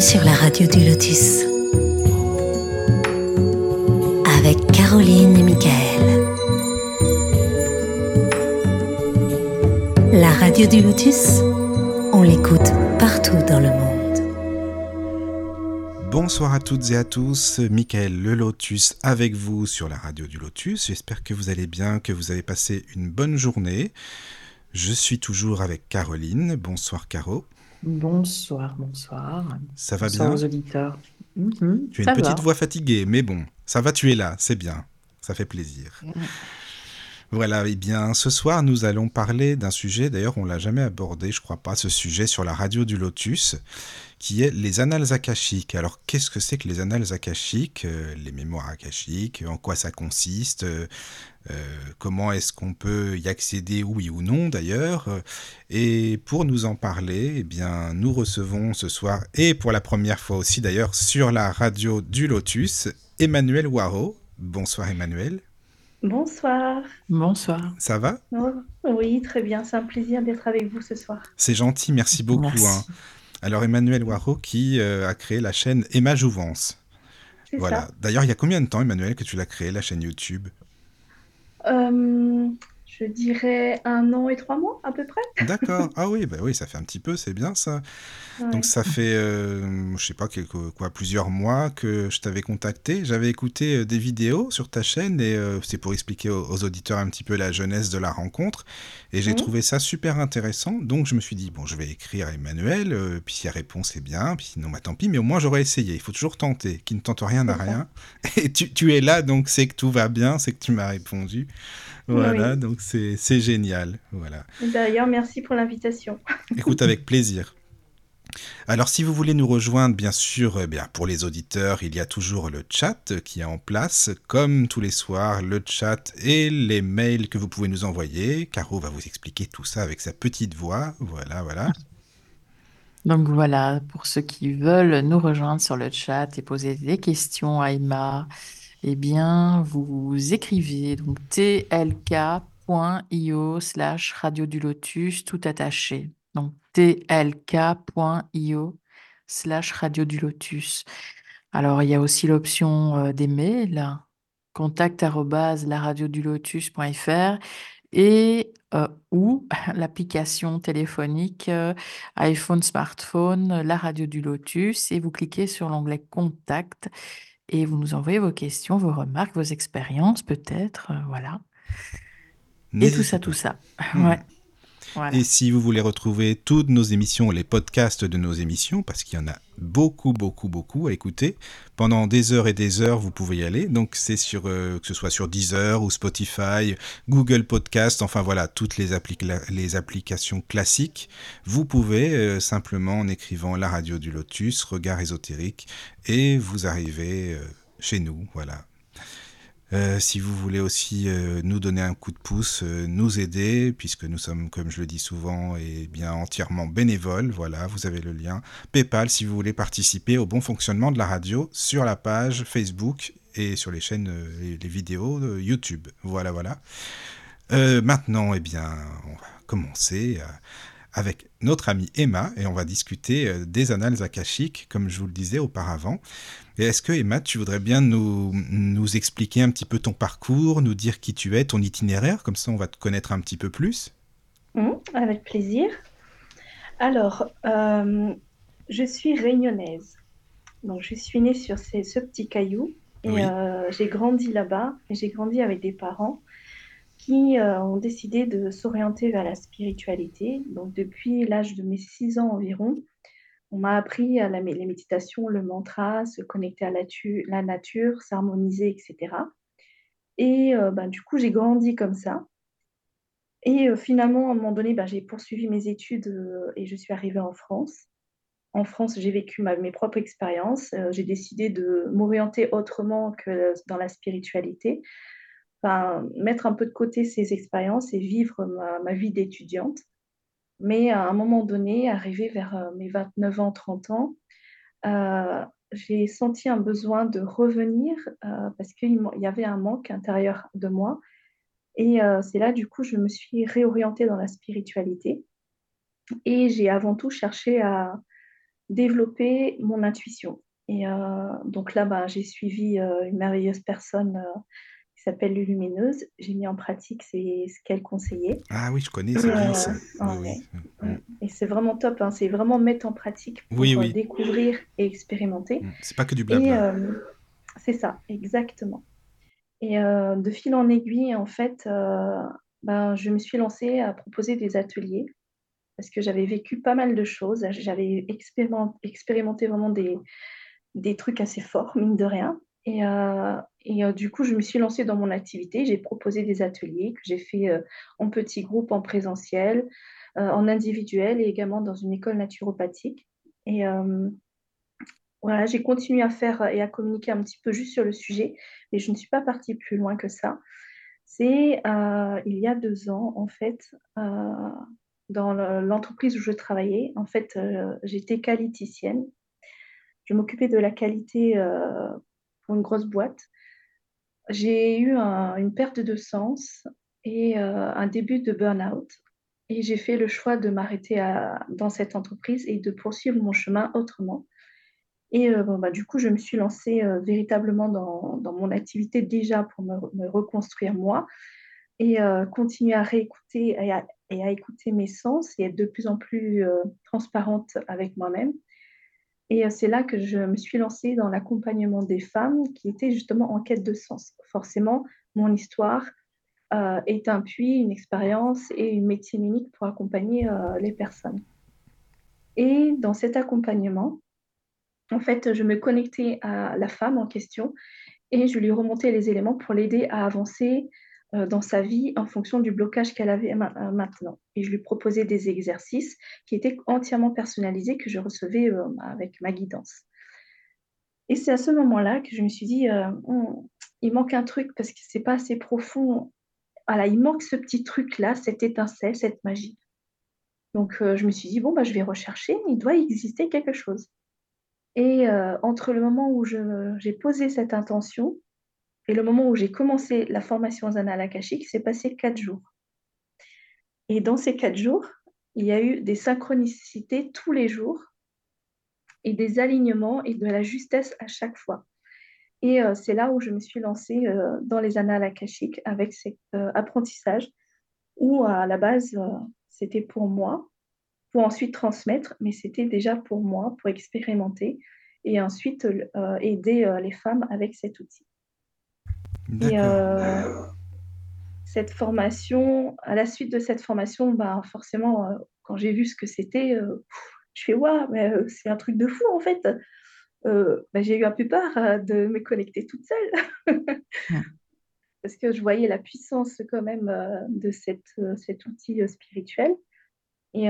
Sur la radio du Lotus. Avec Caroline et Michael. La radio du Lotus, on l'écoute partout dans le monde. Bonsoir à toutes et à tous, Michael Le Lotus avec vous sur la radio du Lotus. J'espère que vous allez bien, que vous avez passé une bonne journée. Je suis toujours avec Caroline. Bonsoir Caro. Bonsoir, bonsoir. Ça va Bonsoir bien aux auditeurs. Mhm, Tu as une petite voix fatiguée, mais bon, ça va, tu es là, c'est bien. Ça fait plaisir. Voilà, et bien ce soir nous allons parler d'un sujet, d'ailleurs on l'a jamais abordé, je crois pas, ce sujet sur la radio du Lotus, qui est les annales akashiques. Alors qu'est-ce que c'est que les annales akashiques, euh, les mémoires akashiques, en quoi ça consiste, euh, euh, comment est-ce qu'on peut y accéder, oui ou non d'ailleurs. Et pour nous en parler, eh bien nous recevons ce soir, et pour la première fois aussi d'ailleurs, sur la radio du Lotus, Emmanuel Waro. Bonsoir Emmanuel, Bonsoir. Bonsoir. ça va? Oh, oui, très bien. C'est un plaisir d'être avec vous ce soir. C'est gentil, merci beaucoup. Merci. hein. Alors Emmanuel Waro qui euh, a créé la chaîne Emma Jouvence. Voilà. D'ailleurs, il y a combien de temps, Emmanuel, que tu l'as créé, la chaîne YouTube? Euh, je dirais un an et trois mois à peu près. D'accord. Ah oui, bah oui, ça fait un petit peu, c'est bien ça. Ouais. Donc ça fait, euh, je sais pas, quelques, quoi, plusieurs mois que je t'avais contacté. J'avais écouté euh, des vidéos sur ta chaîne et euh, c'est pour expliquer aux, aux auditeurs un petit peu la jeunesse de la rencontre. Et j'ai Mhm. trouvé ça super intéressant. Donc je me suis dit, bon, je vais écrire à Emmanuel, euh, puis s'il y a réponse, c'est bien, puis sinon, bah, tant pis, mais au moins j'aurais essayé. Il faut toujours tenter. Qui ne tente rien n'a rien. Et tu, tu es là, donc c'est que tout va bien, c'est que tu m'as répondu. Voilà, Oui. donc c'est c'est génial. Voilà. D'ailleurs, merci pour l'invitation. Écoute avec plaisir. Alors si vous voulez nous rejoindre, bien sûr, eh bien, pour les auditeurs, il y a toujours le chat qui est en place, comme tous les soirs, le chat et les mails que vous pouvez nous envoyer. Caro va vous expliquer tout ça avec sa petite voix. Voilà, voilà. Donc voilà, pour ceux qui veulent nous rejoindre sur le chat et poser des questions à Emma, eh bien, vous écrivez donc tlk.io slash radio du lotus, tout attaché. Donc tlk.io slash radio du lotus. Alors, il y a aussi l'option euh, des mails, contact laradiodulotus.fr et euh, ou l'application téléphonique euh, iPhone, smartphone, la radio du Lotus et vous cliquez sur l'onglet Contact et vous nous envoyez vos questions, vos remarques, vos expériences peut-être, euh, voilà. Et tout ça, pas. tout ça. Hmm. Ouais. Et si vous voulez retrouver toutes nos émissions, les podcasts de nos émissions, parce qu'il y en a beaucoup, beaucoup, beaucoup à écouter, pendant des heures et des heures, vous pouvez y aller. Donc c'est sur, euh, que ce soit sur Deezer ou Spotify, Google Podcast, enfin voilà, toutes les, appli- les applications classiques. Vous pouvez euh, simplement en écrivant la radio du Lotus, regard ésotérique, et vous arrivez euh, chez nous, voilà. Euh, si vous voulez aussi euh, nous donner un coup de pouce, euh, nous aider, puisque nous sommes, comme je le dis souvent, et bien entièrement bénévoles, voilà, vous avez le lien PayPal si vous voulez participer au bon fonctionnement de la radio sur la page Facebook et sur les chaînes, les, les vidéos YouTube. Voilà, voilà. Maintenant, eh bien, on va commencer avec notre amie Emma et on va discuter euh, des annales akashiques, comme je vous le disais auparavant. Et est-ce que Emma, tu voudrais bien nous, nous expliquer un petit peu ton parcours, nous dire qui tu es, ton itinéraire, comme ça on va te connaître un petit peu plus Hum, avec plaisir. Alors, euh, je suis réunionnaise. Donc, je suis née sur ces- ce petit caillou et Oui. euh, j'ai grandi là-bas. Et j'ai grandi avec des parents qui euh, ont décidé de s'orienter vers la spiritualité. Donc, depuis l'âge de mes six ans environ, on m'a appris les méditations, le mantra, se connecter à la, tu- la nature, s'harmoniser, etc. Et euh, ben, du coup, j'ai grandi comme ça. Et euh, finalement, à un moment donné, ben, j'ai poursuivi mes études et je suis arrivée en France. En France, j'ai vécu mes propres expériences. J'ai décidé de m'orienter autrement que dans la spiritualité. Mettre un peu de côté ces expériences et vivre ma, vie d'étudiante. Mais à un moment donné, arrivé vers euh, mes 29 ans, 30 ans, euh, j'ai senti un besoin de revenir euh, parce qu'il y avait un manque intérieur de moi. Et c'est là, du coup, je me suis réorientée dans la spiritualité. Et j'ai avant tout cherché à, développer mon intuition. Et donc là, bah, j'ai suivi une merveilleuse personne s'appelle Lumineuse. J'ai mis en pratique ce qu'elle conseillait. Ah oui, je connais, c'est bien ça. Et c'est vraiment top, hein. c'est vraiment mettre en pratique pour découvrir et expérimenter. Mm. C'est pas que du blabla. c'est ça, exactement. Et de fil en aiguille, en fait, ben, je me suis lancée à proposer des ateliers parce que j'avais vécu pas mal de choses. J'avais expérimenté, vraiment des, des trucs assez forts, mine de rien. Et, euh, et euh, du coup, je me suis lancée dans mon activité. J'ai proposé des ateliers que j'ai fait euh, en petits groupes, en présentiel, en individuel et également dans une école naturopathique. Et voilà, j'ai continué à faire et à communiquer un petit peu juste sur le sujet, mais je ne suis pas partie plus loin que ça. C'est il y a deux ans, en fait, dans l'entreprise où je travaillais. En fait, euh, j'étais qualiticienne. Je m'occupais de la qualité euh, pour une grosse boîte. J'ai eu une perte de sens et euh, un début de burn-out. Et j'ai fait le choix de m'arrêter dans cette entreprise et de poursuivre mon chemin autrement. Et bon, bah, du coup, je me suis lancée véritablement dans, mon activité déjà pour me, reconstruire moi et continuer à réécouter et à, écouter mes sens et être de plus en plus euh, transparente avec moi-même. Et euh, c'est là que je me suis lancée dans l'accompagnement des femmes qui étaient justement en quête de sens. Forcément, mon histoire euh, est un puits, une expérience et une métier unique pour accompagner les personnes. Et dans cet accompagnement, en fait, je me connectais à la femme en question et je lui remontais les éléments pour l'aider à avancer euh, dans sa vie en fonction du blocage qu'elle avait euh, maintenant. Et je lui proposais des exercices qui étaient entièrement personnalisés que je recevais euh, avec ma guidance. Et c'est à ce moment-là que je me suis dit, hmm, il manque un truc parce que c'est pas assez profond. Voilà, il manque ce petit truc-là, cette étincelle, cette magie. Donc je me suis dit, bon, bah, je vais rechercher, il doit exister quelque chose. Et entre le moment où j'ai posé cette intention et le moment où j'ai commencé la formation Zana Lakashik, c'est passé quatre jours. Et dans ces quatre jours, il y a eu des synchronicités tous les jours et des alignements et de la justesse à chaque fois. Et euh, c'est là où je me suis lancée euh, dans les annales akashiques avec cet euh, apprentissage où à la base, c'était pour moi, pour ensuite transmettre, mais c'était déjà pour moi, pour expérimenter et ensuite aider les femmes avec cet outil. Et euh, cette formation, à la suite de cette formation, bah, forcément, euh, quand j'ai vu ce que c'était, euh, je fais waouh, mais c'est un truc de fou en fait. Bah, j'ai eu un peu peur de me connecter toute seule. Parce que je voyais la puissance quand même de cette, cet outil spirituel. Et,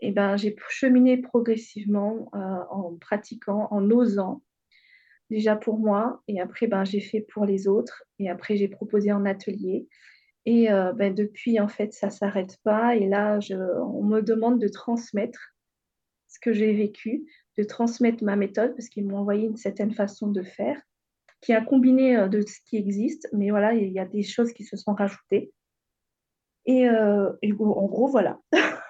et ben, j'ai cheminé progressivement en pratiquant, en osant, déjà pour moi, et après, ben, j'ai fait pour les autres, et après, j'ai proposé en atelier. Et euh, ben, depuis, en fait, ça ne s'arrête pas. Et là, on me demande de transmettre ce que j'ai vécu, de transmettre ma méthode, parce qu'ils m'ont envoyé une certaine façon de faire, qui a combiné euh, de ce qui existe, mais voilà, il y a des choses qui se sont rajoutées. Et, euh, et en gros, voilà.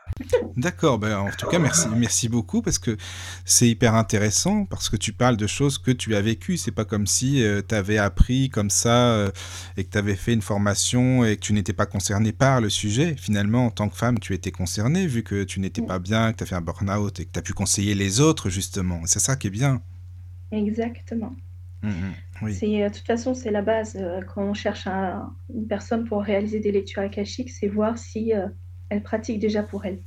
D'accord, ben en tout cas merci, merci beaucoup parce que c'est hyper intéressant parce que tu parles de choses que tu as vécues. C'est pas comme si euh, tu avais appris comme ça euh, et que tu avais fait une formation et que tu n'étais pas concerné par le sujet. Finalement, en tant que femme, tu étais concernée vu que tu n'étais pas bien, que tu as fait un burn-out et que tu as pu conseiller les autres justement. C'est ça qui est bien. Exactement. Mmh, mmh, c'est, euh, de toute façon, c'est la base. quand on cherche une personne pour réaliser des lectures akashiques, c'est voir si elle pratique déjà pour elle.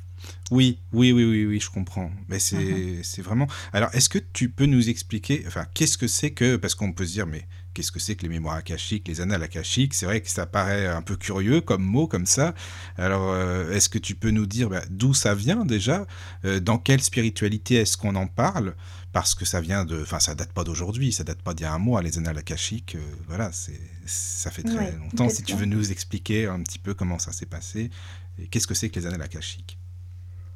Oui, oui, oui, oui, oui, je comprends. Mais c'est uh-huh. vraiment. Alors, est-ce que tu peux nous expliquer, enfin, qu'est-ce que c'est que, parce qu'on peut se dire, mais qu'est-ce que c'est que les mémoires akashiques, les annales akashiques? C'est vrai que ça paraît un peu curieux comme mot, comme ça. Alors, euh, est-ce que tu peux nous dire bah, d'où ça vient déjà? Euh, Dans quelle spiritualité est-ce qu'on en parle? Parce que ça vient de, enfin, ça date pas d'aujourd'hui, ça date pas d'il y a un mois. Les annales akashiques, euh, voilà, c'est, ça fait très longtemps. Si tu veux nous expliquer un petit peu comment ça s'est passé et qu'est-ce que c'est que les annales akashiques?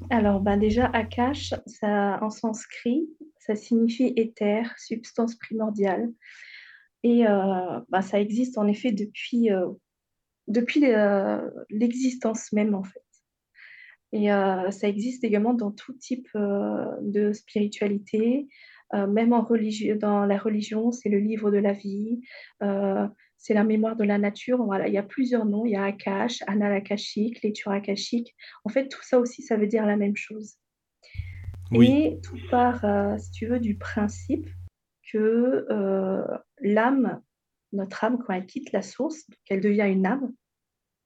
Alors, ben déjà, Akash, ça, en sanskrit, ça signifie éther, substance primordiale. Et euh, ben, ça existe en effet depuis, euh, depuis euh, l'existence même, en fait. Et ça existe également dans tout type de spiritualité, même en religion, dans la religion, c'est le livre de la vie, c'est la mémoire de la nature. Voilà, il y a plusieurs noms. Il y a Akash, Anal Akashique, Lecture Akashique. En fait, tout ça aussi, ça veut dire la même chose. Et tout part, si tu veux, du principe que l'âme, notre âme, quand elle quitte la source, qu'elle devient une âme,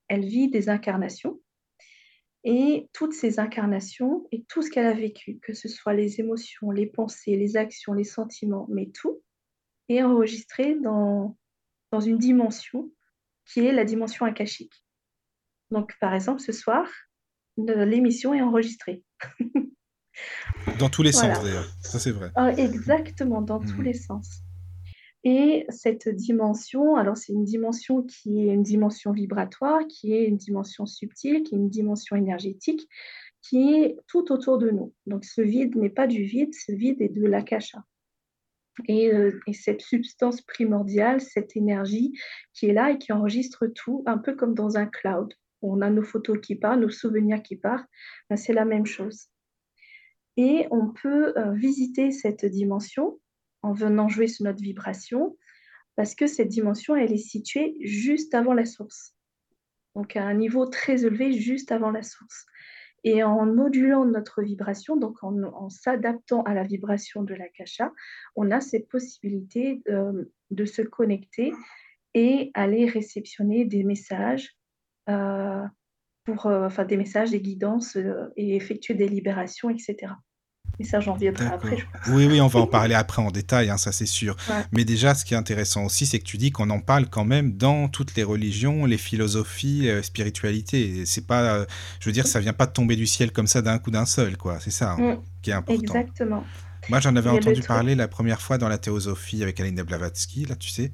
elle vit des incarnations. Et toutes ces incarnations et tout ce qu'elle a vécu, que ce soit les émotions, les pensées, les actions, les sentiments, mais tout, est enregistré dans, dans une dimension qui est la dimension akashique. Donc, par exemple, ce soir, l'émission est enregistrée. dans tous les sens, d'ailleurs. Ça, c'est vrai. Ah, exactement, dans tous mhm. les sens. Et cette dimension, alors c'est une dimension qui est une dimension vibratoire, qui est une dimension subtile, qui est une dimension énergétique, qui est tout autour de nous. Donc ce vide n'est pas du vide, ce vide est de l'akasha. Et, euh, et, cette substance primordiale, cette énergie qui est là et qui enregistre tout, un peu comme dans un cloud. On a nos photos qui partent, nos souvenirs qui partent, ben, c'est la même chose. Et on peut euh, visiter cette dimension en venant jouer sur notre vibration, parce que cette dimension, elle est située juste avant la source. Donc à un niveau très élevé, juste avant la source. Et en modulant notre vibration, donc en, s'adaptant à la vibration de l'akasha, on a cette possibilité euh, de se connecter et aller réceptionner des messages, euh, pour, euh, enfin des messages, des guidances et effectuer des libérations, etc. Et ça, j'en viendrai après. Oui, oui, on va en parler après en détail, hein, ça c'est sûr. Mais déjà, ce qui est intéressant aussi, c'est que tu dis qu'on en parle quand même dans toutes les religions, les philosophies, euh, spiritualités. C'est pas, euh, je veux dire, ça vient pas de tomber du ciel comme ça d'un coup d'un seul, quoi. C'est ça hein, mm. qui est important. Exactement. Moi, j'en avais entendu parler la première fois dans la théosophie avec Aline Blavatsky, là, tu sais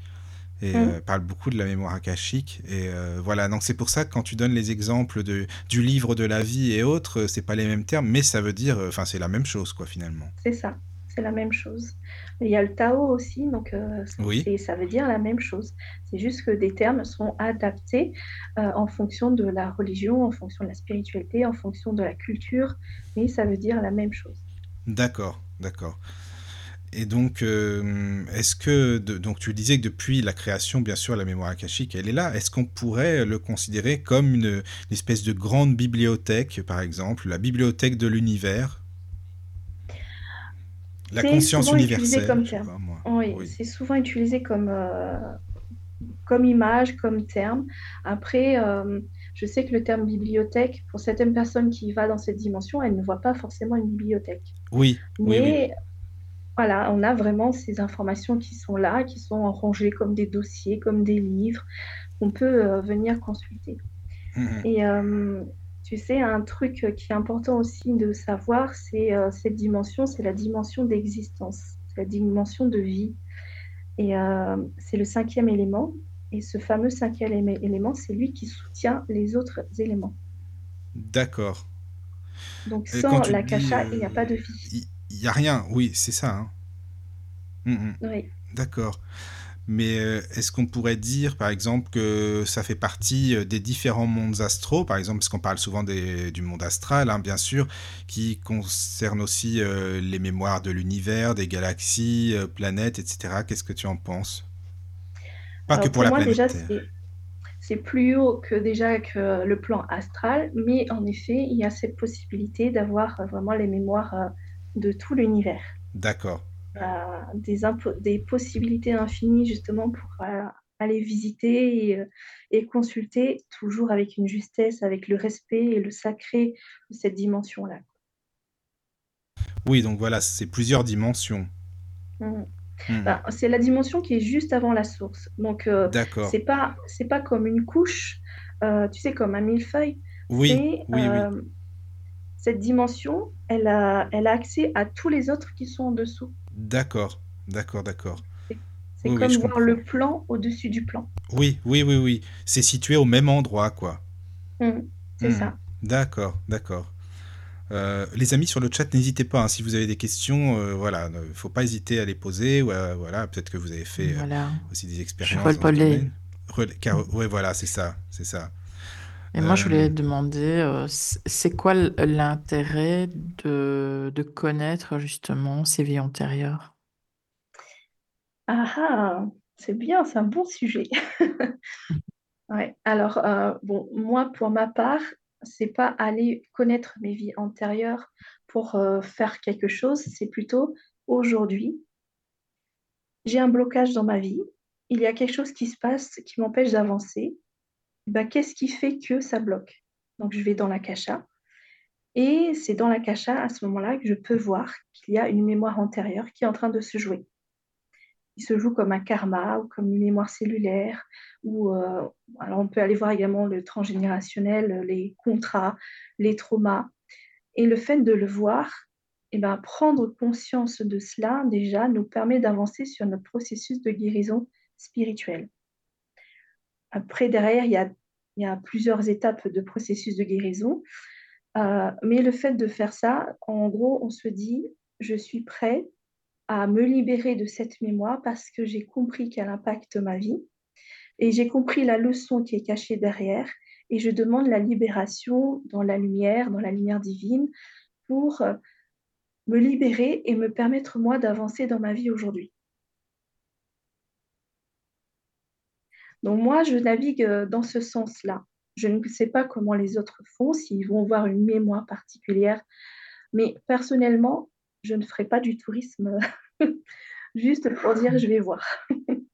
et mmh. euh, parle beaucoup de la mémoire akashique. Et euh, voilà, donc c'est pour ça que quand tu donnes les exemples de, du livre de la vie et autres, c'est pas les mêmes termes, mais ça veut dire, enfin, c'est la même chose, quoi, finalement. C'est ça, c'est la même chose. Il y a le Tao aussi, donc euh, oui. ça veut dire la même chose. C'est juste que des termes sont adaptés en fonction de la religion, en fonction de la spiritualité, en fonction de la culture, mais ça veut dire la même chose. D'accord, d'accord. Et donc, euh, est-ce que, donc tu disais que depuis la création, bien sûr, la mémoire akashique, elle est là. Est-ce qu'on pourrait le considérer comme une, espèce de grande bibliothèque, par exemple, la bibliothèque de l'univers? La conscience universelle. Comme terme. oui, c'est souvent utilisé comme, euh, comme image, comme terme. Après, euh, je sais que le terme bibliothèque, pour certaines personnes qui va dans cette dimension, elles ne voient pas forcément une bibliothèque. Oui, Mais, oui voilà, on a vraiment ces informations qui sont là, qui sont rangées comme des dossiers, comme des livres, qu'on peut euh, venir consulter. Mmh Et euh, tu sais, un truc qui est important aussi de savoir, c'est euh, cette dimension, c'est la dimension d'existence, c'est la dimension de vie. Et c'est le cinquième élément. Et ce fameux cinquième élément, c'est lui qui soutient les autres éléments. D'accord. Donc sans la cacha, il n'y a pas de vie. Il n'y a rien, oui, c'est ça. Hein. Mm, mm. Oui. D'accord. Mais euh, est-ce qu'on pourrait dire, par exemple, que ça fait partie euh, des différents mondes astraux, par exemple, parce qu'on parle souvent du monde astral, hein, bien sûr, qui concerne aussi euh, les mémoires de l'univers, des galaxies, planètes, etc. Qu'est-ce que tu en penses? Pas que pour, la moi, planète déjà, c'est plus haut que déjà que le plan astral, mais en effet, il y a cette possibilité d'avoir vraiment les mémoires de tout l'univers. D'accord. Euh, des, des, possibilités infinies justement pour euh, aller visiter euh, et, consulter, toujours avec une justesse, avec le respect et le sacré de cette dimension-là. Oui, donc voilà, c'est plusieurs dimensions. Mmh. Mmh. Bah, c'est la dimension qui est juste avant la source. Donc, c'est pas pas comme une couche, tu sais, comme un millefeuille. Oui, oui, oui cette dimension, elle a, elle a accès à tous les autres qui sont en dessous. D'accord, d'accord, d'accord. C'est comme voir le plan au-dessus du plan. Oui, oui, oui, oui. C'est situé au même endroit, quoi. Mmh, c'est mmh. ça. D'accord, d'accord. Euh, les amis sur le chat, n'hésitez pas. Hein, si vous avez des questions, euh, voilà, il ne faut pas hésiter à les poser. voilà, peut-être que vous avez fait euh, aussi des expériences. Je Oui, voilà, c'est ça, c'est ça. Et moi, je voulais demander, euh, c- c'est quoi l- l'intérêt de, de connaître justement ces vies antérieures? Ah ah, c'est bien, c'est un bon sujet. Ouais. Alors, euh, bon, moi, pour ma part, c'est pas aller connaître mes vies antérieures pour euh, faire quelque chose, c'est plutôt aujourd'hui, j'ai un blocage dans ma vie, il y a quelque chose qui se passe qui m'empêche d'avancer. Ben, qu'est-ce qui fait que ça bloque? Donc, je vais dans la cacha et c'est dans la cacha à ce moment-là que je peux voir qu'il y a une mémoire antérieure qui est en train de se jouer. Il se joue comme un karma ou comme une mémoire cellulaire. Ou, euh, alors on peut aller voir également le transgénérationnel, les contrats, les traumas. Et le fait de le voir, eh ben, prendre conscience de cela déjà nous permet d'avancer sur notre processus de guérison spirituelle. Après, derrière, il y a, plusieurs étapes de processus de guérison. Euh, mais le fait de faire ça, en gros, on se dit, je suis prêt à me libérer de cette mémoire parce que j'ai compris qu'elle impacte ma vie et j'ai compris la leçon qui est cachée derrière et je demande la libération dans la lumière, dans la lumière divine pour me libérer et me permettre moi d'avancer dans ma vie aujourd'hui. Donc moi, je navigue euh, dans ce sens-là. Je ne sais pas comment les autres font, s'ils vont voir une mémoire particulière, mais personnellement, je ne ferai pas du tourisme juste pour dire je vais voir.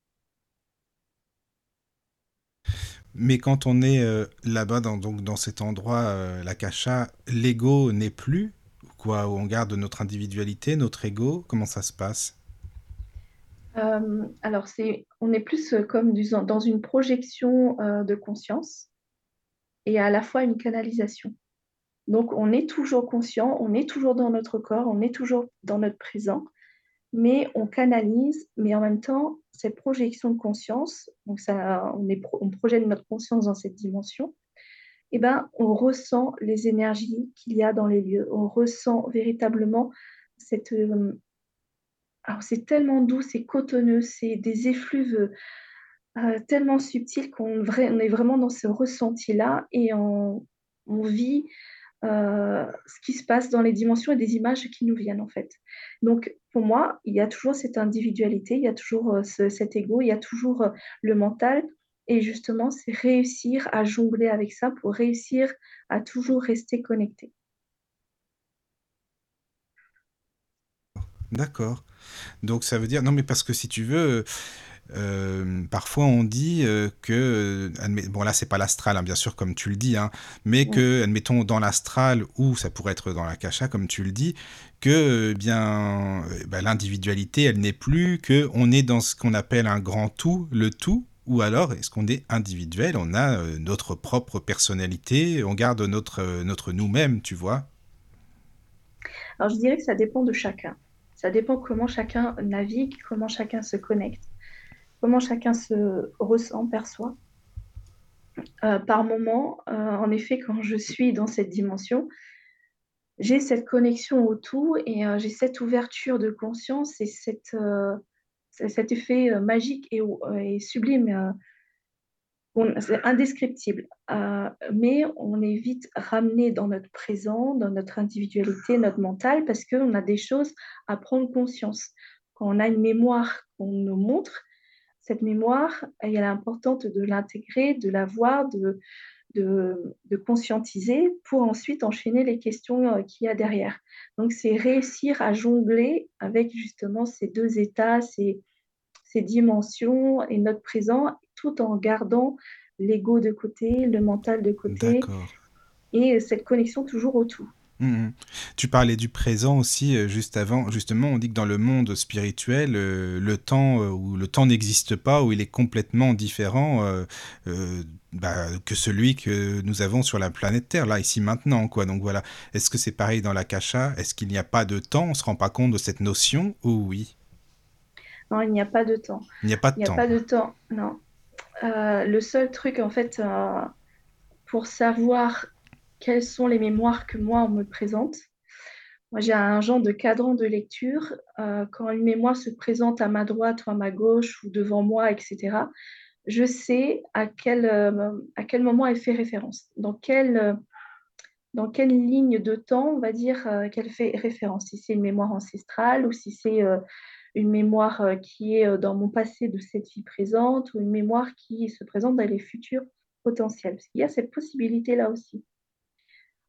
Mais quand on est euh, là-bas, dans, donc, dans cet endroit, euh, la cacha, l'ego n'est plus quoi où On garde notre individualité, notre ego Comment ça se passe? Euh, alors, on est plus euh, comme dans une projection euh, de conscience et à la fois une canalisation. Donc, on est toujours conscient, on est toujours dans notre corps, on est toujours dans notre présent, mais on canalise, mais en même temps, cette projection de conscience, donc on, projette notre conscience dans cette dimension, eh ben, on ressent les énergies qu'il y a dans les lieux, on ressent véritablement cette... alors, c'est tellement doux, c'est cotonneux, c'est des effluves euh, tellement subtils qu'on est vraiment dans ce ressenti-là et on, vit euh, ce qui se passe dans les dimensions et des images qui nous viennent en fait. Donc pour moi, il y a toujours cette individualité, il y a toujours euh, ce- cet ego, il y a toujours le mental et justement, c'est réussir à jongler avec ça pour réussir à toujours rester connecté. D'accord. Donc ça veut dire non mais parce que si tu veux euh, parfois on dit euh, que bon là c'est pas l'astral hein, bien sûr comme tu le dis hein, mais que admettons dans l'astral ou ça pourrait être dans la kasha comme tu le dis que euh, bien bah, l'individualité elle n'est plus que on est dans ce qu'on appelle un grand tout le tout ou alors est-ce qu'on est individuel on a euh, notre propre personnalité on garde notre notre nous-mêmes tu vois? Alors je dirais que ça dépend de chacun. Ça dépend comment chacun navigue, comment chacun se connecte, comment chacun se ressent, perçoit. Euh, par moment, euh, en effet, quand je suis dans cette dimension, j'ai cette connexion au tout et euh, j'ai cette ouverture de conscience et cet effet magique et sublime. C'est indescriptible. Euh, mais on est vite ramené dans notre présent, dans notre individualité, notre mental, parce qu'on a des choses à prendre conscience. Quand on a une mémoire qu'on nous montre, cette mémoire, elle est importante de l'intégrer, de la voir, de, de, de conscientiser pour ensuite enchaîner les questions euh, qu'il y a derrière. Donc, c'est réussir à jongler avec justement ces deux états, ces, ces dimensions et notre présent, tout en gardant l'ego de côté, le mental de côté et cette connexion toujours au tout. Mhm. Tu parlais du présent aussi euh, juste avant. Justement, on dit que dans le monde spirituel, euh, le temps euh, où le temps n'existe pas, où il est complètement différent euh, euh, bah, que celui que nous avons sur la planète Terre, là, ici, maintenant, quoi. Donc voilà. Est-ce que c'est pareil dans la Kasha Est-ce qu'il n'y a pas de temps? On se rend pas compte de cette notion? Ou oui Non, il n'y a pas de temps. Il n'y a pas de Il n'y a temps. pas de temps, non. Euh, le seul truc, en fait, euh, pour savoir quelles sont les mémoires que moi, on me présente, moi, j'ai un genre de cadran de lecture. Euh, quand une mémoire se présente à ma droite ou à ma gauche ou devant moi, etc., je sais à quel, à quel moment elle fait référence, dans quelle, dans quelle ligne de temps, on va dire, qu'elle fait référence, si c'est une mémoire ancestrale ou si c'est une mémoire qui est dans mon passé de cette vie présente ou une mémoire qui se présente dans les futurs potentiels. Parce qu'il y a cette possibilité-là aussi.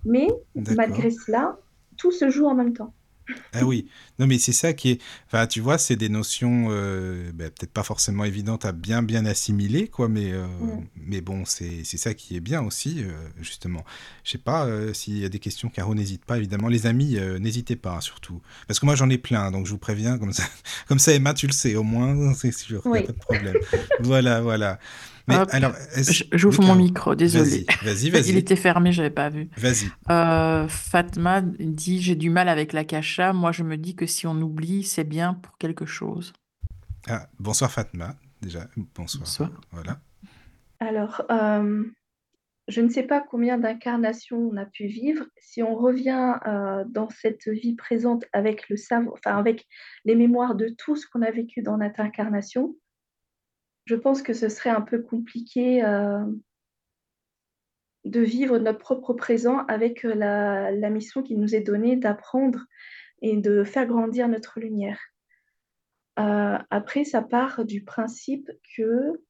Mais malgré cela, tout se joue en même temps. Ah oui, non mais c'est ça qui est, enfin tu vois, c'est des notions euh, ben, peut-être pas forcément évidentes à bien bien assimiler quoi, mais euh, mais bon c'est ça qui est bien aussi euh, justement. Je sais pas s'il y a des questions, Caro n'hésite pas évidemment, les amis n'hésitez pas hein, surtout, parce que moi j'en ai plein donc je vous préviens comme ça comme ça Emma tu le sais au moins c'est sûr, a pas de problème. voilà voilà. Mais alors, j'ouvre mon micro, désolé. Vas-y, vas-y. Il était fermé, je n'avais pas vu. Vas-y. Euh, Fatma dit J'ai du mal avec la cacha. Moi, je me dis que si on oublie, c'est bien pour quelque chose. Ah, bonsoir Fatma, déjà. Bonsoir. Bonsoir. Voilà. Alors, euh, je ne sais pas combien d'incarnations on a pu vivre. Si on revient euh, dans cette vie présente avec le savoir, enfin avec les mémoires de tout ce qu'on a vécu dans notre incarnation, je pense que ce serait un peu compliqué euh, de vivre notre propre présent avec euh, la, mission qui nous est donnée d'apprendre et de faire grandir notre lumière. Euh, après, ça part du principe que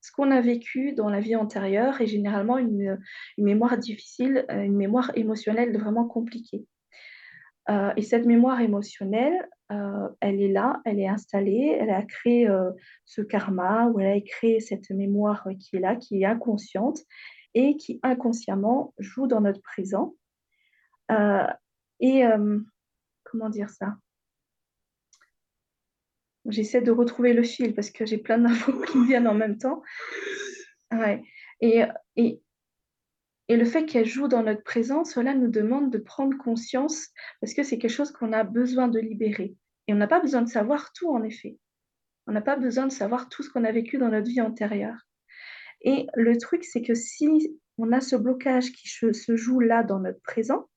ce qu'on a vécu dans la vie antérieure est généralement une mémoire difficile, une mémoire émotionnelle vraiment compliquée. Euh, et cette mémoire émotionnelle, euh, elle est là, elle est installée, elle a créé euh, ce karma, ou elle a créé cette mémoire qui est là, qui est inconsciente et qui inconsciemment joue dans notre présent. et comment dire ça? J'essaie de retrouver le fil parce que j'ai plein d'infos qui me viennent en même temps. Ouais. Et, et, et le fait qu'elle joue dans notre présent, cela nous demande de prendre conscience parce que c'est quelque chose qu'on a besoin de libérer. Et on n'a pas besoin de savoir tout, en effet. On n'a pas besoin de savoir tout ce qu'on a vécu dans notre vie antérieure. Et le truc, c'est que si on a ce blocage qui se joue là dans notre présent,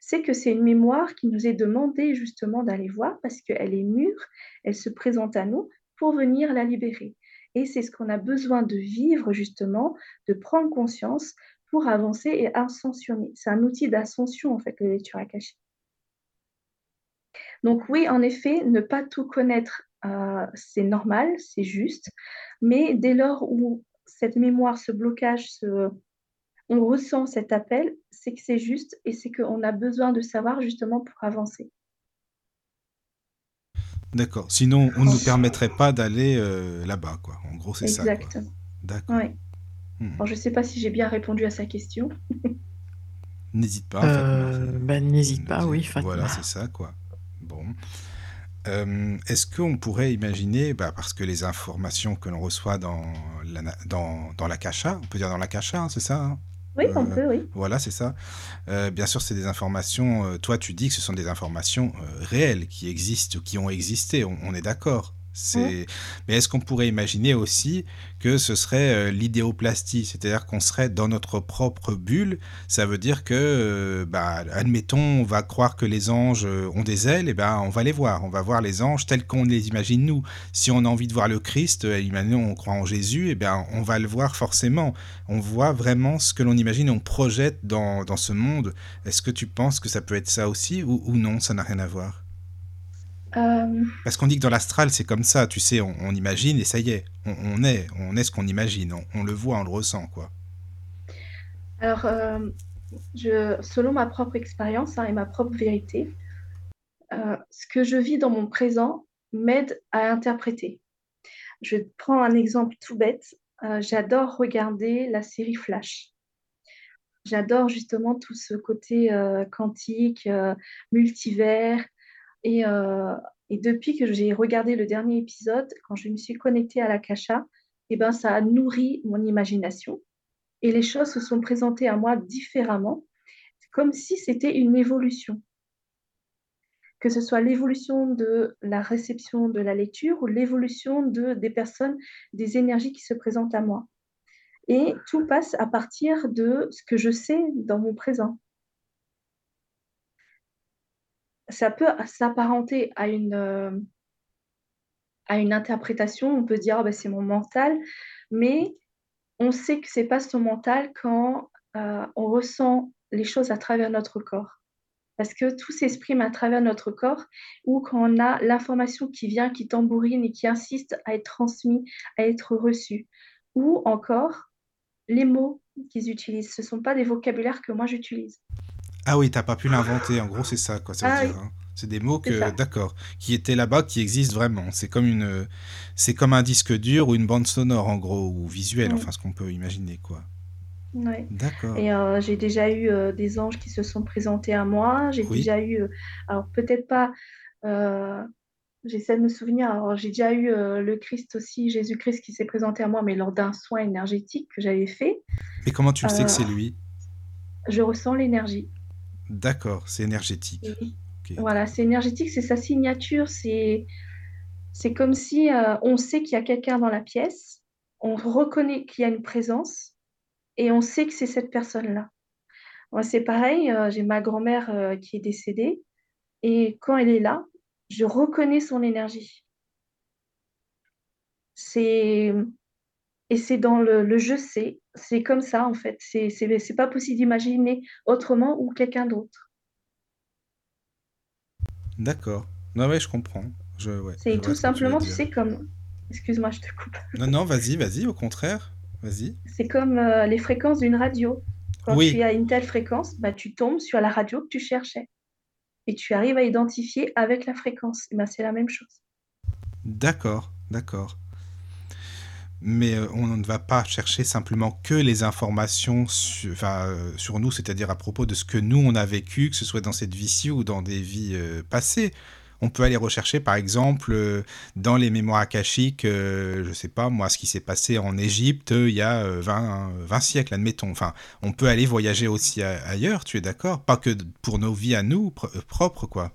c'est que c'est une mémoire qui nous est demandée justement d'aller voir parce qu'elle est mûre, elle se présente à nous pour venir la libérer. Et c'est ce qu'on a besoin de vivre justement, de prendre conscience pour avancer et ascensionner. C'est un outil d'ascension, en fait, la lecture akashique. Donc oui, en effet, ne pas tout connaître, euh, c'est normal, c'est juste, mais dès lors où cette mémoire, ce blocage, on ressent cet appel, c'est que c'est juste et c'est qu'on a besoin de savoir justement pour avancer. D'accord. Sinon, on ne nous permettrait pas d'aller euh, là-bas, quoi. En gros, c'est ça. Exactement. D'accord. Hmm. je ne sais pas si j'ai bien répondu à sa question. N'hésite pas. Euh, ben, n'hésite pas, oui. Voilà, c'est ça, quoi. Bon. Euh, est-ce qu'on pourrait imaginer, bah, parce que les informations que l'on reçoit dans la, dans, dans la cacha, on peut dire dans la cacha, hein, c'est ça hein? Oui, on peut, oui. Voilà, c'est ça. Euh, bien sûr, c'est des informations, toi tu dis que ce sont des informations réelles qui existent, qui ont existé, on est d'accord. C'est... Mais est-ce qu'on pourrait imaginer aussi que ce serait euh, l'idéoplastie, c'est-à-dire qu'on serait dans notre propre bulle Ça veut dire que, euh, bah, admettons, on va croire que les anges euh, ont des ailes, et ben on va les voir, on va voir les anges tels qu'on les imagine nous. Si on a envie de voir le Christ, imaginons on croit en Jésus, et ben on va le voir forcément. On voit vraiment ce que l'on imagine, on projette dans, dans ce monde. Est-ce que tu penses que ça peut être ça aussi, ou, ou non, ça n'a rien à voir euh, Parce qu'on dit que dans l'astral, c'est comme ça, tu sais, on, imagine et ça y est, on, est, on est ce qu'on imagine, on, le voit, on le ressent, quoi. Alors, euh, je, selon ma propre expérience hein, et ma propre vérité, euh, ce que je vis dans mon présent m'aide à interpréter. Je prends un exemple tout bête. J'adore regarder la série Flash. J'adore justement tout ce côté quantique, multivers, euh, et, depuis que j'ai regardé le dernier épisode, quand je me suis connectée à la Kasha, eh ben, ça a nourri mon imagination. Et les choses se sont présentées à moi différemment, comme si c'était une évolution. Que ce soit l'évolution de la réception de la lecture ou l'évolution de, des personnes, des énergies qui se présentent à moi. Et tout passe à partir de ce que je sais dans mon présent. Ça peut s'apparenter à une, euh, à une interprétation. On peut dire, bah, c'est mon mental, mais on sait que c'est pas son mental quand euh, on ressent les choses à travers notre corps. Parce que tout s'exprime à travers notre corps ou quand on a l'information qui vient, qui tambourine et qui insiste à être transmis, à être reçu. Ou encore, les mots qu'ils utilisent. Ce ne sont pas des vocabulaires que moi j'utilise. Ah oui, tu n'as pas pu l'inventer. En gros, c'est ça, quoi. Ça veut ah dire, hein. C'est des mots que, d'accord, qui étaient là-bas, qui existent vraiment. C'est comme une, c'est comme un disque dur ou une bande sonore, en gros, ou visuelle, enfin, ce qu'on peut imaginer, quoi. Ouais. D'accord. Et euh, j'ai déjà eu euh, des anges qui se sont présentés à moi. J'ai déjà eu, euh, alors peut-être pas, j'essaie de me souvenir, alors j'ai déjà eu le Christ aussi, Jésus-Christ qui s'est présenté à moi, mais lors d'un soin énergétique que j'avais fait. Mais comment tu le sais que c'est lui? Je ressens l'énergie. D'accord, c'est énergétique. Voilà, c'est énergétique, c'est sa signature, c'est comme si on sait qu'il y a quelqu'un dans la pièce, on reconnaît qu'il y a une présence et on sait que c'est cette personne-là. Moi, c'est pareil, euh, j'ai ma grand-mère euh, qui est décédée et quand elle est là, je reconnais son énergie. C'est et c'est dans le, je sais, c'est comme ça en fait. C'est c'est pas possible d'imaginer autrement ou quelqu'un d'autre. D'accord. Non ouais, je comprends. Je, c'est tout simplement, tu sais, comme. Excuse-moi, je te coupe. Non, non, vas-y, vas-y, au contraire. Vas-y. C'est comme euh, les fréquences d'une radio. Quand tu as une telle fréquence, bah, tu tombes sur la radio que tu cherchais. Et tu arrives à identifier avec la fréquence. bah, c'est la même chose. D'accord, d'accord. Mais euh, on ne va pas chercher simplement que les informations sur, euh, sur nous, c'est-à-dire à propos de ce que nous, on a vécu, que ce soit dans cette vie-ci ou dans des vies passées. On peut aller rechercher, par exemple, euh, dans les mémoires akashiques, euh, je ne sais pas moi, ce qui s'est passé en Égypte euh, il y a 20, 20, siècles, admettons. Enfin, on peut aller voyager aussi ailleurs, tu es d'accord? Pas que pour nos vies à nous, propres, quoi.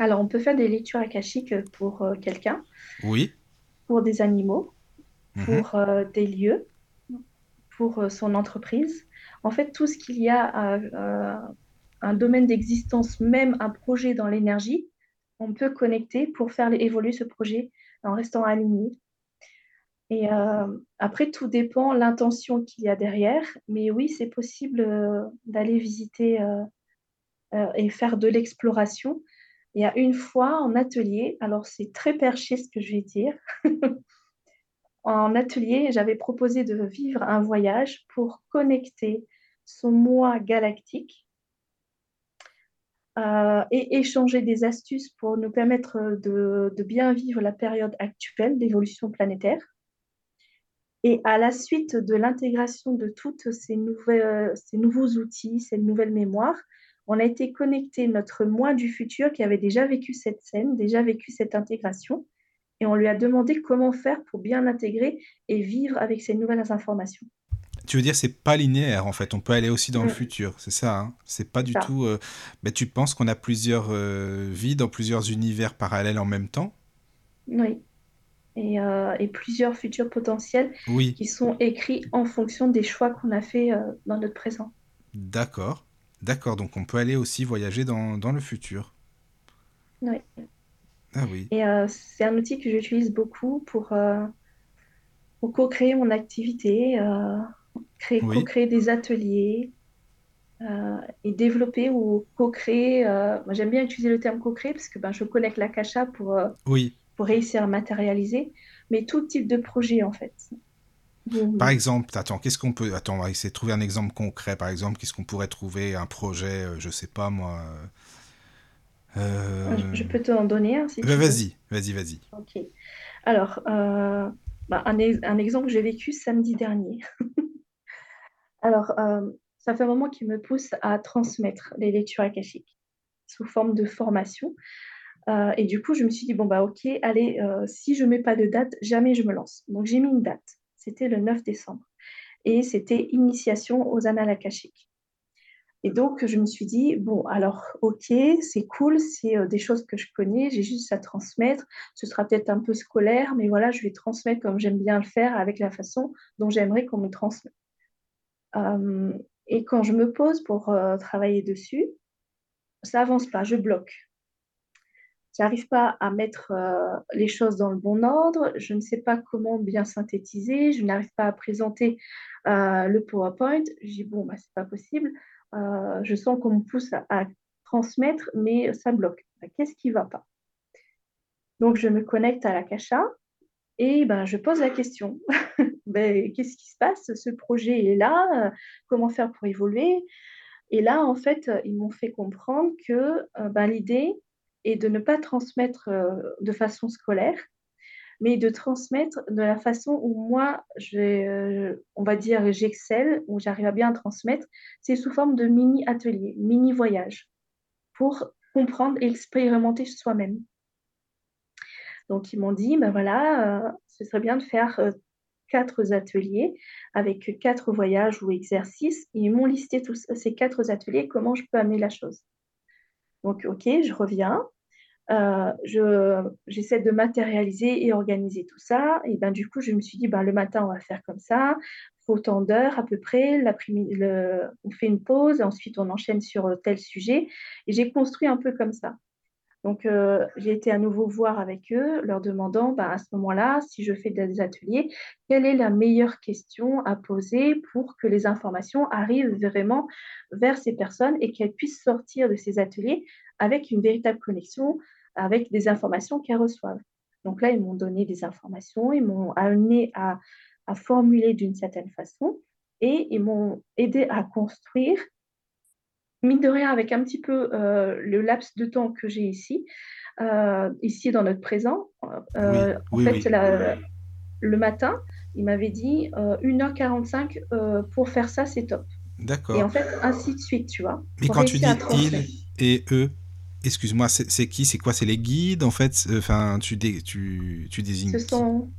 Alors, on peut faire des lectures akashiques pour quelqu'un. Oui. Pour des animaux, mhm. pour des lieux, pour son entreprise. En fait, tout ce qu'il y a un domaine d'existence, même un projet dans l'énergie, on peut connecter pour faire évoluer ce projet en restant aligné. Et euh, après, tout dépend l'intention qu'il y a derrière. Mais oui, c'est possible euh, d'aller visiter euh, et faire de l'exploration. Il y a une fois en atelier, alors c'est très perché ce que je vais dire. en atelier, j'avais proposé de vivre un voyage pour connecter son moi galactique euh, et échanger des astuces pour nous permettre de, bien vivre la période actuelle d'évolution planétaire. Et à la suite de l'intégration de tous ces, ces nouveaux outils, ces nouvelles mémoires, on a été connecté notre moi du futur qui avait déjà vécu cette scène, déjà vécu cette intégration, et on lui a demandé comment faire pour bien intégrer et vivre avec ces nouvelles informations. Tu veux dire, c'est pas linéaire en fait. On peut aller aussi dans le mm. futur, c'est ça. Hein c'est pas du tout. Euh, mais tu penses qu'on a plusieurs euh, vies dans plusieurs univers parallèles en même temps? Oui. Et, euh, et, plusieurs futurs potentiels oui. qui sont écrits en fonction des choix qu'on a fait dans notre présent. D'accord. D'accord. Donc on peut aller aussi voyager dans, dans le futur. Oui. Ah oui. Et c'est un outil que j'utilise beaucoup pour, pour co-créer mon activité créer, co-créer des ateliers euh, et développer ou co-créer. Euh, moi, j'aime bien utiliser le terme co-créer parce que ben, je connecte l'akasha pour, euh, oui. pour réussir à matérialiser, mais tout type de projet en fait. Par exemple, attends, qu'est-ce qu'on peut. Attends, on va essayer de trouver un exemple concret. Par exemple, qu'est-ce qu'on pourrait trouver Un projet, je sais pas moi. Je peux te en donner un si bah, Vas-y, vas-y, vas-y. Ok. Alors, bah, un, un, exemple que j'ai vécu samedi dernier. Alors, euh, ça fait un moment qu'il me pousse à transmettre les lectures akashiques sous forme de formation. Euh, et du coup, je me suis dit, bon, bah ok, allez, euh, si je ne mets pas de date, jamais je me lance. Donc, j'ai mis une date. C'était le 9 décembre. Et c'était initiation aux annales akashiques. Et donc, je me suis dit, bon, alors, ok, c'est cool, c'est des choses que je connais, j'ai juste à transmettre. Ce sera peut-être un peu scolaire, mais voilà, je vais transmettre comme j'aime bien le faire, avec la façon dont j'aimerais qu'on me transmette. Euh, et quand je me pose pour euh, travailler dessus, ça avance pas, je bloque. J'arrive pas à mettre euh, les choses dans le bon ordre. Je ne sais pas comment bien synthétiser. Je n'arrive pas à présenter euh, le PowerPoint. Je dis, bon, bah, c'est pas possible. Euh, je sens qu'on me pousse à, transmettre, mais ça bloque. Bah, qu'est-ce qui va pas? Donc, je me connecte à la Cacha et ben, je pose la question. ben, qu'est-ce qui se passe? Ce projet est là. comment faire pour évoluer? Et là, en fait, ils m'ont fait comprendre que ben, l'idée, et de ne pas transmettre euh, de façon scolaire, mais de transmettre de la façon où moi, euh, on va dire, j'excelle, où j'arrive à bien transmettre, c'est sous forme de mini-atelier, mini-voyage, pour comprendre et expérimenter soi-même. Donc, ils m'ont dit, ben voilà, euh, ce serait bien de faire quatre ateliers avec quatre voyages ou exercices. ils m'ont listé tous ces quatre ateliers, comment je peux amener la chose. Donc, OK, je reviens. Euh, j'essaie de matérialiser et organiser tout ça. Et ben, du coup, je me suis dit, ben, le matin, on va faire comme ça. autant d'heures à peu près. Le, on fait une pause, ensuite on enchaîne sur euh, tel sujet. Et j'ai construit un peu comme ça. Donc, euh, j'ai été à nouveau voir avec eux, leur demandant ben, à ce moment-là, si je fais des ateliers, quelle est la meilleure question à poser pour que les informations arrivent vraiment vers ces personnes et qu'elles puissent sortir de ces ateliers avec une véritable connexion avec des informations qu'elles reçoivent. Donc là, ils m'ont donné des informations, ils m'ont amené à, formuler d'une certaine façon et ils m'ont aidé à construire, mine de rien, avec un petit peu euh, le laps de temps que j'ai ici, euh, ici dans notre présent. Euh, en fait, le matin, il m'avait dit 1h45 pour faire ça, c'est top. D'accord. Et en fait, ainsi de suite, tu vois. Mais quand tu dis il et eux, Excuse-moi, c'est qui C'est quoi C'est les guides en fait Enfin, tu, tu, tu désignes. Ce sont,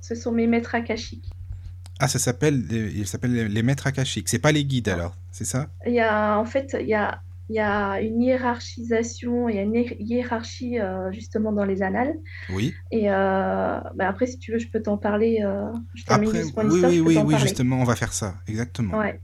ce sont mes maîtres akashiques. Ah, ça s'appelle, il s'appelle les maîtres akashiques. C'est pas les guides alors, c'est ça? Il y a, en fait, il y a, il y a une hiérarchisation, il y a une hiérarchie euh, justement dans les annales. Oui. Et euh, bah, après, si tu veux, je peux t'en parler. Euh, après, oui, oui, oui, oui, justement, on va faire ça, exactement. Ouais.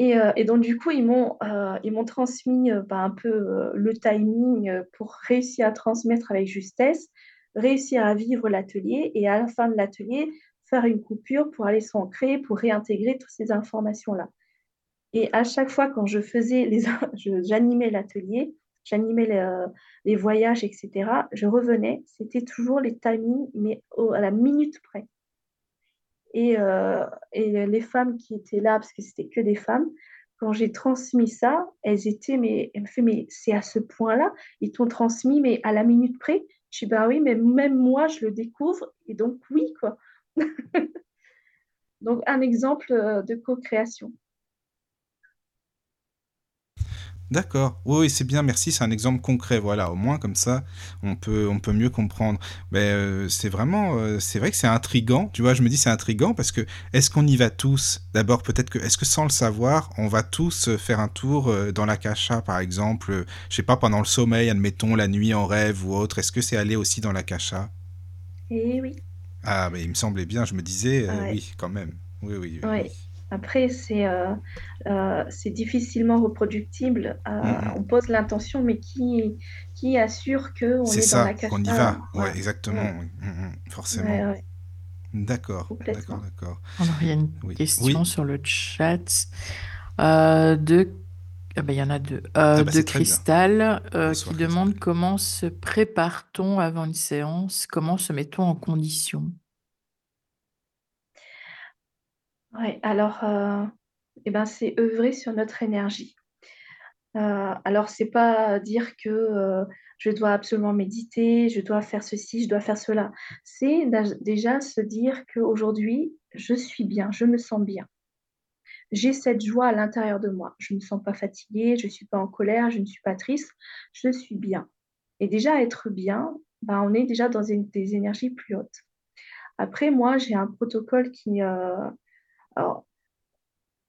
Euh, et, donc, du coup, ils m'ont euh, transmis euh, bah, un peu le timing pour réussir à transmettre avec justesse, réussir à vivre l'atelier et à la fin de l'atelier, faire une coupure pour aller s'ancrer, pour réintégrer toutes ces informations-là. Et à chaque fois, quand je faisais j'animais l'atelier, j'animais les, voyages, etc., je revenais, c'était toujours les timings, mais à la minute près. Euh, et, les femmes qui étaient là, parce que c'était que des femmes, quand j'ai transmis ça, elles étaient, mais elles me fait, mais c'est à ce point-là, ils t'ont transmis, mais à la minute près. Je dis, bah oui, mais même moi, je le découvre, et donc oui, quoi. donc, un exemple euh, de co-création. D'accord. Oui, c'est bien, merci. C'est un exemple concret. Voilà, au moins comme ça, on peut, on peut mieux comprendre. Mais euh, c'est vraiment, euh, c'est vrai que c'est intrigant. Tu vois, je me dis c'est intrigant parce que est-ce qu'on y va tous? D'abord, peut-être que, est-ce que sans le savoir, on va tous euh, faire un tour dans la cacha, par exemple, je sais pas, pendant le sommeil, admettons, la nuit en rêve ou autre. Est-ce que c'est aller aussi dans la cacha? Eh oui. Ah, mais il me semblait bien. Je me disais, oui, quand même. Oui, oui. oui. oui. Après, c'est euh, euh, difficilement reproductible. Euh, mm-hmm. On pose l'intention, mais qui, qui assure qu'on est, est dans la C'est ça, qu'on y va. Ouais, exactement. Mm-hmm. Forcément. D'accord, d'accord, d'accord. Alors, il y a une question sur le chat de... Ah ben, il y en a deux. Ah bah, de Cristal qui demande comment se prépare-t-on avant une séance? Comment se met-on en condition? Oui, alors, euh, eh ben, c'est œuvrer sur notre énergie. Euh, alors, c'est pas dire que euh, je dois absolument méditer, je dois faire ceci, je dois faire cela. C'est déjà se dire qu'aujourd'hui, je suis bien, je me sens bien. J'ai cette joie à l'intérieur de moi. Je ne me sens pas fatiguée, je ne suis pas en colère, je ne suis pas triste, je suis bien. Et déjà, être bien, ben, on est déjà dans des énergies plus hautes. Après, moi, j'ai un protocole qui, alors,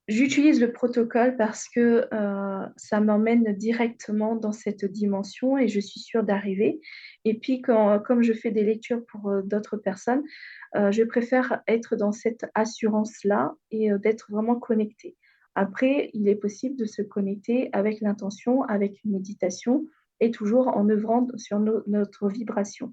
j'utilise le protocole parce que euh, ça m'emmène directement dans cette dimension et je suis sûre d'arriver. Et puis, comme je fais des lectures pour euh, d'autres personnes, euh, je préfère être dans cette assurance-là et d'être vraiment connectée. Après, il est possible de se connecter avec l'intention, avec une méditation et toujours en œuvrant sur notre vibration.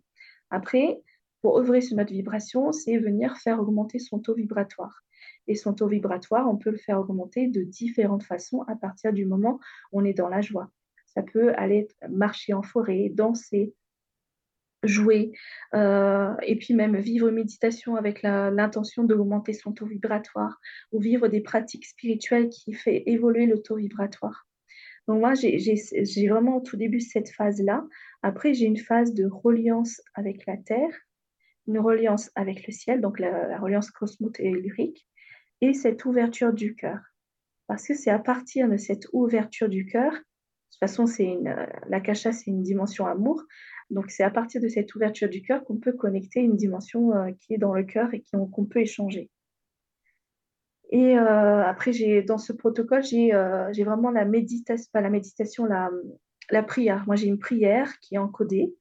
Après, pour œuvrer sur notre vibration, c'est venir faire augmenter son taux vibratoire. Et son taux vibratoire, on peut le faire augmenter de différentes façons à partir du moment où on est dans la joie. Ça peut aller marcher en forêt, danser, jouer, euh, et puis même vivre une méditation avec l'intention d'augmenter son taux vibratoire, ou vivre des pratiques spirituelles qui fait évoluer le taux vibratoire. Donc moi, j'ai vraiment au tout début cette phase-là. Après, j'ai une phase de reliance avec la Terre, une reliance avec le ciel, donc la, reliance cosmotellurique, et cette ouverture du cœur. Parce que c'est à partir de cette ouverture du cœur, de toute façon, c'est une, la kasha, c'est une dimension amour, donc c'est à partir de cette ouverture du cœur qu'on peut connecter une dimension euh, qui est dans le cœur et qu'on peut échanger. Et euh, après, dans ce protocole, euh, j'ai vraiment la méditation, pas la méditation, la, la prière. Moi, j'ai une prière qui est encodée,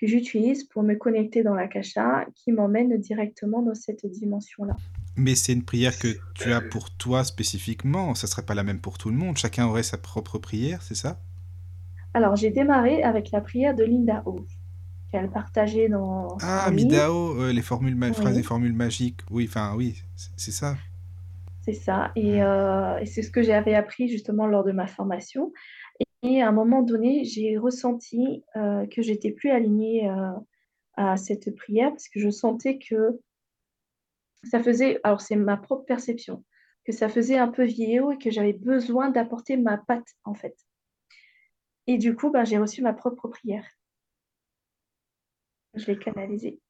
que j'utilise pour me connecter dans la kasha, qui m'emmène directement dans cette dimension-là. Mais c'est une prière que tu as pour toi spécifiquement, ça ne serait pas la même pour tout le monde. Chacun aurait sa propre prière, c'est ça? Alors, j'ai démarré avec la prière de Linda Ho, qu'elle partageait dans. Ah, Midao, euh, les formules, phrases et formules magiques. Oui, enfin, oui, c'est ça. C'est ça. Euh, et, c'est ce que j'avais appris justement lors de ma formation. Et, à un moment donné, j'ai ressenti euh, que j'étais plus alignée euh, à cette prière parce que je sentais que ça faisait, alors c'est ma propre perception, que ça faisait un peu vieillot et que j'avais besoin d'apporter ma patte en fait. Et du coup, ben, j'ai reçu ma propre prière. Je l'ai canalisée.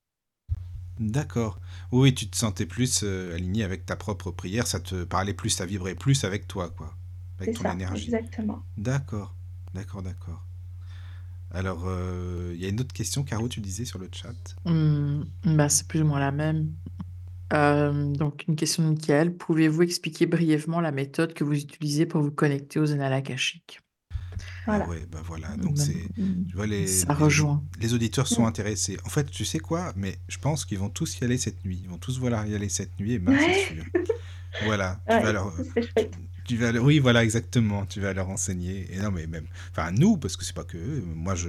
D'accord. Oui, tu te sentais plus euh, aligné avec ta propre prière, ça te parlait plus, ça vibrait plus avec toi, quoi, avec ton énergie. Exactement. D'accord, d'accord, d'accord. Alors, euh, il y a une autre question, Caro, tu disais sur le chat? Mmh, bah, c'est plus ou moins la même. Euh, donc, une question de Michael. Pouvez-vous expliquer brièvement la méthode que vous utilisez pour vous connecter aux annales akashiques? Voilà. ouais, bah voilà. Donc c'est, tu vois, les, Ça rejoint. les auditeurs sont intéressés. En fait, tu sais quoi? Mais je pense qu'ils vont tous y aller cette nuit. Ils vont tous vouloir y aller cette nuit, et ben c'est sûr. Voilà. Tu vas leur, tu vas oui, voilà, exactement. Tu vas leur enseigner. Et non, mais même, enfin, nous, parce que c'est pas que eux. Moi, je,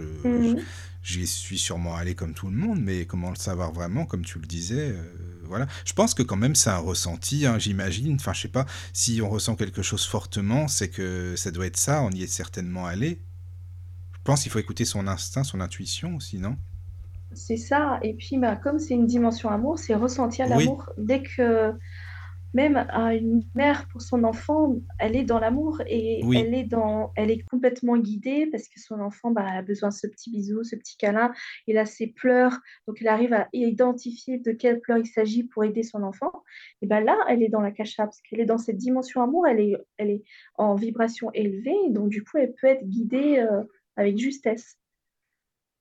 j'y suis sûrement allé comme tout le monde, mais comment le savoir vraiment, comme tu le disais. Euh, voilà. Je pense que quand même c'est un ressenti, hein, j'imagine. Enfin, je sais pas, si on ressent quelque chose fortement, c'est que ça doit être ça, on y est certainement allé. Je pense qu'il faut écouter son instinct, son intuition aussi, non? C'est ça. Et puis, bah, comme c'est une dimension amour, c'est ressentir l'amour dès que même à une mère pour son enfant, elle est dans l'amour et elle est dans, elle est complètement guidée parce que son enfant bah, a besoin de ce petit bisou, ce petit câlin. Il a ses pleurs, donc elle arrive à identifier de quelles pleurs il s'agit pour aider son enfant. Et ben là, elle est dans la cacha parce qu'elle est dans cette dimension amour, elle est, elle est en vibration élevée, donc du coup, elle peut être guidée euh, avec justesse.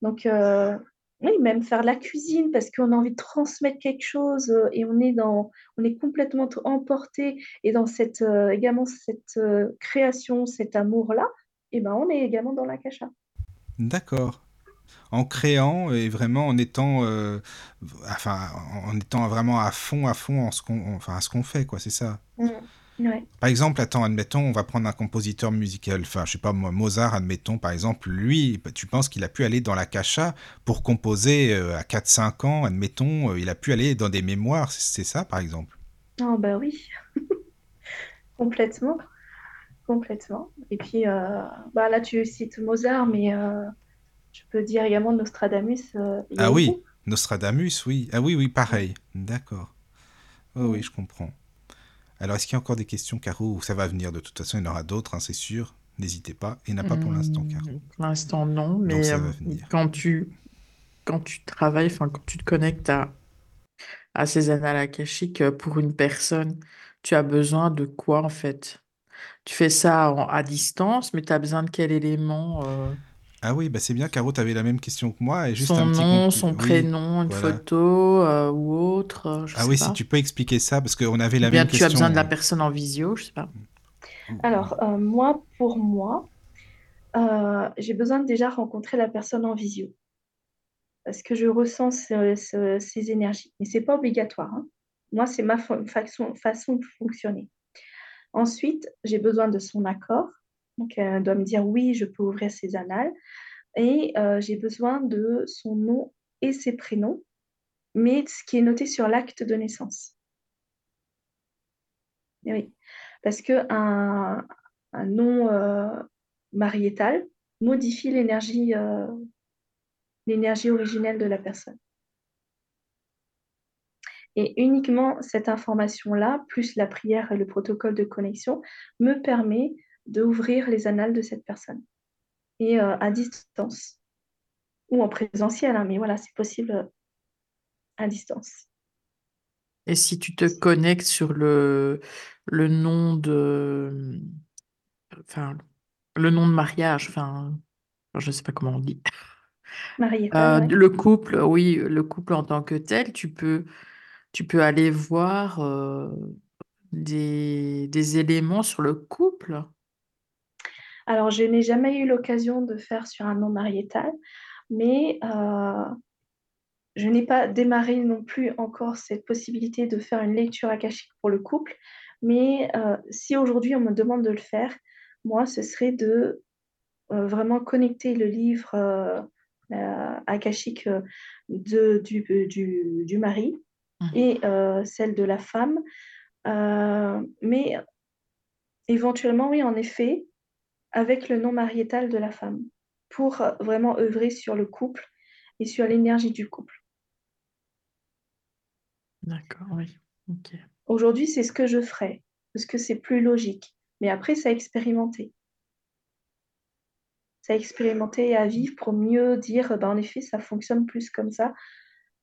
Donc, euh, oui, même faire la cuisine parce qu'on a envie de transmettre quelque chose euh, et on est dans, on est complètement emporté et dans cette euh, également cette euh, création, cet amour-là, et eh ben on est également dans la cacha. D'accord. En créant et vraiment en étant, enfin, en étant vraiment à fond, à fond en ce qu'on, enfin, à ce qu'on fait, quoi, c'est ça? Mmh. Par exemple, attends, admettons, on va prendre un compositeur musical, enfin, je sais pas moi, Mozart, admettons, par exemple, lui, tu penses qu'il a pu aller dans la cacha pour composer euh, à 4-5 ans, admettons, euh, il a pu aller dans des mémoires, c'est ça, par exemple? Oh, bah oui, complètement, complètement. Et puis, euh, bah là, tu cites Mozart, mais je peux dire également Nostradamus. ah oui, Nostradamus, oui. Ah oui, oui, pareil, d'accord. Oh, oui, je comprends. Alors, est-ce qu'il y a encore des questions, Caro Ça va venir de toute façon, il y en aura d'autres, hein, c'est sûr. N'hésitez pas. Il n'y en a pas pour l'instant, Caro. Hmm, pour l'instant, non. Mais euh, quand, tu, quand tu travailles, enfin, quand tu te connectes à, à ces annales akashiques euh, pour une personne, tu as besoin de quoi, en fait? Tu fais ça à distance, mais tu as besoin de quel élément euh? Ah oui, bah c'est bien, Caro, tu avais la même question que moi. Et juste son un petit nom, son prénom, une photo euh, ou autre. Euh, ah oui, si tu peux expliquer ça, parce qu'on avait la même question. tu as besoin de la personne en visio, je sais pas. Alors, euh, moi, pour moi, j'ai besoin de déjà rencontrer la personne en visio. Parce que je ressens ces énergies. Mais ce n'est pas obligatoire. Hein. Moi, c'est ma façon, façon de fonctionner. Ensuite, j'ai besoin de son accord donc, elle doit me dire oui, je peux ouvrir ces annales. et euh, j'ai besoin de son nom et ses prénoms, mais ce qui est noté sur l'acte de naissance. oui, parce que un, nom euh, mariétal modifie l'énergie euh, l'énergie originelle de la personne. Et uniquement cette information-là, plus la prière et le protocole de connexion, me permet d'ouvrir les annales de cette personne. Et euh, à distance. Ou en présentiel, hein, mais voilà, c'est possible euh, à distance. Et si tu te connectes sur le, le nom de. Enfin, le nom de mariage, enfin, je ne sais pas comment on dit. Euh, le couple, oui, le couple en tant que tel, tu peux, tu peux aller voir euh, des, des éléments sur le couple. Alors, je n'ai jamais eu l'occasion de faire sur un nom mariétal, mais euh, je n'ai pas démarré non plus encore cette possibilité de faire une lecture akashique pour le couple. Mais si aujourd'hui on me demande de le faire, moi, ce serait de vraiment connecter le livre euh, akashique euh, de, du, du, du mari mmh. et euh, celle de la femme. mais éventuellement, oui, en effet, avec le nom mariétal de la femme, pour vraiment œuvrer sur le couple et sur l'énergie du couple. D'accord, oui. Aujourd'hui, c'est ce que je ferais, parce que c'est plus logique. Mais après, ça a expérimenté à expérimenter et à vivre pour mieux dire, ben, en effet, ça fonctionne plus comme ça.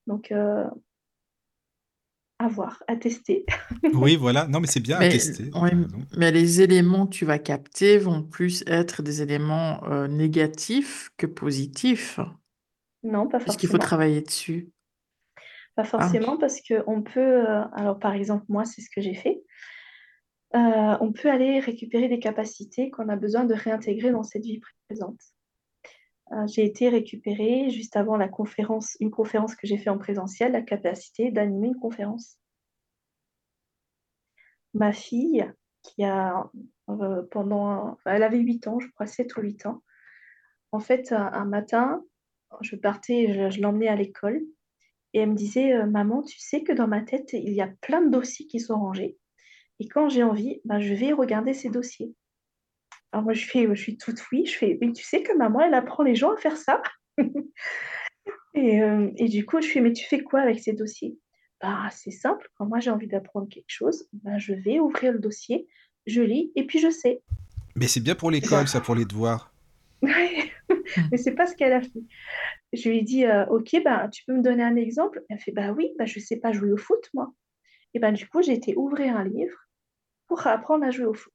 Donc, euh, à voir, à tester. oui, voilà. Non, mais c'est bien à tester. mais les éléments que tu vas capter vont plus être des éléments euh, négatifs que positifs. Non, pas forcément. Parce qu'il faut travailler dessus? Pas forcément, parce qu'on peut. Euh, alors, par exemple, moi, c'est ce que j'ai fait. Euh, on peut aller récupérer des capacités qu'on a besoin de réintégrer dans cette vie présente. Euh, j'ai été récupérer juste avant la conférence, une conférence que j'ai fait en présentiel, la capacité d'animer une conférence. Ma fille, qui a euh, pendant, elle avait 8 ans, je crois 7 ou 8 ans. En fait, un, matin, je partais, je l'emmenais à l'école et elle me disait, maman, tu sais que dans ma tête, il y a plein de dossiers qui sont rangés. Et quand j'ai envie, ben, je vais regarder ces dossiers. Alors moi, je, fais, je suis toute oui, je fais, mais tu sais que maman, elle apprend les gens à faire ça. Euh, et, du coup, je fais, mais tu fais quoi avec ces dossiers? Bah, C'est simple, quand moi j'ai envie d'apprendre quelque chose, ben, je vais ouvrir le dossier, je lis, et puis je sais. Mais c'est bien pour l'école, ça, pour les devoirs. Oui, mais c'est pas ce qu'elle a fait. Je lui ai dit, euh, ok, ben, tu peux me donner un exemple? Elle fait, bah oui, bah, je sais pas jouer au foot, moi. Et ben du coup, j'ai été ouvrir un livre pour apprendre à jouer au foot.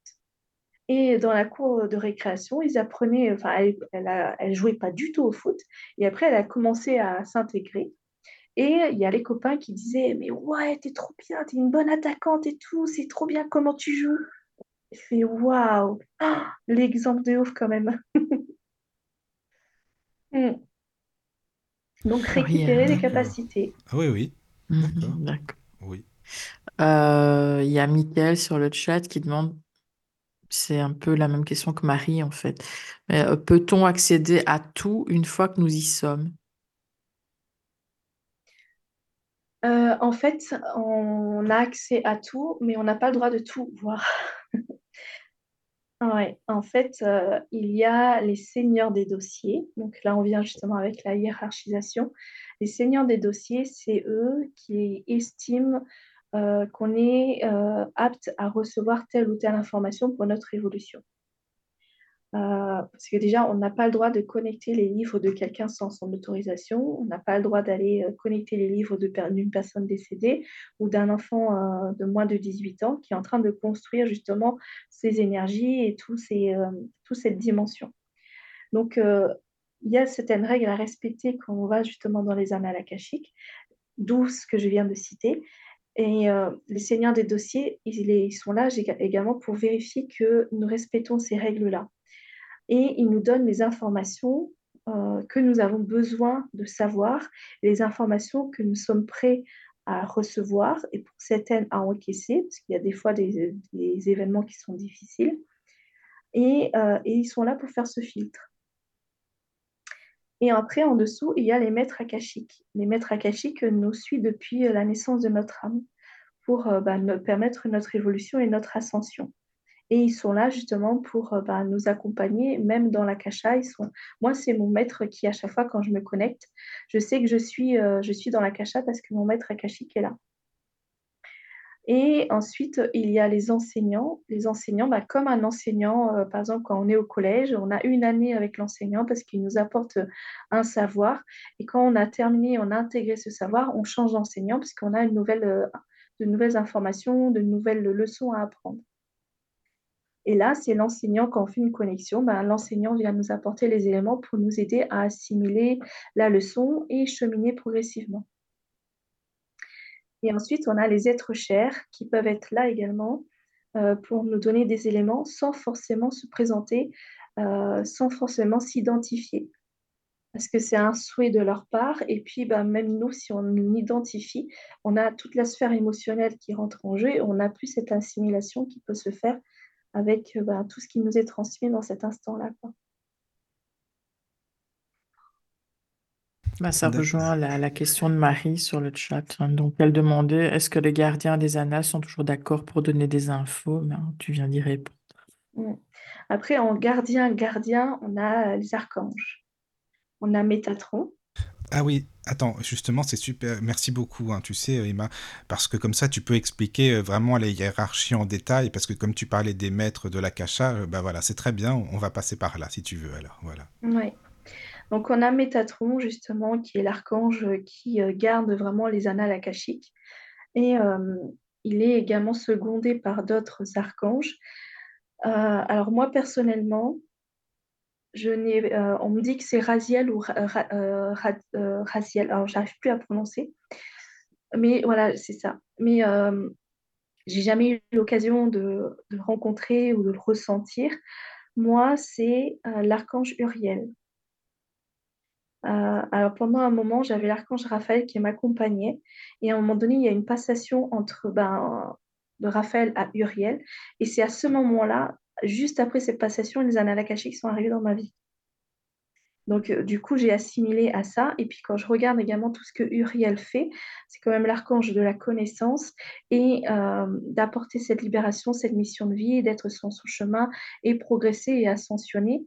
Et dans la cour de récréation, ils apprenaient, enfin, elle, elle, jouait pas du tout au foot. Et après, elle a commencé à s'intégrer. Et il y a les copains qui disaient, mais ouais, t'es trop bien, t'es une bonne attaquante et tout, c'est trop bien comment tu joues? Je fais waouh, ah, l'exemple de ouf quand même. Hmm. Donc récupérer des capacités. Ah oui, oui. Mhm, d'accord. Oui. Euh, il y a Mickaël sur le chat qui demande, c'est un peu la même question que Marie en fait. Euh, peut-on accéder à tout une fois que nous y sommes? Euh, en fait, on a accès à tout, mais on n'a pas le droit de tout voir. Ouais, en fait, il y a les seigneurs des dossiers. Donc là, on vient justement avec la hiérarchisation. Les seigneurs des dossiers, c'est eux qui estiment euh, qu'on est euh, apte à recevoir telle ou telle information pour notre évolution. Euh, parce que déjà, on n'a pas le droit de connecter les livres de quelqu'un sans son autorisation. On n'a pas le droit d'aller connecter les livres d'une personne décédée ou d'un enfant de moins de 18 ans qui est en train de construire justement ses énergies et tous ces, toute cette dimension. Donc, il y a certaines règles à respecter quand on va justement dans les annales akashiques, d'où ce que je viens de citer. Et euh, les seigneurs des dossiers, ils, sont là également pour vérifier que nous respectons ces règles-là. Et ils nous donnent les informations euh, que nous avons besoin de savoir, les informations que nous sommes prêts à recevoir et pour certaines à encaisser, parce qu'il y a des fois des, événements qui sont difficiles. Euh, et, ils sont là pour faire ce filtre. Et après, en dessous, il y a les maîtres akashiques. Les maîtres akashiques nous suivent depuis la naissance de notre âme pour bah, permettre notre évolution et notre ascension. Et ils sont là justement pour bah, nous accompagner, même dans la kasha. Ils sont... Moi, c'est mon maître qui, à chaque fois, quand je me connecte, je sais que je suis, je suis dans la kasha parce que mon maître akashique est là. Et ensuite, il y a les enseignants. Les enseignants, bah, comme un enseignant, euh, par exemple, quand on est au collège, on a une année avec l'enseignant parce qu'il nous apporte un savoir. Et quand on a terminé, on a intégré ce savoir, on change d'enseignant parce qu'on a euh, de nouvelles informations, de nouvelles leçons à apprendre. Et là, c'est l'enseignant, quand on fait une connexion, bah, l'enseignant vient nous apporter les éléments pour nous aider à assimiler la leçon et cheminer progressivement. Et ensuite, on a les êtres chers qui peuvent être là également euh, pour nous donner des éléments sans forcément se présenter, euh, sans forcément s'identifier. Parce que c'est un souhait de leur part. Et puis, bah, même nous, si on identifie, on a toute la sphère émotionnelle qui rentre en jeu et on n'a plus cette assimilation qui peut se faire avec bah, tout ce qui nous est transmis dans cet instant-là. Bah, ça rejoint la, question de Marie sur le chat. Hein. Donc, elle demandait est-ce que les gardiens des annales sont toujours d'accord pour donner des infos? Hein, tu viens d'y répondre. Mm. Après, en gardien, gardien, on a les archanges. On a Métatron. Ah oui, attends, justement, c'est super. Merci beaucoup, hein, tu sais, Emma, parce que comme ça, tu peux expliquer euh, vraiment les hiérarchies en détail, parce que comme tu parlais des maîtres de la cacha, bah voilà, c'est très bien. On va passer par là, si tu veux, alors, voilà. Oui. Donc on a Métatron justement qui est l'archange qui euh, garde vraiment les annales akashiques et euh, il est également secondé par d'autres archanges. Euh, alors moi personnellement, je on me dit que c'est Raziel ou Raziel, alors j'arrive plus à prononcer, mais voilà c'est ça. Mais j'ai jamais eu l'occasion de, de, le rencontrer ou de le ressentir. Moi, c'est l'archange Uriel. Euh, alors pendant un moment, j'avais l'archange Raphaël qui m'accompagnait. Et à un moment donné, il y a une passation entre ben, de Raphaël à Uriel. Et c'est à ce moment-là, juste après cette passation, les annales sont arrivés dans ma vie. Donc, euh, du coup, j'ai assimilé à ça. Et puis, quand je regarde également tout ce que Uriel fait, c'est quand même l'archange de la connaissance et euh, d'apporter cette libération, cette mission de vie, d'être sur son chemin et progresser et ascensionner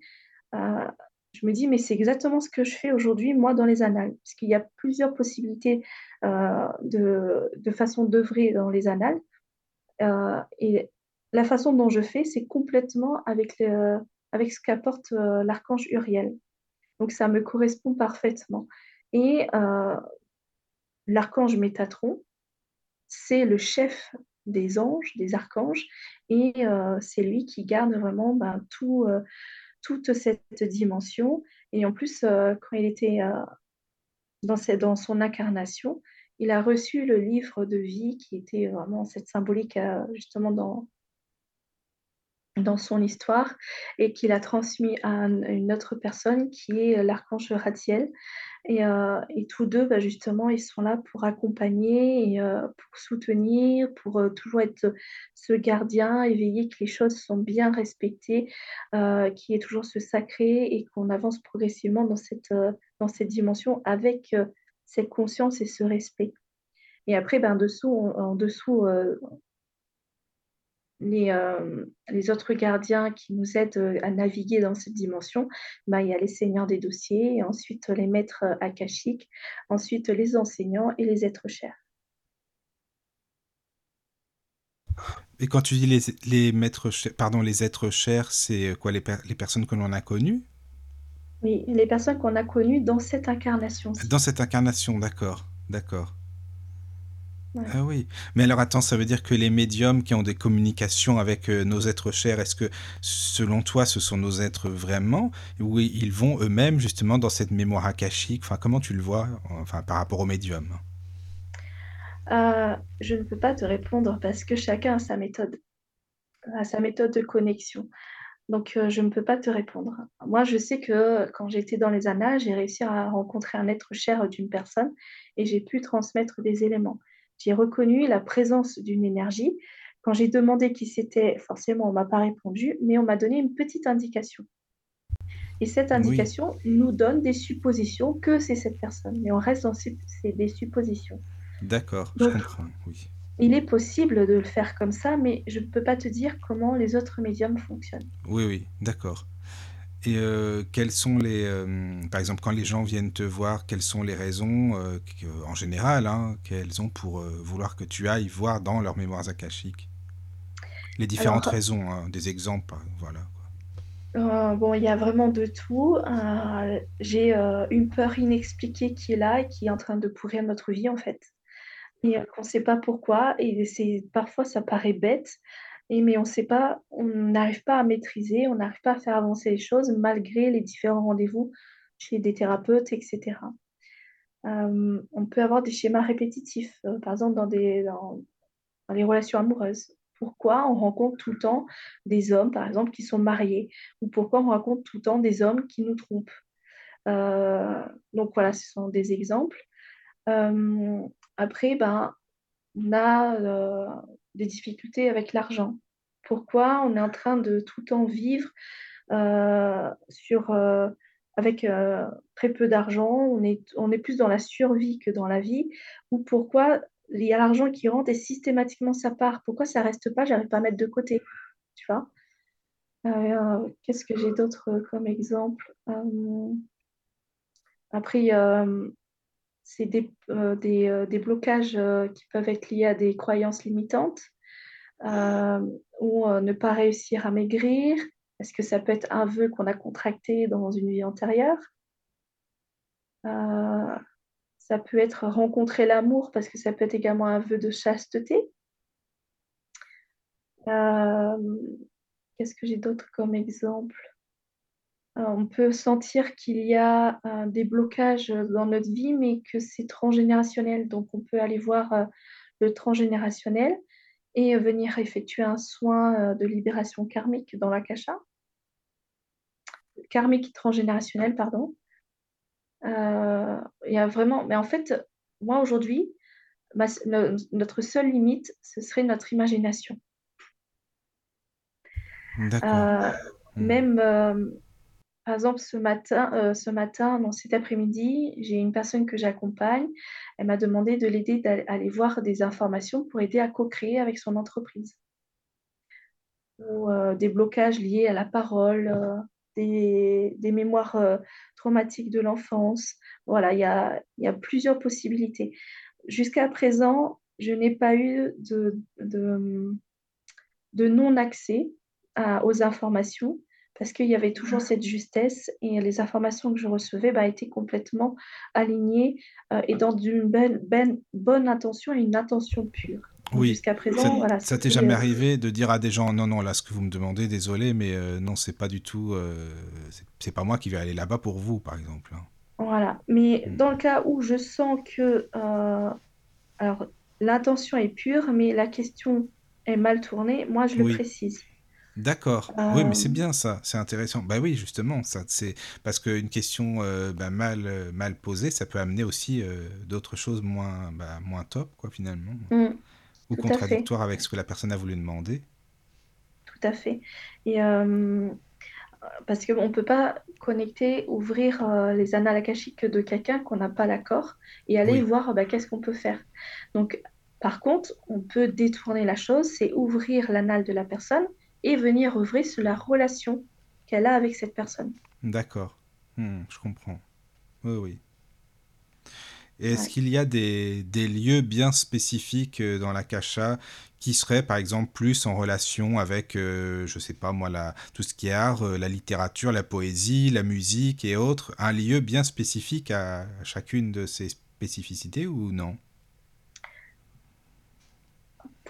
je me dis, mais c'est exactement ce que je fais aujourd'hui, moi, dans les annales. Parce qu'il y a plusieurs possibilités euh, de, de, façon d'œuvrer dans les annales. Euh, et la façon dont je fais, c'est complètement avec, avec ce qu'apporte euh, l'archange Uriel. Donc, ça me correspond parfaitement. Et l'archange Métatron, c'est le chef des anges, des archanges, et c'est lui qui garde vraiment ben, tout toute cette dimension. Et en plus, euh, quand il était euh, dans, son incarnation, il a reçu le livre de vie qui était vraiment cette symbolique euh, justement dans, dans son histoire et qu'il a transmis à une autre personne qui est l'archange Ratiel. Et, euh, et, tous deux, bah, justement, ils sont là pour accompagner, et, euh, pour soutenir, pour euh, toujours être ce gardien, et veiller que les choses sont bien respectées, qu'il y ait toujours ce sacré et qu'on avance progressivement dans cette, dans cette dimension avec cette conscience et ce respect. Et après, ben, dessous, en dessous, les, euh, les, autres gardiens qui nous aident euh, à naviguer dans cette dimension, bah, il y a les seigneurs des dossiers, ensuite les maîtres euh, akashiques, ensuite les enseignants et les êtres chers. Et quand tu dis les, les maîtres, pardon, les êtres chers, c'est quoi les, les personnes que l'on a connues? Oui, les personnes qu'on a connues dans cette incarnation. Dans cette incarnation, d'accord, d'accord. Ah oui. Mais alors attends, ça veut dire que les médiums qui ont des communications avec euh, nos êtres chers, est-ce que selon toi ce sont nos êtres vraiment ou ils vont eux-mêmes justement dans cette mémoire akashique? Enfin, comment tu le vois enfin, par rapport aux médiums? Euh, Je ne peux pas te répondre parce que chacun a sa méthode, a sa méthode de connexion. Donc, euh, je ne peux pas te répondre. Moi, je sais que quand j'étais dans les annales, j'ai réussi à rencontrer un être cher d'une personne et j'ai pu transmettre des éléments. J'ai reconnu la présence d'une énergie. Quand j'ai demandé qui c'était, forcément, on ne m'a pas répondu, mais on m'a donné une petite indication. Et cette indication nous donne des suppositions que c'est cette personne. Mais on reste dans ces, des suppositions. D'accord, je comprends, oui. Il est possible de le faire comme ça, mais je ne peux pas te dire comment les autres médiums fonctionnent. Oui, oui, d'accord. Et euh, quelles sont les, euh, par exemple, quand les gens viennent te voir, quelles sont les raisons, euh, en général, hein, qu'elles ont pour vouloir que tu ailles voir dans leurs mémoires akashiques? Les différentes raisons, hein, des exemples, voilà. bon, il y a vraiment de tout. J'ai une peur inexpliquée qui est là et qui est en train de pourrir notre vie, en fait et qu'on ne sait pas pourquoi. Et parfois ça paraît bête, et, mais on sait pas, on n'arrive pas à maîtriser, on n'arrive pas à faire avancer les choses malgré les différents rendez-vous chez des thérapeutes, etc. Euh, on peut avoir des schémas répétitifs, euh, par exemple dans, des, dans, les relations amoureuses. Pourquoi on rencontre tout le temps des hommes, par exemple, qui sont mariés? Ou pourquoi on rencontre tout le temps des hommes qui nous trompent? Euh, Donc voilà, ce sont des exemples. Après, ben, on a des difficultés avec l'argent. Pourquoi on est en train de tout le temps vivre euh, sur, euh, avec très peu d'argent on est, on est plus dans la survie que dans la vie Ou pourquoi il y a l'argent qui rentre et systématiquement ça part? Pourquoi ça reste pas? J'arrive pas à mettre de côté. Tu vois? Qu'est-ce que j'ai d'autre comme exemple? Après, c'est des, euh, euh, blocages euh, qui peuvent être liés à des croyances limitantes ou ne pas réussir à maigrir. Est-ce que ça peut être un vœu qu'on a contracté dans une vie antérieure? Ça peut être rencontrer l'amour parce que ça peut être également un vœu de chasteté. Qu'est-ce que j'ai d'autre comme exemple? On peut sentir qu'il y a euh, des blocages dans notre vie, mais que c'est transgénérationnel. Donc, on peut aller voir euh, le transgénérationnel et venir effectuer un soin de libération karmique dans l'akasha. Karmique transgénérationnel, pardon. Il y a vraiment... Mais en fait, moi, aujourd'hui, notre seule limite, ce serait notre imagination. D'accord. Hmm. Même par exemple, ce matin, euh, non, cet après-midi, j'ai une personne que j'accompagne. Elle m'a demandé de l'aider d'aller voir des informations pour aider à co-créer avec son entreprise. Ou euh, des blocages liés à la parole, euh, des, mémoires traumatiques de l'enfance. Voilà, il y a, plusieurs possibilités. Jusqu'à présent, je n'ai pas eu de non-accès aux informations parce qu'il y avait toujours cette justesse et les informations que je recevais bah, étaient complètement alignées euh, et dans une bonne intention et une intention pure. Oui, jusqu'à présent, ça, voilà. Ça t'est jamais euh, arrivé de dire à des gens non, non, là, ce que vous me demandez, désolé, mais euh, non, c'est pas du tout, c'est pas moi qui vais aller là-bas pour vous, par exemple. Hein. Voilà, mais mm. dans le cas où je sens que, alors, l'intention est pure, mais la question est mal tournée, moi, je le précise. D'accord. Oui, mais c'est euh. bien ça, c'est intéressant. Bah oui, justement, ça, c'est parce qu'une question euh, bah, mal, euh, mal posée, ça peut amener aussi d'autres choses moins, bah, moins top, quoi, finalement, mmh. ou contradictoires avec ce que la personne a voulu demander. Tout à fait. Et parce qu'on ne peut pas connecter, ouvrir les annales akashiques de quelqu'un qu'on n'a pas l'accord et aller voir bah, qu'est-ce qu'on peut faire. Donc, par contre, on peut détourner la chose, c'est ouvrir l'anal de la personne et venir œuvrer sur la relation qu'elle a avec cette personne. D'accord, hmm, je comprends. Oui, oui. Est-ce qu'il y a des, des, lieux bien spécifiques euh, dans la cacha qui seraient par exemple plus en relation avec, euh, je sais pas moi, la, tout ce qui est art, euh, la littérature, la poésie, la musique et autres? Un lieu bien spécifique à chacune de ces spécificités ou non?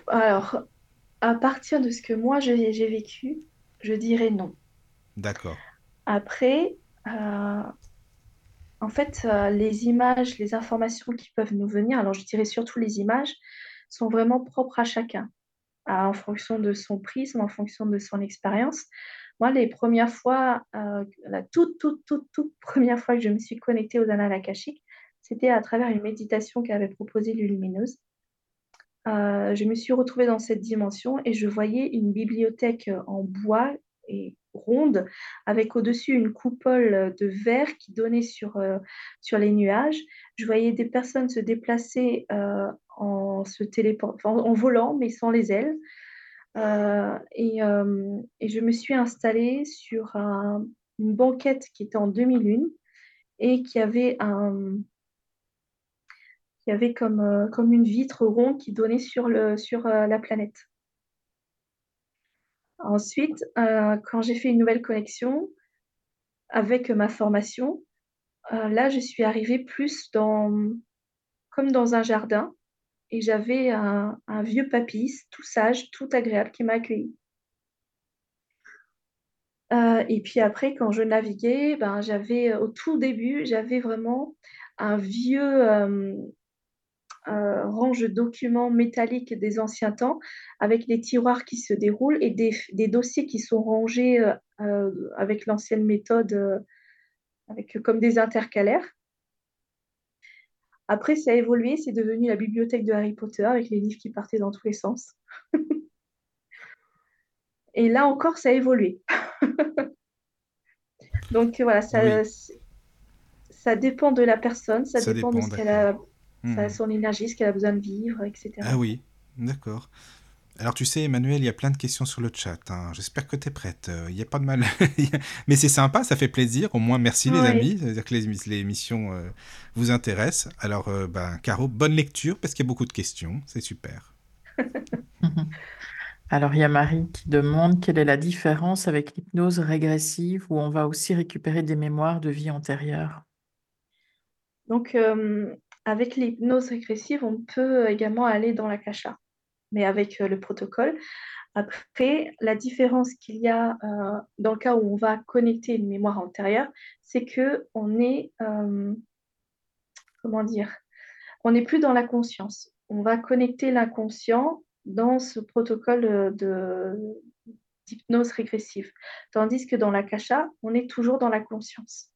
Alors, à partir de ce que moi j'ai vécu, je dirais non. D'accord. Après, euh, en fait, euh, les images, les informations qui peuvent nous venir, alors je dirais surtout les images, sont vraiment propres à chacun, en fonction de son prisme, en fonction de son expérience. Moi, les premières fois, euh, la toute, toute, toute, toute première fois que je me suis connectée aux annales akashiques, c'était à travers une méditation qu'avait proposée Lumineuse. Euh, je me suis retrouvée dans cette dimension et je voyais une bibliothèque en bois et ronde avec au-dessus une coupole de verre qui donnait sur, sur les nuages. Je voyais des personnes se déplacer en, se en, volant, mais sans les ailes. Et, je me suis installée sur une banquette qui était en demi-lune et qui avait un, qui avait comme, comme une vitre ronde qui donnait sur, le, sur la planète. Ensuite, euh, quand j'ai fait une nouvelle connexion avec ma formation, euh, là, je suis arrivée plus dans, comme dans un jardin et j'avais un, vieux papy, tout sage, tout agréable, qui m'a accueilli. Euh, et puis après, quand je naviguais, ben, j'avais au tout début, j'avais vraiment un vieux, euh, range de documents métalliques des anciens temps avec des tiroirs qui se déroulent et des, dossiers qui sont rangés euh, euh, avec l'ancienne méthode, avec, comme des intercalaires. Après, ça a évolué, c'est devenu la bibliothèque de Harry Potter avec les livres qui partaient dans tous les sens. et là encore, ça a évolué. Donc voilà, ça, ça dépend de la personne, ça, dépend, de ce qu'elle a Hmm. son énergie, ce qu'elle a besoin de vivre, etc. Ah oui, d'accord. Alors tu sais, Emmanuel, il y a plein de questions sur le chat. Hein. J'espère que tu es prête. Il n'y a pas de mal. Mais c'est sympa, ça fait plaisir. Au moins, merci les amis. C'est-à-dire que les, émissions euh, vous intéressent. Alors, euh, ben, Caro, bonne lecture parce qu'il y a beaucoup de questions. C'est super. Alors, il y a Marie qui demande quelle est la différence avec l'hypnose régressive où on va aussi récupérer des mémoires de vie antérieure? Donc, euh, avec l'hypnose régressive, on peut également aller dans la cacha, mais avec euh, le protocole. Après, la différence qu'il y a euh, dans le cas où on va connecter une mémoire antérieure, c'est que on est, euh, comment dire, on n'est plus dans la conscience. On va connecter l'inconscient dans ce protocole d'hypnose régressive, tandis que dans la cacha, on est toujours dans la conscience.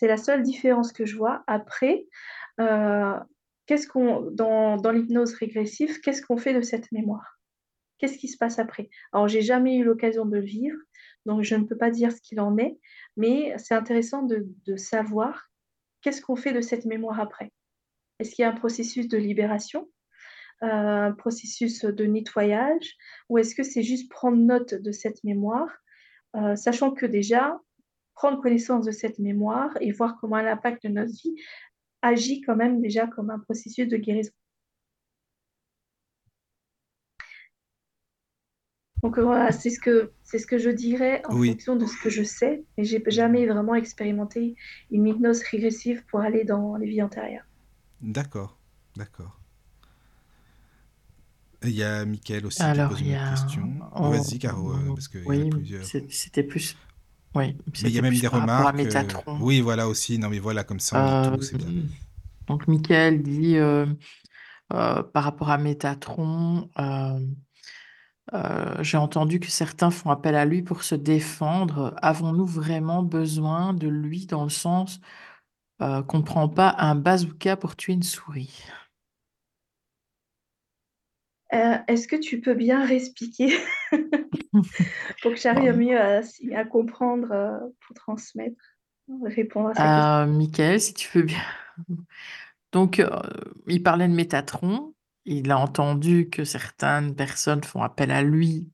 C'est la seule différence que je vois. Après, euh, qu'est-ce dans, l'hypnose régressive, qu'est-ce qu'on fait de cette mémoire? Qu'est-ce qui se passe après? Alors, j'ai jamais eu l'occasion de le vivre, donc je ne peux pas dire ce qu'il en est, mais c'est intéressant de, savoir qu'est-ce qu'on fait de cette mémoire après. Est-ce qu'il y a un processus de libération, euh, un processus de nettoyage, ou est-ce que c'est juste prendre note de cette mémoire, euh, sachant que déjà, prendre connaissance de cette mémoire et voir comment l'impact de notre vie agit quand même déjà comme un processus de guérison. Donc voilà, c'est ce que c'est ce que je dirais en fonction de ce que je sais, mais j'ai jamais vraiment expérimenté une hypnose régressive pour aller dans les vies antérieures. D'accord, d'accord. Il y a Mickaël aussi qui pose une question. Vas-y, Caro, euh, parce qu'il y a plusieurs. C'était plus oui, mais il y a même des remarques. Euh, oui, voilà aussi. Non, mais voilà, comme ça, c'est bien. Euh, donc, Michael dit euh, par rapport à Métatron, j'ai entendu que certains font appel à lui pour se défendre. Avons-nous vraiment besoin de lui dans le sens qu'on ne prend pas un bazooka pour tuer une souris? Est-ce que tu peux bien réexpliquer pour que j'arrive mieux à, comprendre, euh, pour transmettre, répondre à ça. Euh, si tu veux bien. Donc, euh, il parlait de Métatron. Il a entendu que certaines personnes font appel à lui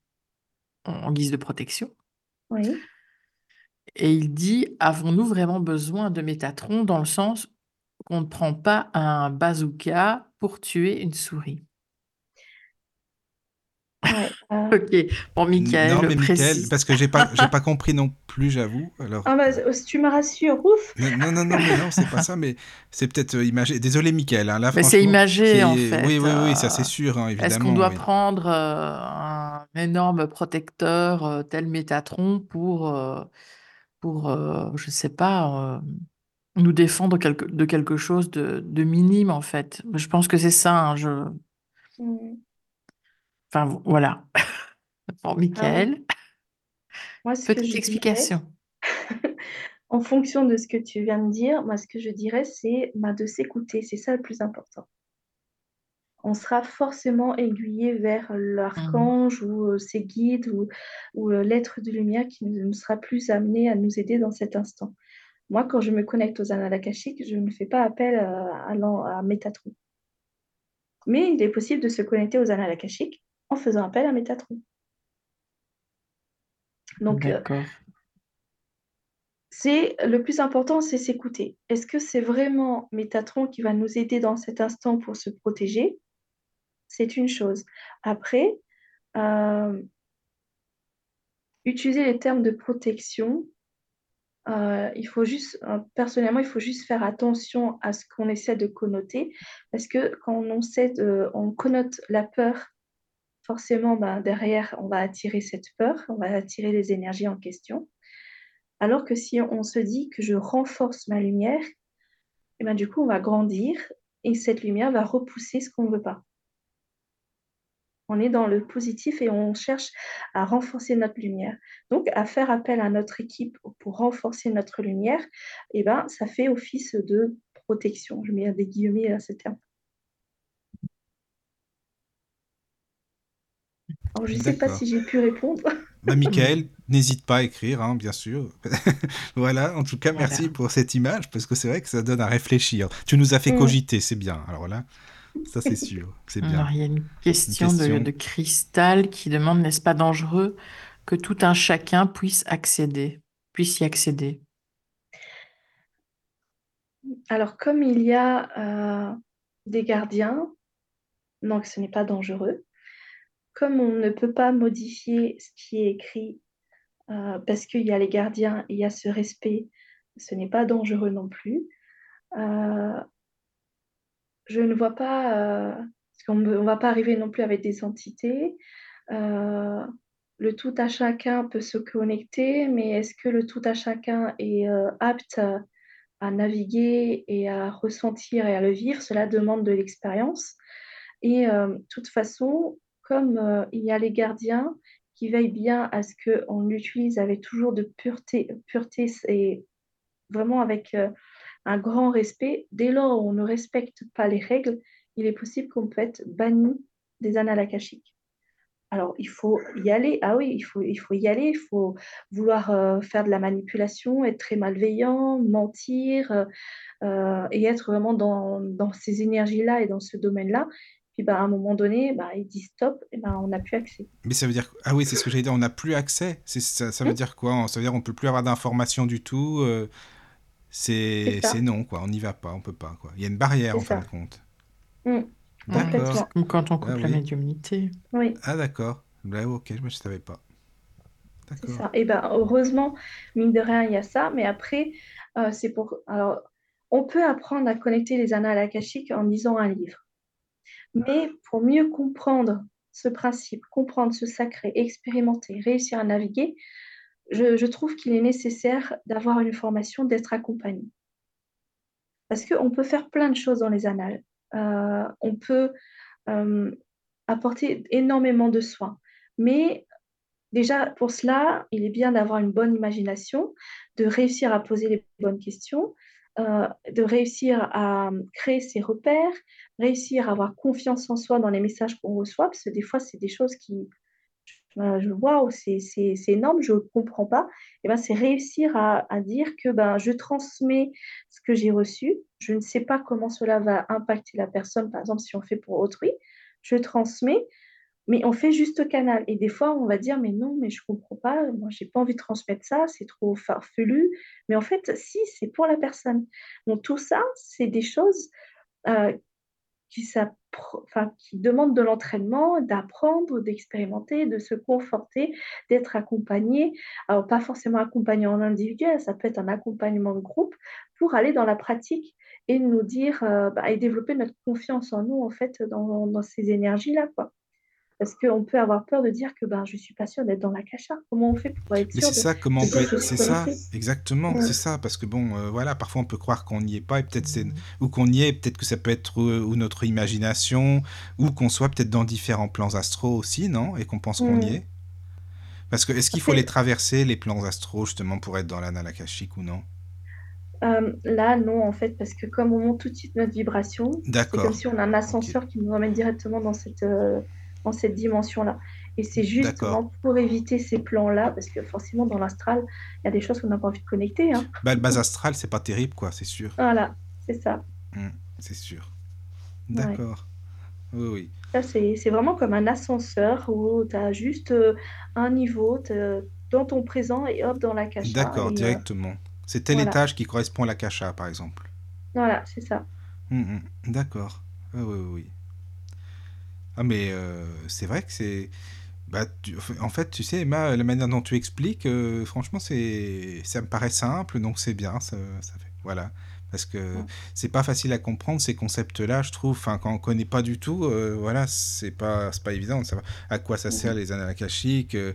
en guise de protection. Oui. Et il dit, avons-nous vraiment besoin de Métatron dans le sens qu'on ne prend pas un bazooka pour tuer une souris? euh. Ok, bon, Michael, non, mais Michael, parce que j'ai pas, j'ai pas compris non plus, j'avoue. Alors. Ah bah, tu me rassures, ouf. Non, non, non, mais non, c'est pas ça, mais c'est peut-être euh, imagé. Désolé, Michael. Hein, là, mais c'est imagé en fait. Oui, oui, oui, ça c'est sûr, hein, évidemment. Est-ce qu'on doit prendre euh, un énorme protecteur tel Métatron pour, pour, je sais pas, nous défendre quelque, de quelque chose de, de, minime en fait? Je pense que c'est ça. Hein, je. Mmh. Enfin, voilà. Pour ah Michael. Petite explication. en fonction de ce que tu viens de dire, moi, ce que je dirais, c'est bah, de s'écouter. C'est ça le plus important. on sera forcément aiguillé vers l'archange ou euh, ses guides ou, ou euh, l'être de lumière qui nous sera plus amené à nous aider dans cet instant. Moi, quand je me connecte aux annales je ne fais pas appel à, à, Métatron. Mais il est possible de se connecter aux annales akashiques en faisant appel à Métatron. Donc, c'est le plus important, c'est s'écouter. Est-ce que c'est vraiment Métatron qui va nous aider dans cet instant pour se protéger? C'est une chose. Après, euh, utiliser les termes de protection, euh, il faut juste, euh, personnellement, il faut juste faire attention à ce qu'on essaie de connoter, parce que quand on, sait on connote la peur, forcément, ben, derrière, on va attirer cette peur, on va attirer les énergies en question. Alors que si on se dit que je renforce ma lumière, eh ben du coup, on va grandir et cette lumière va repousser ce qu'on ne veut pas. On est dans le positif et on cherche à renforcer notre lumière. Donc, à faire appel à notre équipe pour renforcer notre lumière, eh ben, ça fait office de protection. Je mets des guillemets à ce terme. Alors, je ne sais pas si j'ai pu répondre. Bah, Michael, n'hésite pas à écrire, hein, bien sûr. voilà, en tout cas, merci pour cette image, parce que c'est vrai que ça donne à réfléchir. Tu nous as fait cogiter, c'est bien. Alors là, ça c'est sûr, c'est bien. Alors, il y a une question, De, Cristal qui demande, n'est-ce pas dangereux que tout un chacun puisse accéder, puisse y accéder? Alors, comme il y a euh, des gardiens, donc ce n'est pas dangereux comme on ne peut pas modifier ce qui est écrit euh, parce qu'il y a les gardiens, il y a ce respect, ce n'est pas dangereux non plus. Euh, je ne vois pas, euh, parce ne va pas arriver non plus avec des entités. le tout à chacun peut se connecter, mais est-ce que le tout à chacun est apte à naviguer et à ressentir et à le vivre? Cela demande de l'expérience. Et de toute façon, comme euh, il y a les gardiens qui veillent bien à ce qu'on l'utilise avec toujours de pureté, et vraiment avec euh, un grand respect, dès lors où on ne respecte pas les règles, il est possible qu'on peut être banni des annales. Alors, il faut y aller. Ah oui, il faut, il faut y aller. Il faut vouloir euh, faire de la manipulation, être très malveillant, mentir et être vraiment dans, dans ces énergies-là et dans ce domaine-là. Puis bah, à un moment donné, bah, il dit stop, et ben on n'a plus accès. Mais ça veut dire. Ah oui, c'est ce que j'allais dire, on n'a plus accès. Ça, ça, veut hmm dire quoi? Ça veut dire qu'on ne peut plus avoir d'informations du tout euh, C'est non, quoi. On n'y va pas, on peut pas. Quoi. Il y a une barrière en fin de compte. Hmm. D'accord. Comme quand on coupe ah la médiumnité. Oui. Ah d'accord. Bah, ok, je ne savais pas. C'est ça. Et ben heureusement, mine de rien, il y a ça. Mais après, euh, c'est pour. Alors, on peut apprendre à connecter les annales akashiques en lisant un livre. Mais pour mieux comprendre ce principe, comprendre ce sacré, expérimenter, réussir à naviguer, je, trouve qu'il est nécessaire d'avoir une formation, d'être accompagné. Parce qu'on peut faire plein de choses dans les annales. Euh, on peut euh, apporter énormément de soins. Mais déjà, pour cela, il est bien d'avoir une bonne imagination, de réussir à poser les bonnes questions, euh, de réussir à créer ses repères, réussir à avoir confiance en soi dans les messages qu'on reçoit, parce que des fois, c'est des choses qui, je vois, c'est énorme, je ne comprends pas. Et ben, c'est réussir à, à, dire que ben, je transmets ce que j'ai reçu. Je ne sais pas comment cela va impacter la personne, par exemple, si on fait pour autrui. Je transmets, mais on fait juste canal. Et des fois, on va dire, mais non, mais je comprends pas, moi, je n'ai pas envie de transmettre ça, c'est trop farfelu. Mais en fait, si, c'est pour la personne. Donc, tout ça, c'est des choses euh, qui, enfin, qui demandent de l'entraînement, d'apprendre, d'expérimenter, de se conforter, d'être accompagné. Alors, pas forcément accompagné en individuel, ça peut être un accompagnement de groupe pour aller dans la pratique et nous dire, euh, bah, et développer notre confiance en nous, en fait, dans, dans ces énergies-là, quoi. Parce qu'on peut avoir peur de dire que ben, je ne suis pas sûre d'être dans la cacha. Comment on fait pour être sûr Mais c'est ça, comment on peut C'est ça, exactement, c'est ça. Parce que bon, euh, voilà, parfois on peut croire qu'on n'y est pas, et peut-être c'est... ou qu'on y est, peut-être que ça peut être euh, ou notre imagination, ou qu'on soit peut-être dans différents plans astraux aussi, non? Et qu'on pense qu'on y est. Parce que est-ce qu'il faut les traverser, les plans astraux, justement, pour être dans l'anal akashique ou non? Euh, là, non, en fait, parce que comme on monte tout de suite notre vibration, c'est comme si on a un ascenseur qui nous emmène directement dans cette, euh, dans cette dimension-là. Et c'est D'accord. justement pour éviter ces plans-là, parce que forcément, dans l'astral, il y a des choses qu'on n'a pas envie de connecter, hein. Bah, le bas astral, c'est pas terrible, quoi, c'est sûr. Voilà, c'est ça. Hmm, c'est sûr. Ouais. D'accord. Oui, oui. Ça, c'est, vraiment comme un ascenseur où tu as juste euh, un niveau dans ton présent et hop, dans l'akasha. D'accord, Et euh, directement. C'est tel voilà, étage qui correspond à l'akasha, par exemple. voilà, c'est ça. Hmm, hmm, D'accord. Oui, oui, oui. Ah, mais euh, c'est vrai que c'est. Bah, tu- En fait, tu sais, Emma, la manière dont tu expliques, euh, franchement, c'est, ça me paraît simple, donc c'est bien. Ça, ça fait... Voilà. Parce que Ouais. c'est pas facile à comprendre ces concepts-là, je trouve. Enfin, quand on connaît pas du tout, euh, voilà, c'est pas, c'est pas évident de savoir à quoi ça sert les annales akashiques, euh,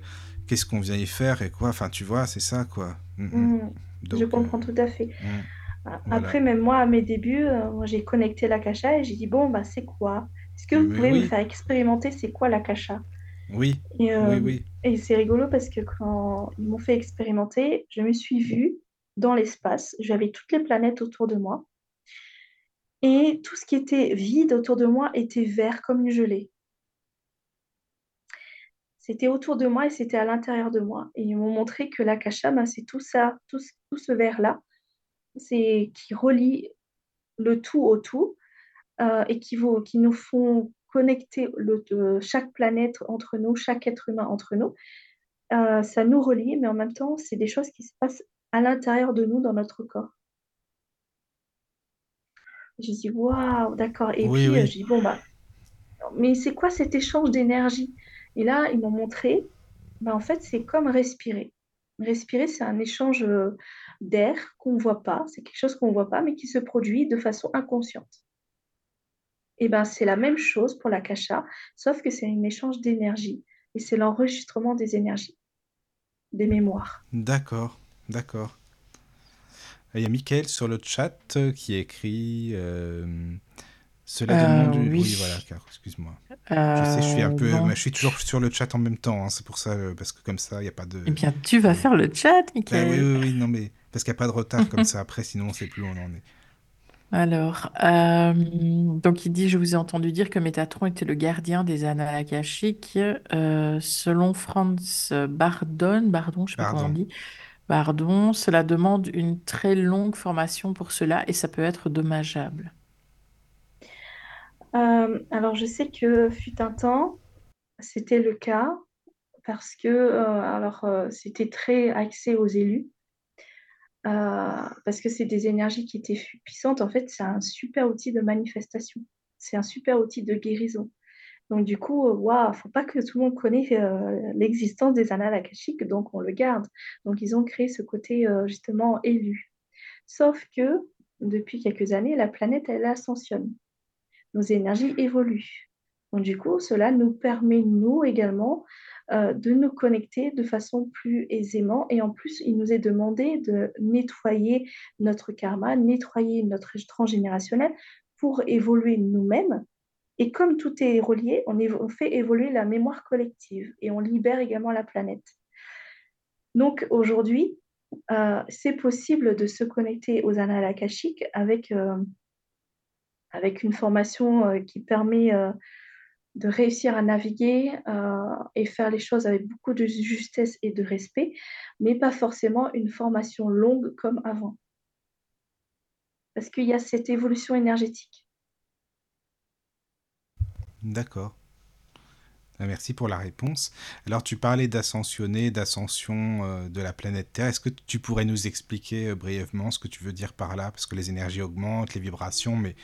qu'est-ce qu'on vient y faire et quoi. Enfin, tu vois, c'est ça, quoi. Hmm, hmm. Mhm. Je comprends tout à fait. voilà. Après, même moi, à mes débuts, euh, j'ai connecté l'akasha et j'ai dit, bon, bah, c'est quoi? Est-ce que vous Mais pouvez me oui, faire expérimenter c'est quoi l'akasha? oui, Et, oui, euh, oui. et c'est rigolo parce que quand ils m'ont fait expérimenter, je me suis vue dans l'espace. J'avais toutes les planètes autour de moi et tout ce qui était vide autour de moi était vert comme une gelée. C'était autour de moi et c'était à l'intérieur de moi. Et ils m'ont montré que l'akasha, ben, c'est tout ça, tout, ce- tout ce vert-là, c'est qui relie le tout au tout euh, et qui, vous, qui nous font connecter le, chaque planète entre nous, chaque être humain entre nous. Euh, ça nous relie, mais en même temps, c'est des choses qui se passent à l'intérieur de nous, dans notre corps. J'ai dit, waouh, d'accord. Et Oui, puis, oui. j'ai dit, bon, bah, mais c'est quoi cet échange d'énergie? Et là, ils m'ont montré, bah, en fait, c'est comme respirer. Respirer, c'est un échange euh, d'air qu'on ne voit pas, c'est quelque chose qu'on ne voit pas, mais qui se produit de façon inconsciente. Et ben, c'est la même chose pour la kasha, sauf que c'est un échange d'énergie. Et c'est l'enregistrement des énergies, des mémoires. D'accord, d'accord. Il y a Michael sur le chat euh, qui écrit euh, Cela Euh, demande. Oui, oui. voilà, car, excuse-moi. Je sais, je suis un Euh, peu. mais je suis toujours sur le chat en même temps, hein, c'est pour ça, euh, parce que comme ça, il n'y a pas de. eh bien, tu vas faire le chat, Ah oui, Michael. oui, oui, non, mais. Parce qu'il n'y a pas de retard comme ça après, sinon on sait plus où on en est. Alors, euh, donc il dit, je vous ai entendu dire que Métatron était le gardien des annales akashiques. Euh, selon Franz Bardon, Bardon, je sais pas comment on Pardon. dit, Bardon, cela demande une très longue formation pour cela et ça peut être dommageable. Euh, alors, je sais que fut un temps, c'était le cas, parce que euh, alors, euh, c'était très axé aux élus. Euh, parce que c'est des énergies qui étaient puissantes. En fait, c'est un super outil de manifestation. C'est un super outil de guérison. Donc, du coup, euh, waouh, faut pas que tout le monde connaisse euh, l'existence des annales donc on le garde. Donc, ils ont créé ce côté justement élu. Sauf que depuis quelques années, la planète, elle ascensionne. Nos énergies évoluent. Donc, du coup, cela nous permet, nous également, euh, de nous connecter de façon plus aisément. Et en plus, il nous est demandé de nettoyer notre karma, nettoyer notre transgénérationnel pour évoluer nous-mêmes. Et comme tout est relié, on, fait évoluer la mémoire collective et on libère également la planète. Donc aujourd'hui, euh, c'est possible de se connecter aux annales akashiques avec, euh, avec une formation qui permet de réussir à naviguer euh, et faire les choses avec beaucoup de justesse et de respect, mais pas forcément une formation longue comme avant. Parce qu'il y a cette évolution énergétique. D'accord. Ah, Merci pour la réponse. Alors, tu parlais d'ascensionner, d'ascension euh, de la planète Terre. Est-ce que tu pourrais nous expliquer euh, brièvement ce que tu veux dire par là? Parce que les énergies augmentent, les vibrations, mais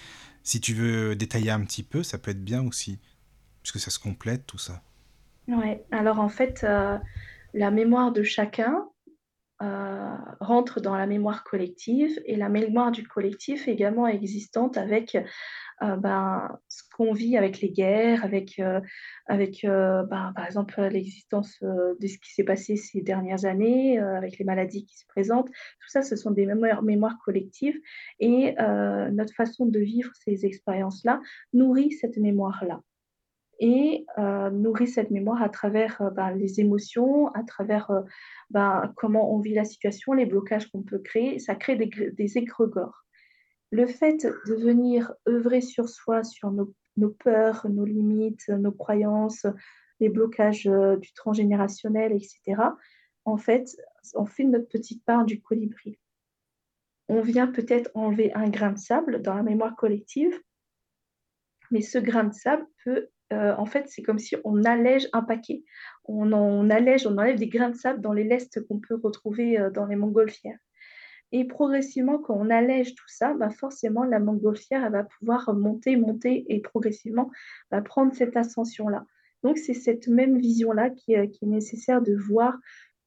si tu veux détailler un petit peu, ça peut être bien aussi, puisque ça se complète, tout ça. Ouais. Alors en fait, euh, la mémoire de chacun euh, rentre dans la mémoire collective et la mémoire du collectif est également existante avec euh, ben, ce qu'on vit avec les guerres, avec, avec ben, par exemple l'existence de ce qui s'est passé ces dernières années, avec les maladies qui se présentent. Tout ça, ce sont des mémoires, collectives et notre façon de vivre ces expériences-là nourrit cette mémoire-là. Et nourrit cette mémoire à travers ben, les émotions, à travers ben, comment on vit la situation, les blocages qu'on peut créer. Ça crée des, des. Le fait de venir œuvrer sur soi, sur nos, nos peurs, nos limites, nos croyances, les blocages du transgénérationnel, etc., en fait, on fait notre petite part du colibri. On vient peut-être enlever un grain de sable dans la mémoire collective, mais ce grain de sable peut, euh, en fait, c'est comme si on allège un paquet. On, on, allège, on enlève des grains de sable dans les lestes qu'on peut retrouver euh, dans les montgolfières. Et progressivement, quand on allège tout ça, bah forcément, la montgolfière, elle va pouvoir monter, monter et progressivement va prendre cette ascension-là. Donc, c'est cette même vision-là qui, qui, est nécessaire de voir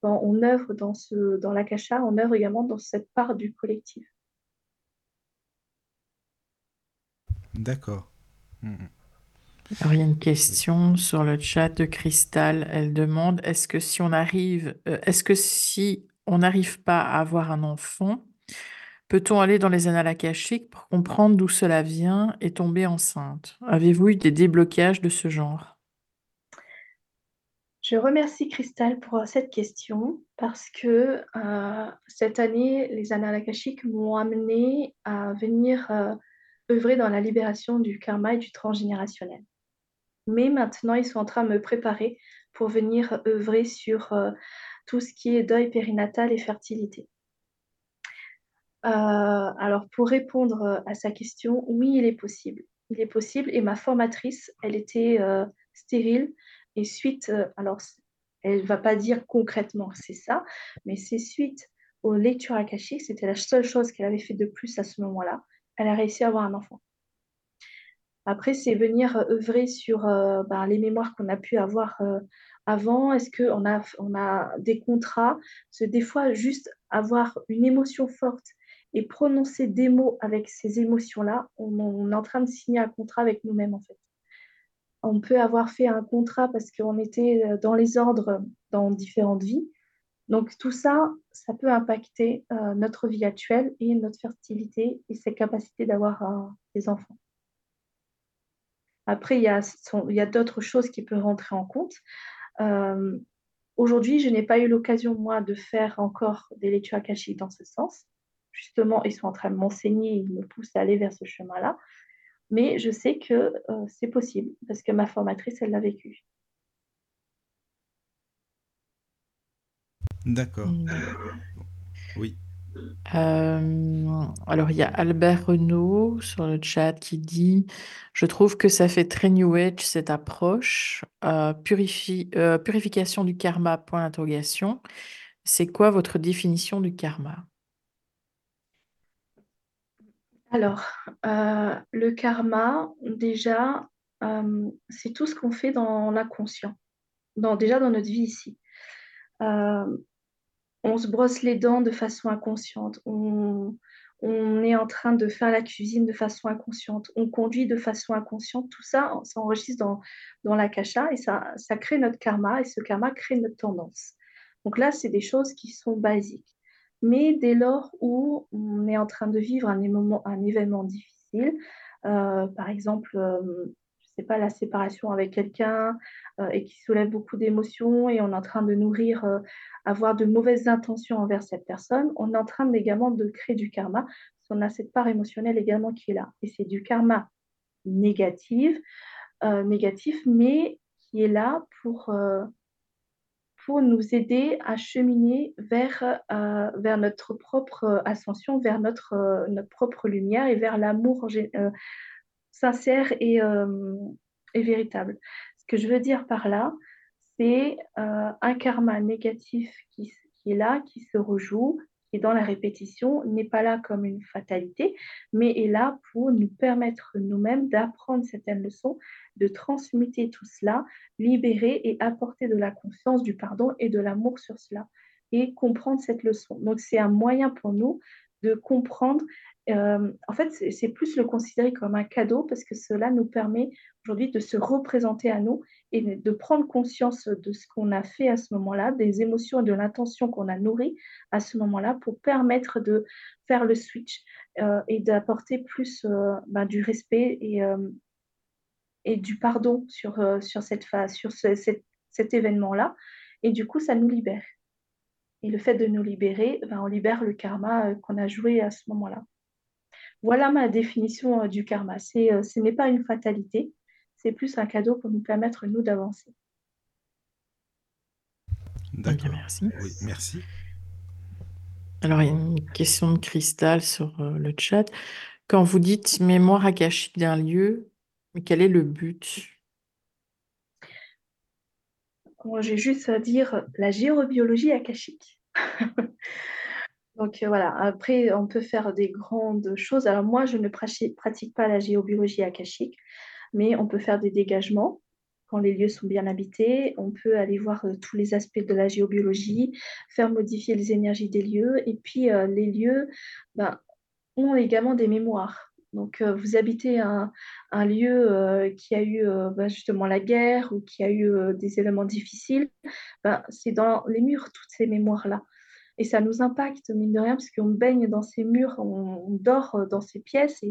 quand on œuvre dans, ce, dans l'akasha, on œuvre également dans cette part du collectif. D'accord. Hmm. Alors, il y a une question sur le chat de Cristal. Elle demande est-ce que si on arrive, euh, est-ce que si on n'arrive pas à avoir un enfant, peut-on aller dans les annales pour comprendre d'où cela vient et tomber enceinte? Avez-vous eu des déblocages de ce genre? Je remercie Cristal pour cette question parce que euh, cette année, les annales m'ont amené à venir euh, œuvrer dans la libération du karma et du transgénérationnel. Mais maintenant, ils sont en train de me préparer pour venir œuvrer sur euh, tout ce qui est deuil périnatal et fertilité. alors, pour répondre à sa question, oui, il est possible. Il est possible et ma formatrice, elle était stérile et suite, euh, alors elle ne va pas dire concrètement c'est ça, mais c'est suite aux lectures akashiques, c'était la seule chose qu'elle avait fait de plus à ce moment-là. Elle a réussi à avoir un enfant. Après, c'est venir œuvrer sur euh, ben, les mémoires qu'on a pu avoir euh, avant. Est-ce qu'on a, des contrats? Des fois, juste avoir une émotion forte et prononcer des mots avec ces émotions-là, on, est en train de signer un contrat avec nous-mêmes, en fait on peut avoir fait un contrat parce qu'on était euh, dans les ordres dans différentes vies. Donc tout ça, ça peut impacter euh, notre vie actuelle et notre fertilité et ses capacités d'avoir euh, des enfants. Après, il y a, d'autres choses qui peuvent rentrer en compte. Aujourd'hui, je n'ai pas eu l'occasion, moi, de faire encore des lectures akashiques dans ce sens. Justement, ils sont en train de m'enseigner, ils me poussent à aller vers ce chemin-là mais je sais que euh, c'est possible parce que ma formatrice, elle l'a vécu. D'accord. Hmm. Oui. Euh, alors, il y a Albert Renaud sur le chat qui dit Je trouve que ça fait très New Age cette approche. Euh, purification du karma, point d'interrogation. C'est quoi votre définition du karma? Alors, euh, le karma, déjà, euh, c'est tout ce qu'on fait dans l'inconscient, dans, déjà dans notre vie ici. On se brosse les dents de façon inconsciente, on, est en train de faire la cuisine de façon inconsciente, on conduit de façon inconsciente, tout ça s'enregistre dans, dans l'akasha et ça, crée notre karma et ce karma crée notre tendance. Donc là, c'est des choses qui sont basiques. Mais dès lors où on est en train de vivre un, événement, difficile, euh, par exemple, euh, pas, la séparation avec quelqu'un euh, et qui soulève beaucoup d'émotions et on est en train de nourrir, avoir de mauvaises intentions envers cette personne, on est en train également de créer du karma, qu'on a cette part émotionnelle également qui est là. Et c'est du karma négatif, négatif, mais qui est là pour pour nous aider à cheminer vers, euh, vers notre propre euh, ascension, vers notre, euh, notre propre lumière et vers l'amour sincère et, et, véritable. Ce que je veux dire par là, c'est un karma négatif qui, qui, est là, qui se rejoue, et dans la répétition, n'est pas là comme une fatalité, mais est là pour nous permettre nous-mêmes d'apprendre certaines leçons, de transmuter tout cela, libérer et apporter de la confiance, du pardon et de l'amour sur cela, et comprendre cette leçon. Donc c'est un moyen pour nous de comprendre euh, en fait, c'est plus le considérer comme un cadeau parce que cela nous permet aujourd'hui de se représenter à nous et de prendre conscience de ce qu'on a fait à ce moment-là, des émotions et de l'intention qu'on a nourrie à ce moment-là pour permettre de faire le switch euh, et d'apporter plus euh, ben, du respect et, du pardon sur, sur, cette phase, sur cet événement-là. Et du coup, ça nous libère. Et le fait de nous libérer, ben, on libère le karma qu'on a joué à ce moment-là. Voilà ma définition du karma. ce n'est pas une fatalité, c'est plus un cadeau pour nous permettre, nous, d'avancer. D'accord. merci. Oui, merci. Alors, il y a une question de cristal sur euh, le chat. Quand vous dites mémoire akashique d'un lieu, quel est le but? j'ai juste à dire la géobiologie akashique. Donc euh, voilà, après, on peut faire des grandes choses. Alors moi, je ne pratique pas la géobiologie akashique, mais on peut faire des dégagements quand les lieux sont bien habités. On peut aller voir euh, tous les aspects de la géobiologie, faire modifier les énergies des lieux. Et puis, euh, les lieux ben, ont également des mémoires. Donc, vous habitez un, lieu qui a eu ben, justement la guerre ou qui a eu des événements difficiles. Ben, c'est dans les murs, toutes ces mémoires-là. Et ça nous impacte, mine de rien, parce qu'on baigne dans ces murs, on, dort dans ces pièces et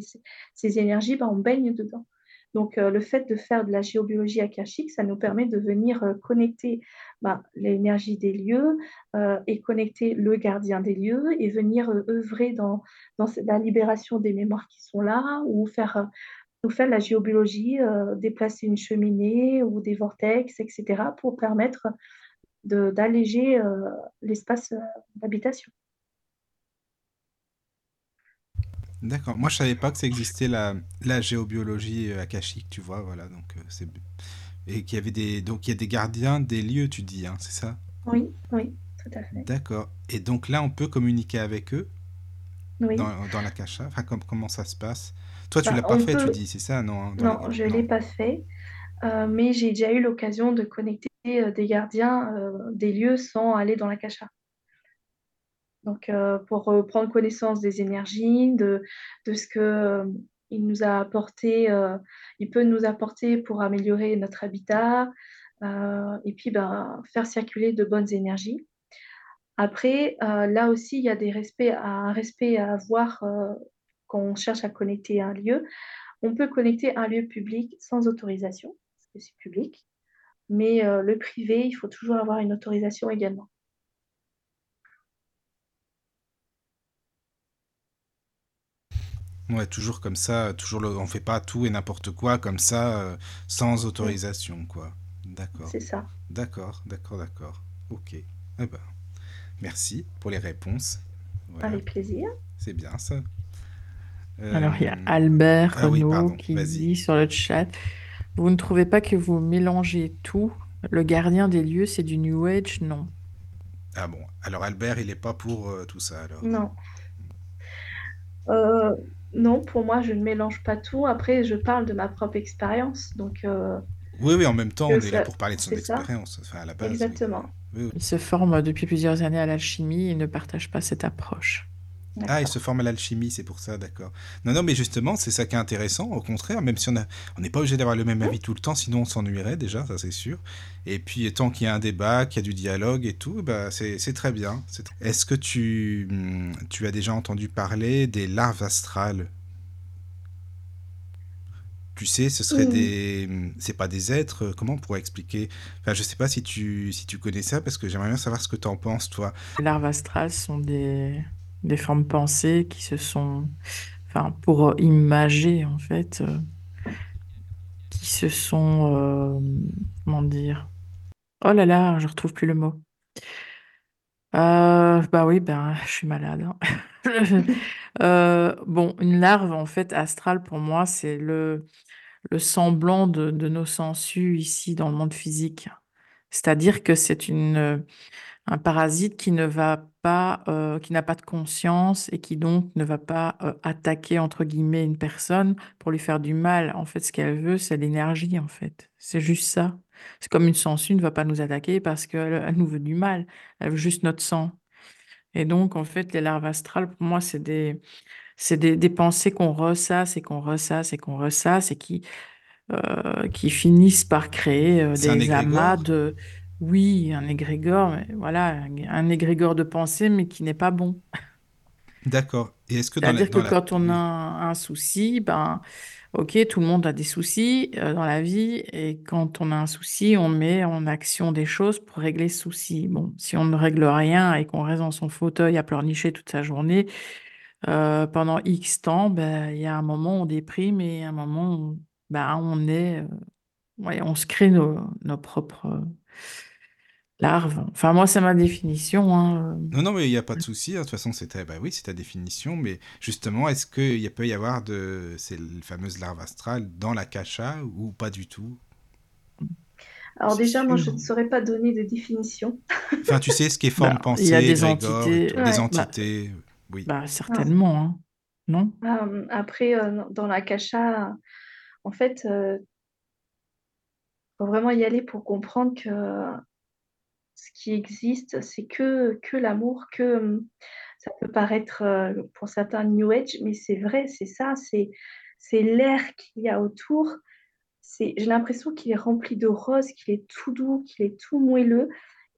ces énergies, ben, on baigne dedans. Donc, euh, le fait de faire de la géobiologie akashique, ça nous permet de venir euh, connecter bah, l'énergie des lieux euh, et connecter le gardien des lieux et venir œuvrer dans, la libération des mémoires qui sont là ou faire, ou faire la géobiologie, déplacer une cheminée ou des vortex, etc., pour permettre d'alléger l'espace d'habitation. D'accord. Moi, je savais pas que ça existait la, la géobiologie euh, akashique, tu vois, voilà. Donc, euh, c'est et qu'il y avait des donc il y a des gardiens des lieux, tu dis, hein, c'est ça? Oui, oui, tout à fait. D'accord. Et donc là, on peut communiquer avec eux? Oui. dans, dans l'akasha? Enfin, comment ça se passe? Toi, tu ne bah, l'as pas fait, tu dis, c'est ça, non hein, Non, je l'ai pas fait, euh, mais j'ai déjà eu l'occasion de connecter des gardiens des lieux sans aller dans l'akasha. Donc, euh, pour euh, prendre connaissance des énergies, de, de ce que euh, il nous a apporté, il peut nous apporter pour améliorer notre habitat, et puis ben, faire circuler de bonnes énergies. Après, là aussi, il y a des respects un respect à avoir quand on cherche à connecter un lieu. On peut connecter un lieu public sans autorisation, que c'est public, mais le privé, il faut toujours avoir une autorisation également. Ouais, toujours comme ça, toujours le, on fait pas tout et n'importe quoi comme ça, euh, sans autorisation, quoi. D'accord. C'est ça. D'accord, d'accord, d'accord. Ok. Eh ben, merci pour les réponses. Avec plaisir. C'est bien ça. Alors, il y a euh, Albert ah Renaud qui dit sur le chat, vous ne trouvez pas que vous mélangez tout? Le gardien des lieux, c'est du New Age Non? Ah bon, alors Albert, il n'est pas pour euh, tout ça alors. Non. Euh, non, pour moi, je ne mélange pas tout. Après, je parle de ma propre expérience. Donc, euh, oui, oui, en même temps, on est là pour parler de son expérience. Enfin, à la base, Exactement. Il se forme depuis plusieurs années à l'alchimie et ne partage pas cette approche. Ah, il se forme à l'alchimie, c'est pour ça, d'accord. Non, non, mais justement, c'est ça qui est intéressant, au contraire, même si on n'est pas obligé d'avoir le même avis tout le temps, sinon on s'ennuierait déjà, ça c'est sûr. Et puis, tant qu'il y a un débat, qu'il y a du dialogue et tout, bah, c'est très bien. Est-ce que tu, hum, tu as déjà entendu parler des larves astrales? Tu sais, ce serait des, hum, c'est pas des êtres. Euh, comment on pourrait expliquer? Enfin, je sais pas si tu, si tu connais ça, parce que j'aimerais bien savoir ce que tu en penses, toi. Les larves astrales sont des, des formes pensées qui se sont, enfin, pour imager en fait, euh, qui se sont, euh, comment dire? Oh là là, je retrouve plus le mot. Euh, bah oui, ben, je suis malade. Hein. bon, une larve en fait astrale pour moi, c'est le, le semblant de nos sensus ici dans le monde physique. C'est-à-dire que c'est une, un parasite qui ne va pas, euh, qui n'a pas de conscience et qui donc ne va pas euh, attaquer entre guillemets une personne pour lui faire du mal. En fait, ce qu'elle veut, c'est l'énergie. En fait, c'est juste ça. C'est comme une sangsue ne va pas nous attaquer parce qu'elle nous veut du mal. Elle veut juste notre sang. Et donc, en fait, les larves astrales, pour moi, c'est des, c'est des, des pensées qu'on ressasse et qu'on ressasse et qu'on ressasse et qui, euh, qui finissent par créer des amas de oui, un égrégore, mais voilà, un égrégore de pensée, mais qui n'est pas bon. D'accord. Et est-ce que dans la, C'est-à-dire que la- quand on a un, un souci, ben, ok, tout le monde a des soucis euh, dans la vie, et quand on a un souci, on met en action des choses pour régler ce souci. Bon, si on ne règle rien et qu'on reste dans son fauteuil à pleurnicher toute sa journée, euh, pendant X temps, ben, il y a un moment où on déprime et un moment où ben, on est, euh, ouais, on se crée nos, nos propres euh, larves. Enfin, moi, c'est ma définition. hein, euh. Non, non, mais il n'y a pas de souci. hein. De toute façon, c'était, bah oui, c'est ta définition. Mais justement, est-ce qu'il peut y avoir de ces fameuses larves astrales dans la cacha ou pas du tout? Alors déjà, moi, je ne saurais pas donner de définition. Enfin, tu sais ce qui est forme, Ben, il y a pensée, des entités. Ouais. des Bah, entités. Oui. bah, certainement, hein. Non? Euh, après, euh, dans la cacha, en fait, il faut vraiment y aller pour comprendre que ce qui existe, c'est que, que l'amour, que hum, ça peut paraître euh, pour certains New Age, mais c'est vrai, c'est ça, c'est l'air qu'il y a autour. J'ai l'impression qu'il est rempli de roses, qu'il est tout doux, qu'il est tout moelleux.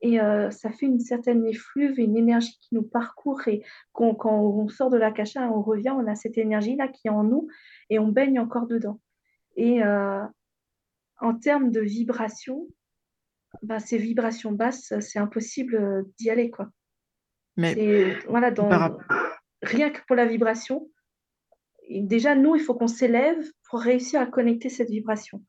Et euh, ça fait une certaine effluve, une énergie qui nous parcourt. Et quand on sort de la cacha, on revient, on a cette énergie-là qui est en nous et on baigne encore dedans. Et euh, en termes de vibration, bah, ces vibrations basses, c'est impossible euh, d'y aller, quoi. Mais C'est, voilà, dans, rien que pour la vibration, déjà, nous, il faut qu'on s'élève pour réussir à connecter cette vibration.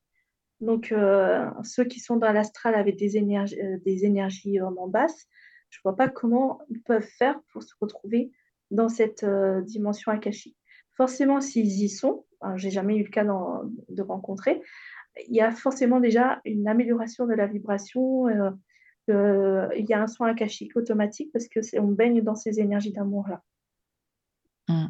Donc, euh, ceux qui sont dans l'astral avec des énergies, euh, des énergies vraiment basses, je ne vois pas comment ils peuvent faire pour se retrouver dans cette euh, dimension akashique. Forcément, s'ils y sont, hein, j'ai jamais eu le cas de rencontrer, il y a forcément déjà une amélioration de la vibration. euh, euh, il y a un soin akashique automatique parce que on baigne dans ces énergies d'amour-là. Hmm.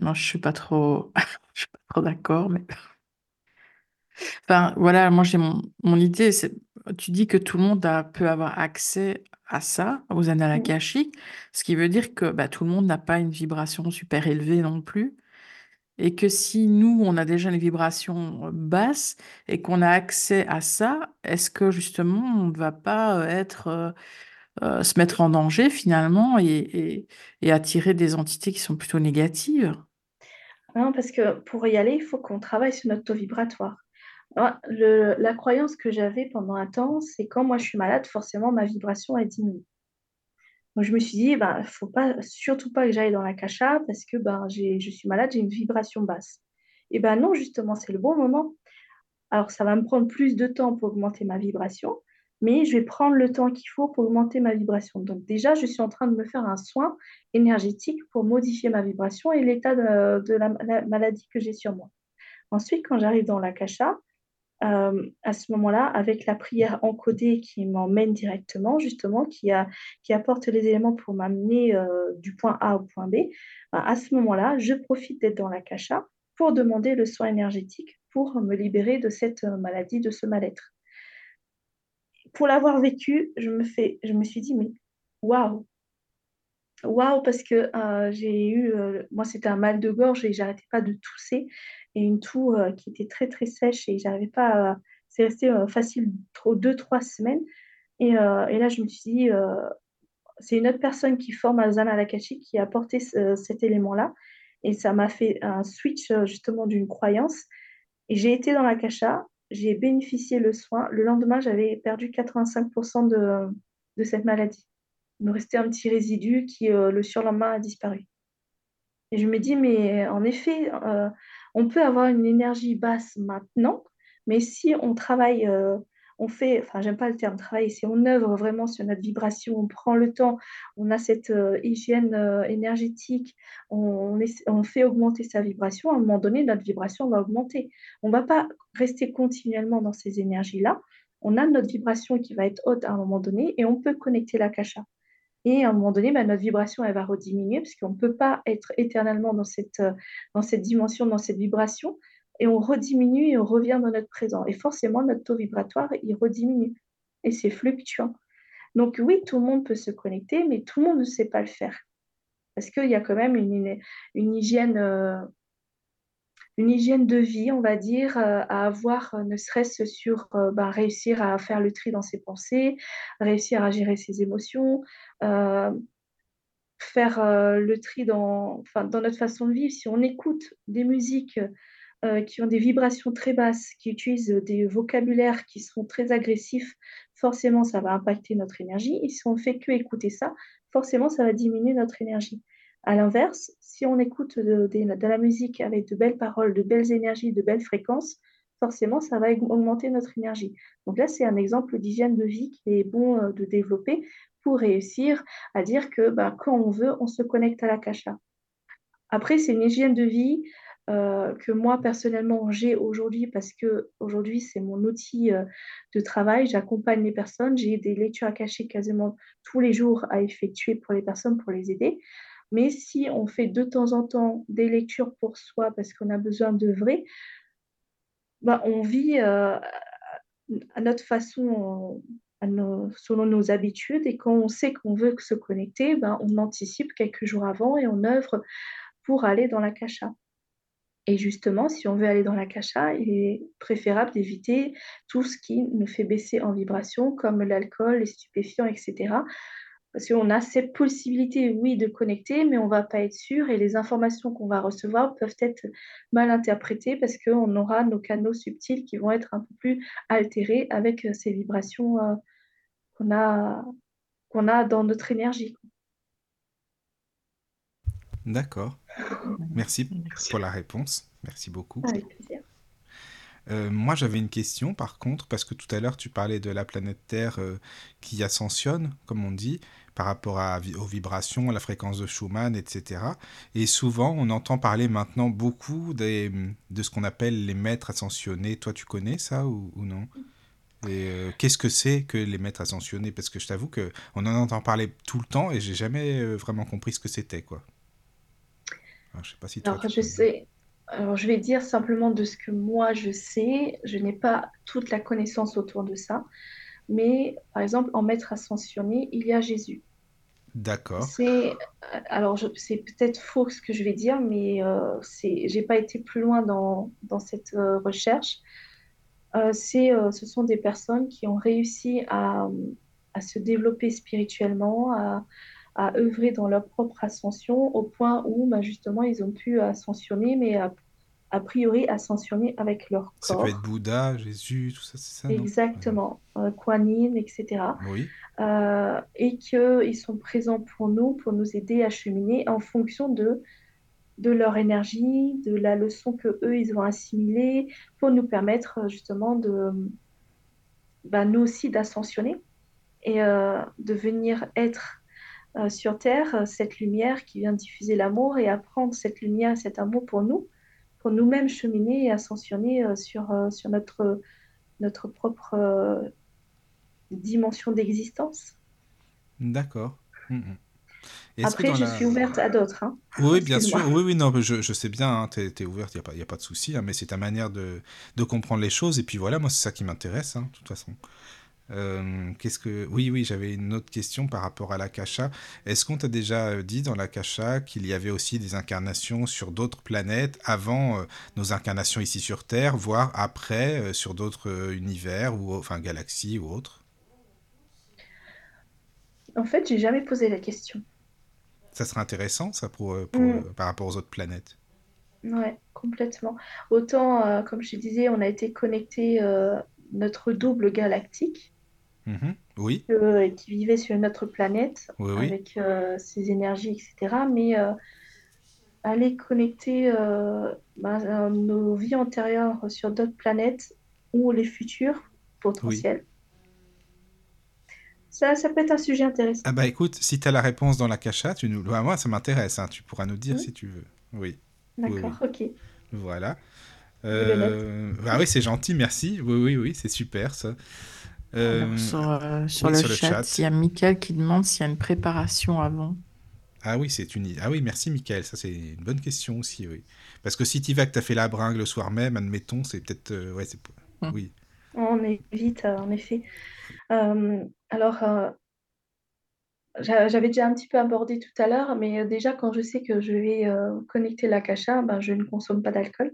Moi, je suis pas trop, je suis pas trop d'accord, mais enfin, voilà, moi j'ai mon, mon idée, c'est, tu dis que tout le monde a- peut avoir accès à ça, aux annales akashiques, ce qui veut dire que bah, tout le monde n'a pas une vibration super élevée non plus, et que si nous, on a déjà une vibration euh, basse et qu'on a accès à ça, est-ce que justement on ne va pas euh, être, euh, se mettre en danger finalement et, attirer des entités qui sont plutôt négatives? Non, parce que pour y aller, il faut qu'on travaille sur notre taux vibratoire. La croyance que j'avais pendant un temps, c'est quand moi je suis malade, forcément ma vibration elle diminue. Je me suis dit, ben, faut pas, surtout pas que j'aille dans la cacha parce que j'ai, je suis malade, j'ai une vibration basse. Et ben non, justement, c'est le bon moment. Alors ça va me prendre plus de temps pour augmenter ma vibration, mais je vais prendre le temps qu'il faut pour augmenter ma vibration. Donc déjà, je suis en train de me faire un soin énergétique pour modifier ma vibration et l'état de, de la, la maladie que j'ai sur moi. Ensuite, quand j'arrive dans la cacha, euh, à ce moment-là, avec la prière encodée qui m'emmène directement, justement, qui, apporte les éléments pour m'amener euh, du point A au point B, ben, à ce moment-là, je profite d'être dans la cacha pour demander le soin énergétique pour me libérer de cette euh, maladie, de ce mal-être. Pour l'avoir vécu, je me, suis dit, mais waouh, waouh, parce que j'ai eu, moi c'était un mal de gorge et j'arrêtais pas de tousser et une toux euh, qui était très très sèche et j'arrivais pas, à- c'est resté euh, facile trop deux, trois semaines. Et, euh, et là, je me suis dit, c'est une autre personne qui forme Azana Alakashi qui a apporté ce- cet élément-là. Et ça m'a fait un switch justement d'une croyance. Et j'ai été dans la cacha, j'ai bénéficié le soin. Le lendemain, j'avais perdu 85% de, de cette maladie. Il me restait un petit résidu qui, le surlendemain, a disparu. Et je me dis, mais en effet, on peut avoir une énergie basse maintenant, mais si on travaille, euh, on fait, enfin, j'aime pas le terme travail, si on œuvre vraiment sur notre vibration, on prend le temps, on a cette euh, hygiène euh, énergétique, on, fait augmenter sa vibration, à un moment donné, notre vibration va augmenter. On va pas rester continuellement dans ces énergies-là. On a notre vibration qui va être haute à un moment donné et on peut connecter la kasha. Et à un moment donné, bah, notre vibration, elle va rediminuer parce qu'on ne peut pas être éternellement dans cette, euh, dans cette dimension, dans cette vibration. Et on rediminue et on revient dans notre présent. Et forcément, notre taux vibratoire, il rediminue. Et c'est fluctuant. Donc oui, tout le monde peut se connecter, mais tout le monde ne sait pas le faire. Parce qu'il y a quand même une, une, hygiène, euh, une hygiène de vie, on va dire, euh, à avoir, euh, ne serait-ce sur euh, bah, réussir à faire le tri dans ses pensées, réussir à gérer ses émotions. Faire le tri dans, notre façon de vivre. Si on écoute des musiques qui ont des vibrations très basses, qui utilisent des vocabulaires qui sont très agressifs, forcément, ça va impacter notre énergie. Et si on fait que écouter ça, forcément, ça va diminuer notre énergie. À l'inverse, si on écoute de, la musique avec de belles paroles, de belles énergies, de belles fréquences, forcément, ça va augmenter notre énergie. Donc là, c'est un exemple d'hygiène de vie qui est bon euh, de développer pour réussir à dire que bah, quand on veut, on se connecte à la kasha. Après, c'est une hygiène de vie euh, que moi, personnellement, j'ai aujourd'hui parce que aujourd'hui, c'est mon outil euh, de travail. J'accompagne les personnes. J'ai des lectures à cacher quasiment tous les jours à effectuer pour les personnes, pour les aider. Mais si on fait de temps en temps des lectures pour soi parce qu'on a besoin de vrai, bah, on vit euh, à notre façon, selon nos habitudes. Et quand on sait qu'on veut se connecter, bah, on anticipe quelques jours avant et on œuvre pour aller dans la cacha. Et justement, si on veut aller dans la cacha, il est préférable d'éviter tout ce qui nous fait baisser en vibration, comme l'alcool, les stupéfiants, etc. Parce qu'on a cette possibilité, oui, de connecter, mais on ne va pas être sûr et les informations qu'on va recevoir peuvent être mal interprétées parce qu'on aura nos canaux subtils qui vont être un peu plus altérés avec euh, ces vibrations euh, qu'on a, qu'on a dans notre énergie. D'accord. Merci pour la réponse. Merci beaucoup. Avec plaisir. Euh, moi, j'avais une question par contre, parce que tout à l'heure, tu parlais de la planète Terre qui ascensionne, comme on dit par rapport à, aux vibrations, à la fréquence de Schumann, etc. Et souvent, on entend parler maintenant beaucoup des, de ce qu'on appelle les maîtres ascensionnés. Toi, tu connais ça ou, non? Et euh, qu'est-ce que c'est que les maîtres ascensionnés? Parce que je t'avoue que on en entend parler tout le temps et j'ai jamais euh, vraiment compris ce que c'était, quoi. Alors, je sais pas si toi, Alors, je sais. Alors, je vais dire simplement de ce que moi je sais. Je n'ai pas toute la connaissance autour de ça. Mais par exemple, en maître ascensionné, il y a Jésus. D'accord. C'est alors c'est peut-être faux ce que je vais dire, mais euh, c'est j'ai pas été plus loin dans, dans cette euh, recherche. Euh, c'est euh, ce sont des personnes qui ont réussi à, à se développer spirituellement, à, à œuvrer dans leur propre ascension au point où bah, justement ils ont pu ascensionner, mais à a priori ascensionner avec leur corps. Ça peut être Bouddha, Jésus, tout ça, c'est ça Exactement, euh, Kuan Yin, etc. Oui. Euh, et qu'ils sont présents pour nous, pour nous aider à cheminer en fonction de, de leur énergie, de la leçon que eux ils ont assimilée, pour nous permettre euh, justement de, bah, nous aussi d'ascensionner et euh, de venir être euh, sur Terre cette lumière qui vient diffuser l'amour et apprendre cette lumière, cet amour pour nous pour nous-mêmes cheminer et ascensionner euh, sur, euh, sur notre, notre propre euh, dimension d'existence. D'accord. Mm, mm. Après, je suis ouverte à d'autres. Hein. Oui, bien sûr. Oui, oui, non, je, je sais bien, hein, tu es, ouverte, il n'y a, pas, y a pas de souci, hein, mais c'est ta manière de, de, comprendre les choses. Et puis voilà, moi, c'est ça qui m'intéresse, de toute façon. Euh, qu'est-ce que oui oui j'avais une autre question par rapport à l'akasha. Est-ce qu'on t'a déjà euh, dit dans l'akasha qu'il y avait aussi des incarnations sur d'autres planètes avant euh, nos incarnations ici sur Terre, voire après sur d'autres univers ou enfin galaxies ou autres? En fait, j'ai jamais posé la question. Ça serait intéressant ça pour, pour mm. par rapport aux autres planètes. Ouais, complètement. Autant, comme je disais, on a été connecté notre double galactique Mhm. Oui. Euh, qui vivait sur notre planète avec euh, ses énergies, etc. Mais euh, aller connecter bah, nos vies antérieures sur d'autres planètes ou les futurs potentiels. Ça, ça peut être un sujet intéressant. Ah bah écoute, si tu as la réponse dans la cachette, tu nous... Bah, moi ça m'intéresse, hein. tu pourras nous dire si tu veux. Oui. D'accord, ok. Voilà. bah oui, c'est gentil, merci. Oui, oui, oui, c'est super ça. Euh, euh, sur, le, chat, il y a Mickaël qui demande s'il y a une préparation avant. Ah oui, c'est une... ah oui, merci Mickaël, ça c'est une bonne question aussi, oui. Parce que si tu vas que tu as fait la bringue le soir même, admettons, c'est peut-être... Euh, ouais, c'est... Hum. Oui. On évite, en effet. alors, j'avais déjà un petit peu abordé tout à l'heure, mais déjà quand je sais que je vais connecter la cacha, ben, je ne consomme pas d'alcool.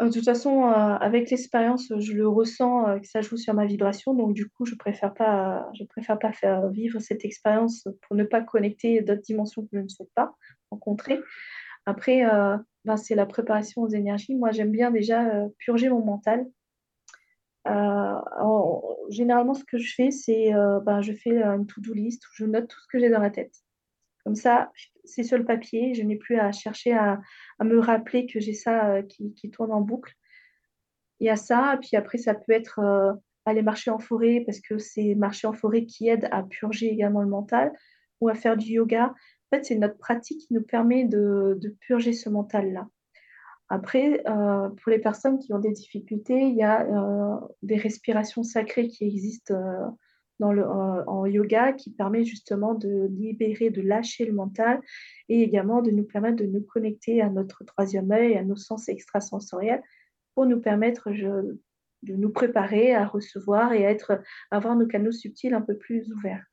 Euh, de toute façon, euh, avec l'expérience, je le ressens euh, que ça joue sur ma vibration. Donc, du coup, je préfère pas, préfère pas faire vivre cette expérience pour ne pas connecter d'autres dimensions que je ne souhaite pas rencontrer. Après, ben, c'est la préparation aux énergies. Moi, j'aime bien déjà purger mon mental. généralement, ce que je fais, c'est ben, je fais une to-do list où je note tout ce que j'ai dans la tête. Comme ça, c'est sur le papier. Je n'ai plus à chercher à, me rappeler que j'ai ça euh, qui, tourne en boucle. Il y a ça. Puis après, ça peut être euh, aller marcher en forêt parce que c'est marcher en forêt qui aide à purger également le mental ou à faire du yoga. En fait, c'est notre pratique qui nous permet de, purger ce mental-là. Après, euh, pour les personnes qui ont des difficultés, il y a des respirations sacrées qui existent en, yoga qui permet justement de libérer, de lâcher le mental et également de nous permettre de nous connecter à notre troisième œil, à nos sens extrasensoriels pour nous permettre de nous préparer à recevoir et à, être, avoir nos canaux subtils un peu plus ouverts.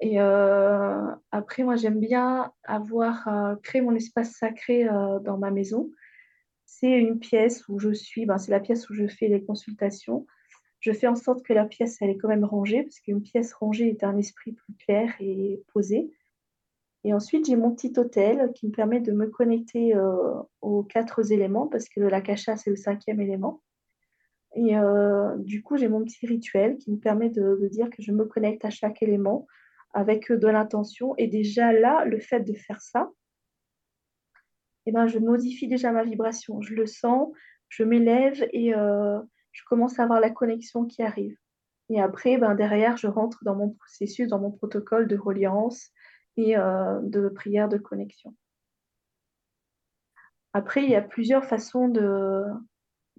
Et euh, après, moi, j'aime bien avoir euh, créé mon espace sacré euh, dans ma maison. C'est une pièce où je suis, ben, c'est la pièce où je fais les consultations je fais en sorte que la pièce, elle est quand même rangée, parce qu'une pièce rangée est un esprit plus clair et posé. Et ensuite, j'ai mon petit hôtel qui me permet de me connecter euh, aux quatre éléments, parce que la cacha, c'est le cinquième élément. Et euh, du coup, j'ai mon petit rituel qui me permet de, dire que je me connecte à chaque élément avec de l'intention. Et déjà là, le fait de faire ça, eh ben, je modifie déjà ma vibration. Je le sens, je m'élève et euh, je commence à avoir la connexion qui arrive. Et après, ben, derrière, je rentre dans mon processus, dans mon protocole de reliance et euh, de prière de connexion. Après, il y a plusieurs façons de,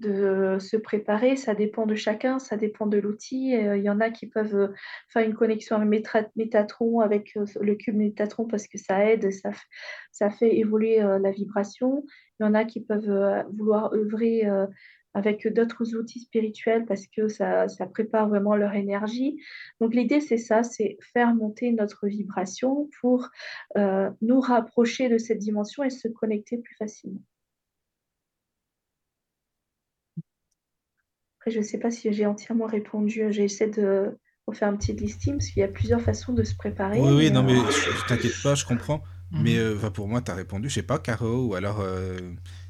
se préparer. Ça dépend de chacun, ça dépend de l'outil. Euh, il y en a qui peuvent faire une connexion avec avec euh, le cube Métatron parce que ça aide, ça, ça fait évoluer la vibration. Il y en a qui peuvent vouloir œuvrer avec d'autres outils spirituels parce que ça, prépare vraiment leur énergie. Donc l'idée, c'est ça, c'est faire monter notre vibration pour euh, nous rapprocher de cette dimension et se connecter plus facilement. Après, je ne sais pas si j'ai entièrement répondu. J'essaie de refaire un petit listing parce qu'il y a plusieurs façons de se préparer. Oui, oui, non, mais euh, je, t'inquiète pas, je comprends. Mhm. Mais euh, pour moi, tu as répondu, je sais pas, Caro, ou alors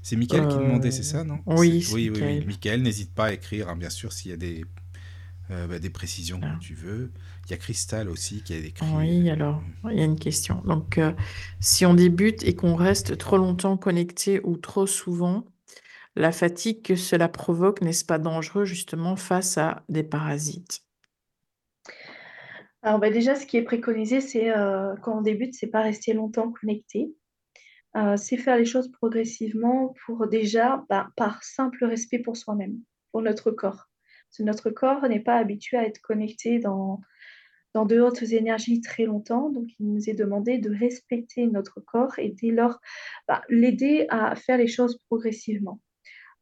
c'est Mickaël qui demandait, c'est ça, non Oui, oui, oui, oui. Mickaël, n'hésite pas à écrire, hein, bien sûr, s'il y a des, euh, bah, des précisions que ah. tu veux. Il y a Cristal aussi qui a écrit. Oui, alors, il y a une question. Donc, euh, si on débute et qu'on reste trop longtemps connecté ou trop souvent, la fatigue que cela provoque, n'est-ce pas dangereux justement face à des parasites? Alors bah, déjà, ce qui est préconisé, c'est euh, quand on débute, c'est pas rester longtemps connecté. Euh, c'est faire les choses progressivement pour déjà, bah, par simple respect pour soi-même, pour notre corps. Notre corps n'est pas habitué à être connecté dans, dans de hautes énergies très longtemps, donc il nous est demandé de respecter notre corps et dès lors bah, l'aider à faire les choses progressivement.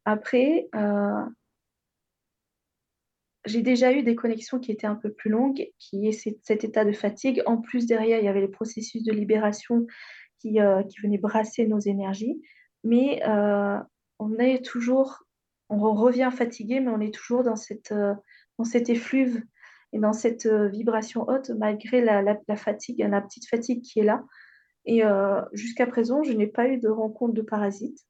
Après, euh, j'ai déjà eu des connexions qui étaient un peu plus longues, qui est cet état de fatigue. En plus, derrière, il y avait les processus de libération euh, qui, venait brasser nos énergies. Mais euh, on est toujours, on revient fatigué, mais on est toujours dans, cette, euh, dans cet effluve et dans cette vibration haute, malgré la, la, fatigue, la petite fatigue qui est là. Et jusqu'à présent, je n'ai pas eu de rencontre de parasites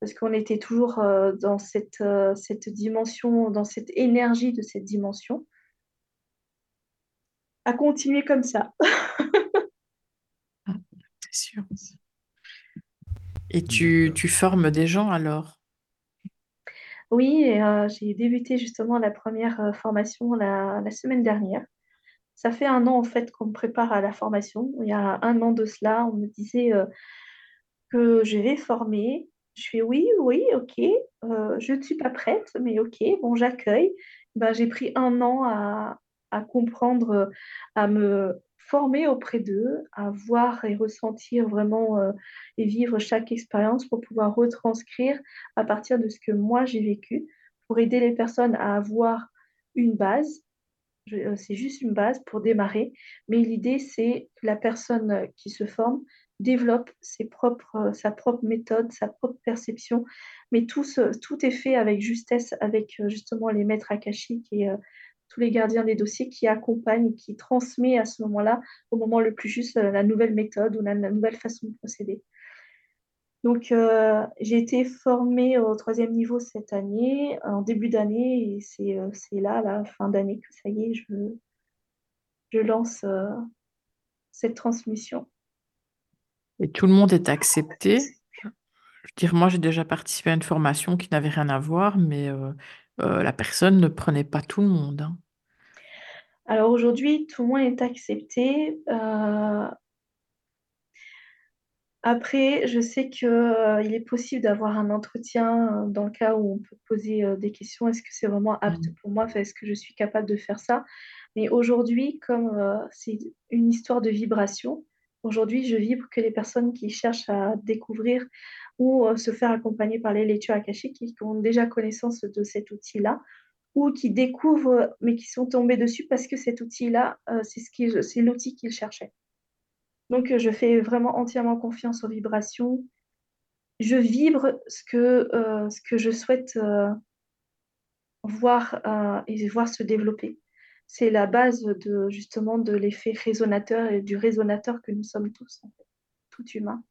parce qu'on était toujours dans cette, cette dimension, dans cette énergie de cette dimension. À continuer comme ça. sûr. Et tu, tu formes des gens alors? Oui, euh, j'ai débuté justement la première euh, formation la, la semaine dernière. Ça fait un an en fait qu'on me prépare à la formation. Il y a un an de cela, on me disait euh, que je vais former. Je fais oui, oui, ok. je ne suis pas prête, mais ok, bon, j'accueille. Ben, j'ai pris un an à, à comprendre, à me former auprès d'eux, à voir et ressentir vraiment euh, et vivre chaque expérience pour pouvoir retranscrire à partir de ce que moi j'ai vécu, pour aider les personnes à avoir une base. Euh, c'est juste une base pour démarrer, mais l'idée c'est que la personne qui se forme développe ses propres, sa propre méthode, sa propre perception, mais tout, tout est fait avec justesse, avec justement les maîtres akashiques et tous les gardiens des dossiers qui accompagnent, qui transmettent à ce moment-là, au moment le plus juste, la nouvelle méthode ou la nouvelle façon de procéder. Donc, euh, j'ai été formée au troisième niveau cette année, en début d'année, et c'est euh, là, la fin d'année, que ça y est, je, je lance euh, cette transmission. Et tout le monde est accepté. Je veux dire, moi, j'ai déjà participé à une formation qui n'avait rien à voir, mais la personne ne prenait pas tout le monde. Hein. Alors aujourd'hui, tout le monde est accepté. Après, je sais qu'il euh, est possible d'avoir un entretien euh, dans le cas où on peut poser euh, des questions. Est-ce que c'est vraiment apte mmh. pour moi? est-ce que je suis capable de faire ça? Mais aujourd'hui, comme c'est une histoire de vibration, aujourd'hui, je vibre que les personnes qui cherchent à découvrir ou se faire accompagner par les lectures akashiques, qui ont déjà connaissance de cet outil-là, ou qui découvrent, mais qui sont tombés dessus parce que cet outil-là, c'est ce c'est l'outil qu'ils cherchaient. Donc, euh, je fais vraiment entièrement confiance aux vibrations. Je vibre ce que, euh, ce que je souhaite euh, voir et voir se développer. C'est la base de justement de l'effet résonateur et du résonateur que nous sommes tous, tout humain.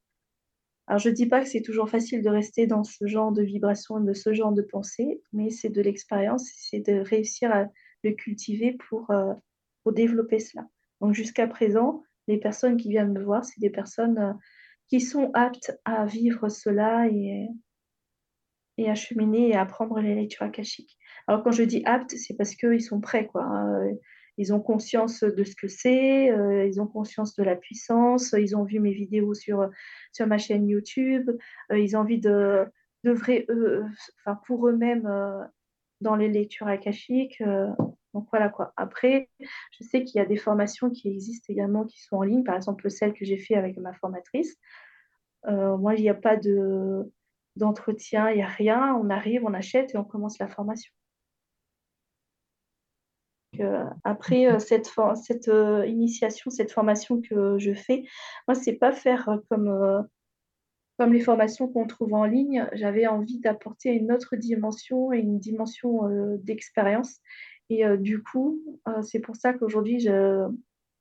Alors, je ne dis pas que c'est toujours facile de rester dans ce genre de vibration, de ce genre de pensée, mais c'est de l'expérience, c'est de réussir à le cultiver pour, pour développer cela. Donc, jusqu'à présent, les personnes qui viennent me voir, c'est des personnes euh, qui sont aptes à vivre cela et, à cheminer et à prendre les lectures akashiques. Alors quand je dis aptes, c'est parce qu'ils sont prêts, quoi. Hein. Ils ont conscience de ce que c'est, euh, ils ont conscience de la puissance, ils ont vu mes vidéos sur, sur ma chaîne YouTube, euh, ils ont envie de, de vrai, enfin, pour eux-mêmes dans les lectures akashiques. Donc voilà quoi. Après, je sais qu'il y a des formations qui existent également qui sont en ligne, par exemple celle que j'ai fait avec ma formatrice. Euh, moi, il n'y a pas de d'entretien, il n'y a rien. On arrive, on achète et on commence la formation. Euh, après euh, cette, cette initiation, cette formation que je fais, moi, c'est pas faire comme, les formations qu'on trouve en ligne. J'avais envie d'apporter une autre dimension et une dimension d'expérience et euh, du coup, euh, c'est pour ça qu'aujourd'hui,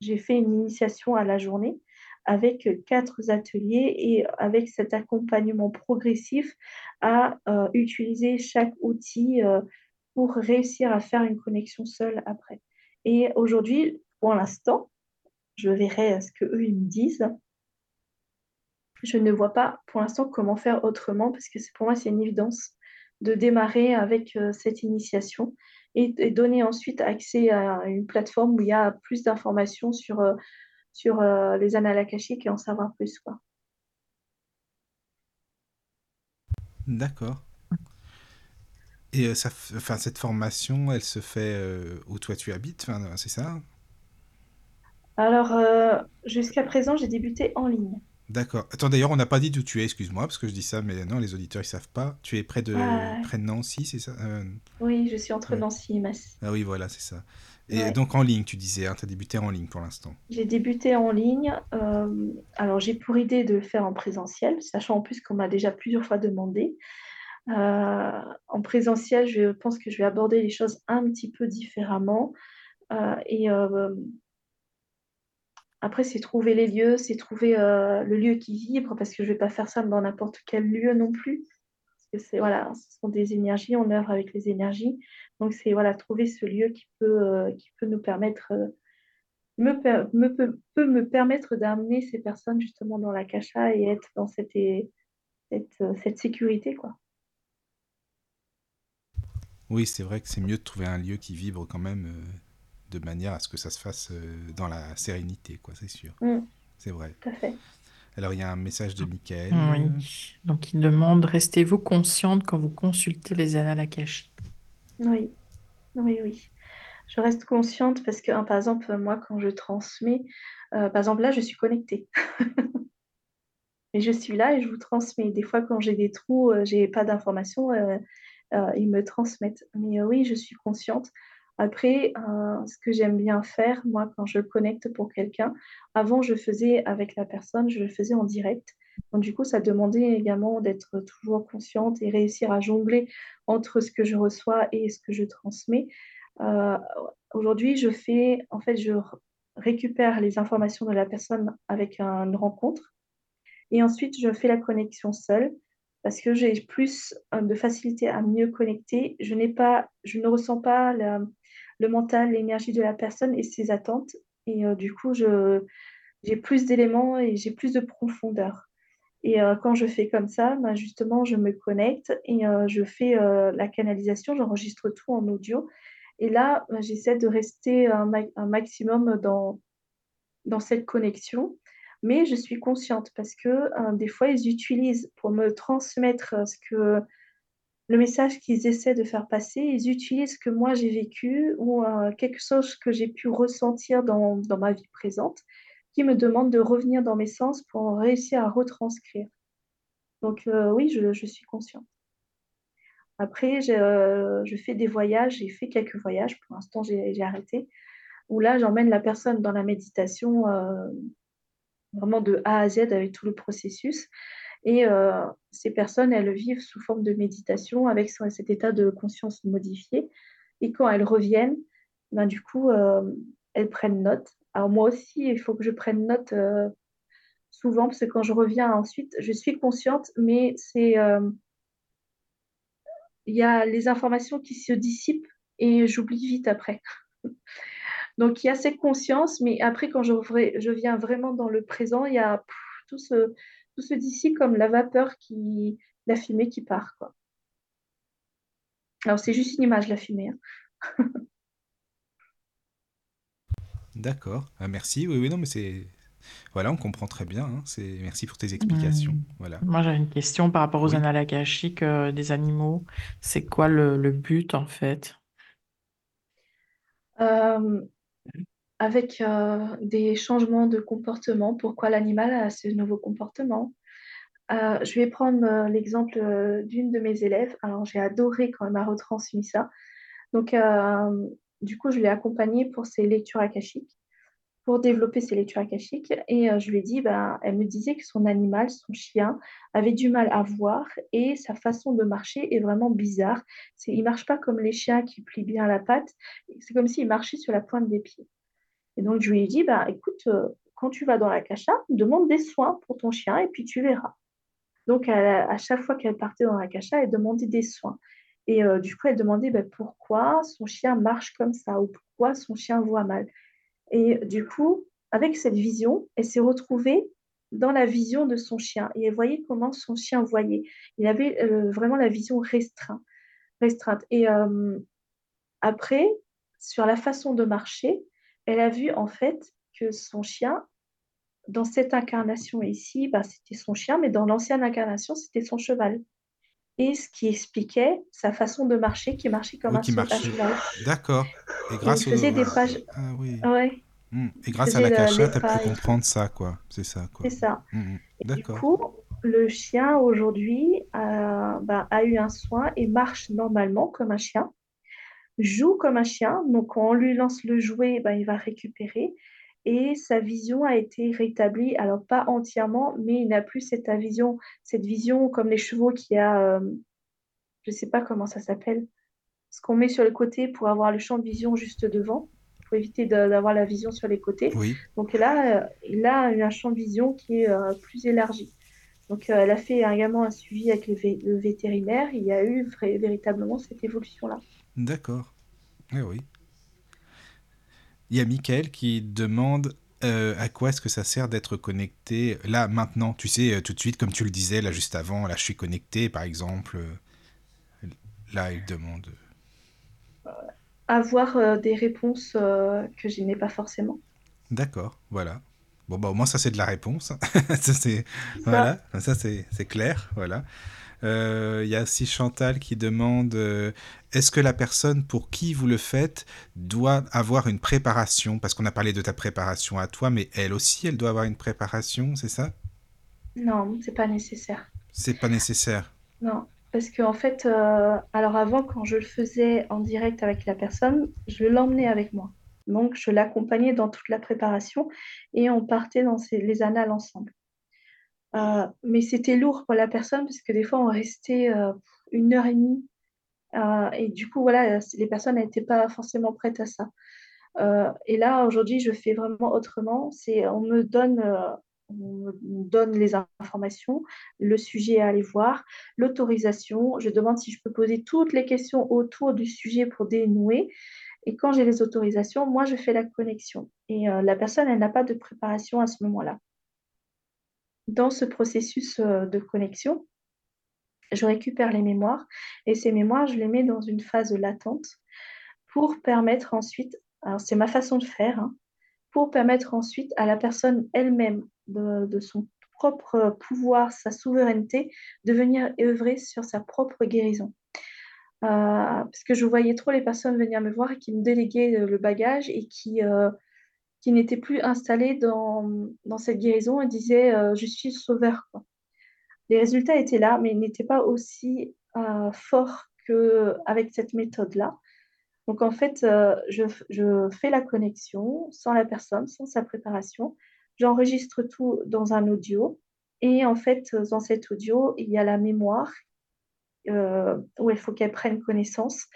j'ai fait une initiation à la journée avec quatre ateliers et avec cet accompagnement progressif à euh, utiliser chaque outil pour réussir à faire une connexion seule après. Et aujourd'hui, pour l'instant, je verrai ce qu'eux ils me disent. Je ne vois pas pour l'instant comment faire autrement parce que pour moi, c'est une évidence de démarrer avec cette initiation et, donner ensuite accès à une plateforme où il y a plus d'informations sur, euh, sur euh, les annales et en savoir plus. D'accord. Et euh, ça, enfin, cette formation, elle se fait où toi tu habites, c'est ça? Alors, jusqu'à présent, j'ai débuté en ligne. D'accord. Attends, d'ailleurs, on n'a pas dit d'où tu es, excuse-moi, parce que je dis ça, mais non, les auditeurs, ils savent pas. Tu es près de, près de Nancy, c'est ça? Euh, Oui, je suis entre Nancy et Massy. Ah oui, voilà, c'est ça. Et donc en ligne, tu disais, hein, tu as débuté en ligne pour l'instant. J'ai débuté en ligne. Euh, alors, j'ai pour idée de le faire en présentiel, sachant en plus qu'on m'a déjà plusieurs fois demandé. Euh, en présentiel, je pense que je vais aborder les choses un petit peu différemment. et après, c'est trouver les lieux, c'est trouver euh, le lieu qui vibre, parce que je ne vais pas faire ça dans n'importe quel lieu non plus. Parce voilà, ce sont des énergies, on œuvre avec les énergies. Donc, c'est voilà, trouver ce lieu qui peut, euh, qui peut nous permettre, euh, me, me, peut, me permettre d'amener ces personnes justement dans la cacha et être dans cette, cette, cette sécurité. Quoi. Oui, c'est vrai que c'est mieux de trouver un lieu qui vibre quand même de manière à ce que ça se fasse euh, dans la sérénité, quoi, c'est sûr. Mm. C'est vrai. Tout à fait. Alors, il y a un message de Michael. Oui. Donc, il demande Restez-vous consciente quand vous consultez les annales akashiques Oui, oui, oui. Je reste consciente parce que, hein, par exemple, moi, quand je transmets, euh, par exemple, là, je suis connectée. et je suis là et je vous transmets. Des fois, quand j'ai des trous, euh, j'ai pas d'informations, ils me transmettent. Mais oui, je suis consciente. Après, euh, ce que j'aime bien faire, moi, quand je connecte pour quelqu'un, avant, je faisais avec la personne, je le faisais en direct. Donc, du coup, ça demandait également d'être toujours consciente et réussir à jongler entre ce que je reçois et ce que je transmets. Euh, aujourd'hui, je fais, en fait, je récupère les informations de la personne avec une rencontre et ensuite, je fais la connexion seule parce que j'ai plus euh, de facilité à mieux connecter. Je n'ai pas, je ne ressens pas le mental, l'énergie de la personne et ses attentes. Et euh, du coup, j'ai plus d'éléments et j'ai plus de profondeur. Et euh, quand je fais comme ça, bah, justement, je me connecte et je fais la canalisation, j'enregistre tout en audio. Et là, bah, j'essaie de rester un, un maximum dans, dans cette connexion mais je suis consciente parce que euh, des fois, ils utilisent pour me transmettre euh, ce que le message qu'ils essaient de faire passer, ils utilisent ce que moi j'ai vécu ou euh, quelque chose que j'ai pu ressentir dans, dans, ma vie présente, qui me demande de revenir dans mes sens pour réussir à retranscrire. Donc oui, je, je, suis consciente. Après, je fais des voyages, j'ai fait quelques voyages, pour l'instant j'ai arrêté, où là j'emmène la personne dans la méditation vraiment de A à Z avec tout le processus. Et euh, ces personnes, elles vivent sous forme de méditation avec cet état de conscience modifié. Et quand elles reviennent, ben, du coup, euh, elles prennent note. Alors moi aussi, il faut que je prenne note euh, souvent, parce que quand je reviens ensuite, je suis consciente, mais c'est... Il y a les informations qui se dissipent et j'oublie vite après. Donc, il y a cette conscience, mais après, quand je, je viens vraiment dans le présent, il y a tout ce, tout ce d'ici comme la vapeur, qui, la fumée qui part. Quoi. Alors, c'est juste une image, la fumée. Hein. D'accord. Ah, merci. Oui, oui, non, mais c'est. Voilà, on comprend très bien. Hein. C'est... Merci pour tes explications. Hmm. Voilà. Moi, j'ai une question par rapport aux oui. Euh, des animaux. C'est quoi le, le, but, en fait? Euh, avec euh, des changements de comportement, pourquoi l'animal a ce nouveau comportement? Euh, je vais prendre euh, l'exemple d'une de mes élèves. Alors, j'ai adoré quand elle m'a retransmis ça. Donc, du coup, je l'ai accompagnée pour ses lectures akashiques, pour développer ses lectures akashiques. Et je lui ai dit, ben, elle me disait que son animal, son chien, avait du mal à voir et sa façon de marcher est vraiment bizarre. Il ne marche pas comme les chiens qui plient bien la patte. C'est comme s'il marchait sur la pointe des pieds. Et donc, je lui ai dit, bah, écoute, euh, quand tu vas dans la cacha, demande des soins pour ton chien et puis tu verras. Donc, à chaque fois qu'elle partait dans la cacha, elle demandait des soins. Et euh, du coup, elle demandait bah, pourquoi son chien marche comme ça ou pourquoi son chien voit mal. Et du coup, avec cette vision, elle s'est retrouvée dans la vision de son chien et elle voyait comment son chien voyait. Il avait euh, vraiment la vision restreinte. restreinte. Et après, sur la façon de marcher, elle a vu en fait que son chien, dans cette incarnation ici, bah, c'était son chien, mais dans l'ancienne incarnation, c'était son cheval. Et ce qui expliquait sa façon de marcher, qui marchait comme un cheval. D'accord. Et grâce il faisait des pages. Ah oui. Ouais. Mmh. Et grâce à la cachette, tu as pu comprendre ça, quoi. C'est ça, quoi. C'est ça. Mmh. D'accord. Du coup, le chien aujourd'hui bah, a eu un soin et marche normalement comme un chien joue comme un chien. Donc, quand on lui lance le jouet, ben, il va récupérer. Et sa vision a été rétablie. Alors, pas entièrement, mais il n'a plus cette vision, cette vision comme les chevaux qui a, euh, je ne sais pas comment ça s'appelle, ce qu'on met sur le côté pour avoir le champ de vision juste devant, pour éviter d'avoir la vision sur les côtés. Oui. Donc là, euh, il a un champ de vision qui est euh, plus élargi. Donc, elle a fait également un suivi avec le, vétérinaire. Il y a eu véritablement cette évolution-là. D'accord. Oui, oui. Il y a Michael qui demande euh, à quoi est-ce que ça sert d'être connecté là, maintenant, tu sais, euh, tout de suite, comme tu le disais là juste avant, là je suis connecté par exemple. Euh, là, il demande. Avoir des réponses que je n'ai pas forcément. D'accord, voilà. Bon, bah au moins ça c'est de la réponse. ça, c'est... Voilà, ça c'est, c'est clair, voilà. Il euh, y a aussi Chantal qui demande euh, est-ce que la personne pour qui vous le faites doit avoir une préparation? Parce qu'on a parlé de ta préparation à toi, mais elle aussi, elle doit avoir une préparation, c'est ça? Non, c'est pas nécessaire. C'est pas nécessaire Non. parce que en fait, euh, alors avant, quand je le faisais en direct avec la personne, je l'emmenais avec moi. Donc, je l'accompagnais dans toute la préparation et on partait dans les annales ensemble. Euh, mais c'était lourd pour la personne parce que des fois, on restait euh, une heure et demie. et du coup, voilà, les personnes n'étaient pas forcément prêtes à ça. et là, aujourd'hui, je fais vraiment autrement. On me donne on donne les informations, le sujet à aller voir, l'autorisation. Je demande si je peux poser toutes les questions autour du sujet pour dénouer. Et quand j'ai les autorisations, moi, je fais la connexion. Et euh, la personne, elle n'a pas de préparation à ce moment-là. Dans ce processus euh, de connexion, je récupère les mémoires et ces mémoires, je les mets dans une phase latente pour permettre ensuite, c'est ma façon de faire, hein, pour permettre ensuite à la personne elle-même de, son propre pouvoir, sa souveraineté, de venir œuvrer sur sa propre guérison. Euh, parce que je voyais trop les personnes venir me voir et qui me déléguaient le bagage et qui, euh, qui n'étaient plus installées dans, dans, cette guérison et disaient euh, je suis sauveur. Les résultats étaient là, mais ils n'étaient pas aussi forts qu'avec cette méthode-là. Donc en fait, je, je, fais la connexion sans la personne, sans sa préparation. J'enregistre tout dans un audio. Et en fait, dans cet audio, il y a la mémoire euh, où il faut qu'elle prenne connaissance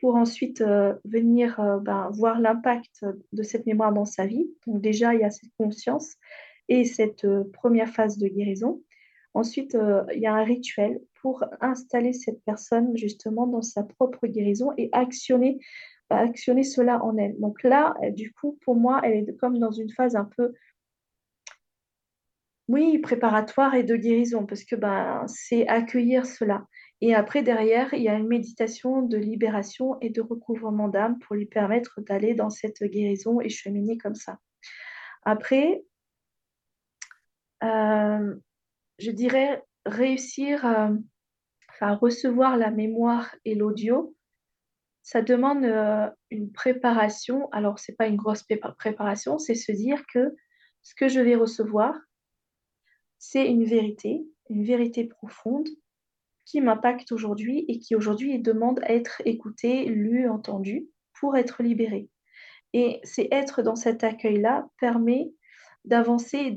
pour ensuite euh, venir euh, ben, voir l'impact de cette mémoire dans sa vie. Donc déjà, il y a cette conscience et cette première phase de guérison. Ensuite, il y a un rituel pour installer cette personne justement dans sa propre guérison et actionner, actionner cela en elle. Donc là, du coup, pour moi, elle est comme dans une phase un peu oui, préparatoire et de guérison, parce que ben, c'est accueillir cela. Et après, derrière, il y a une méditation de libération et de recouvrement d'âme pour lui permettre d'aller dans cette guérison et cheminer comme ça. Après, euh, je dirais réussir à, recevoir la mémoire et l'audio, ça demande euh, une préparation. Alors, ce n'est pas une grosse préparation, c'est se dire que ce que je vais recevoir, c'est une vérité, une vérité profonde qui m'impacte aujourd'hui et qui aujourd'hui demande à être écoutée, lue, entendue pour être libérée. Et c'est être dans cet accueil-là permet d'avancer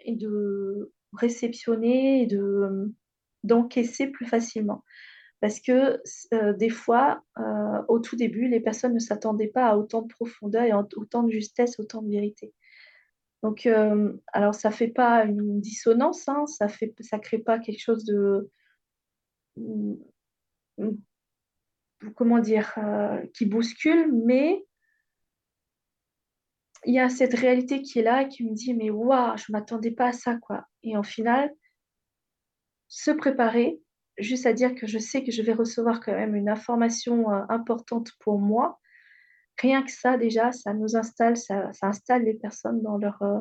et, de réceptionner et de, d'encaisser plus facilement. Parce que euh, des fois, euh, au tout début, les personnes ne s'attendaient pas à autant de profondeur et autant de justesse, autant de vérité. Donc, euh, alors ça fait pas une dissonance, hein, ça fait, ça crée pas quelque chose de, comment dire, euh, qui bouscule, mais il y a cette réalité qui est là qui me dit, mais waouh, je m'attendais pas à ça, quoi. Et en final, se préparer, juste à dire que je sais que je vais recevoir quand même une information euh, importante pour moi, rien que ça, déjà, ça nous installe, ça, installe les personnes dans leur, euh,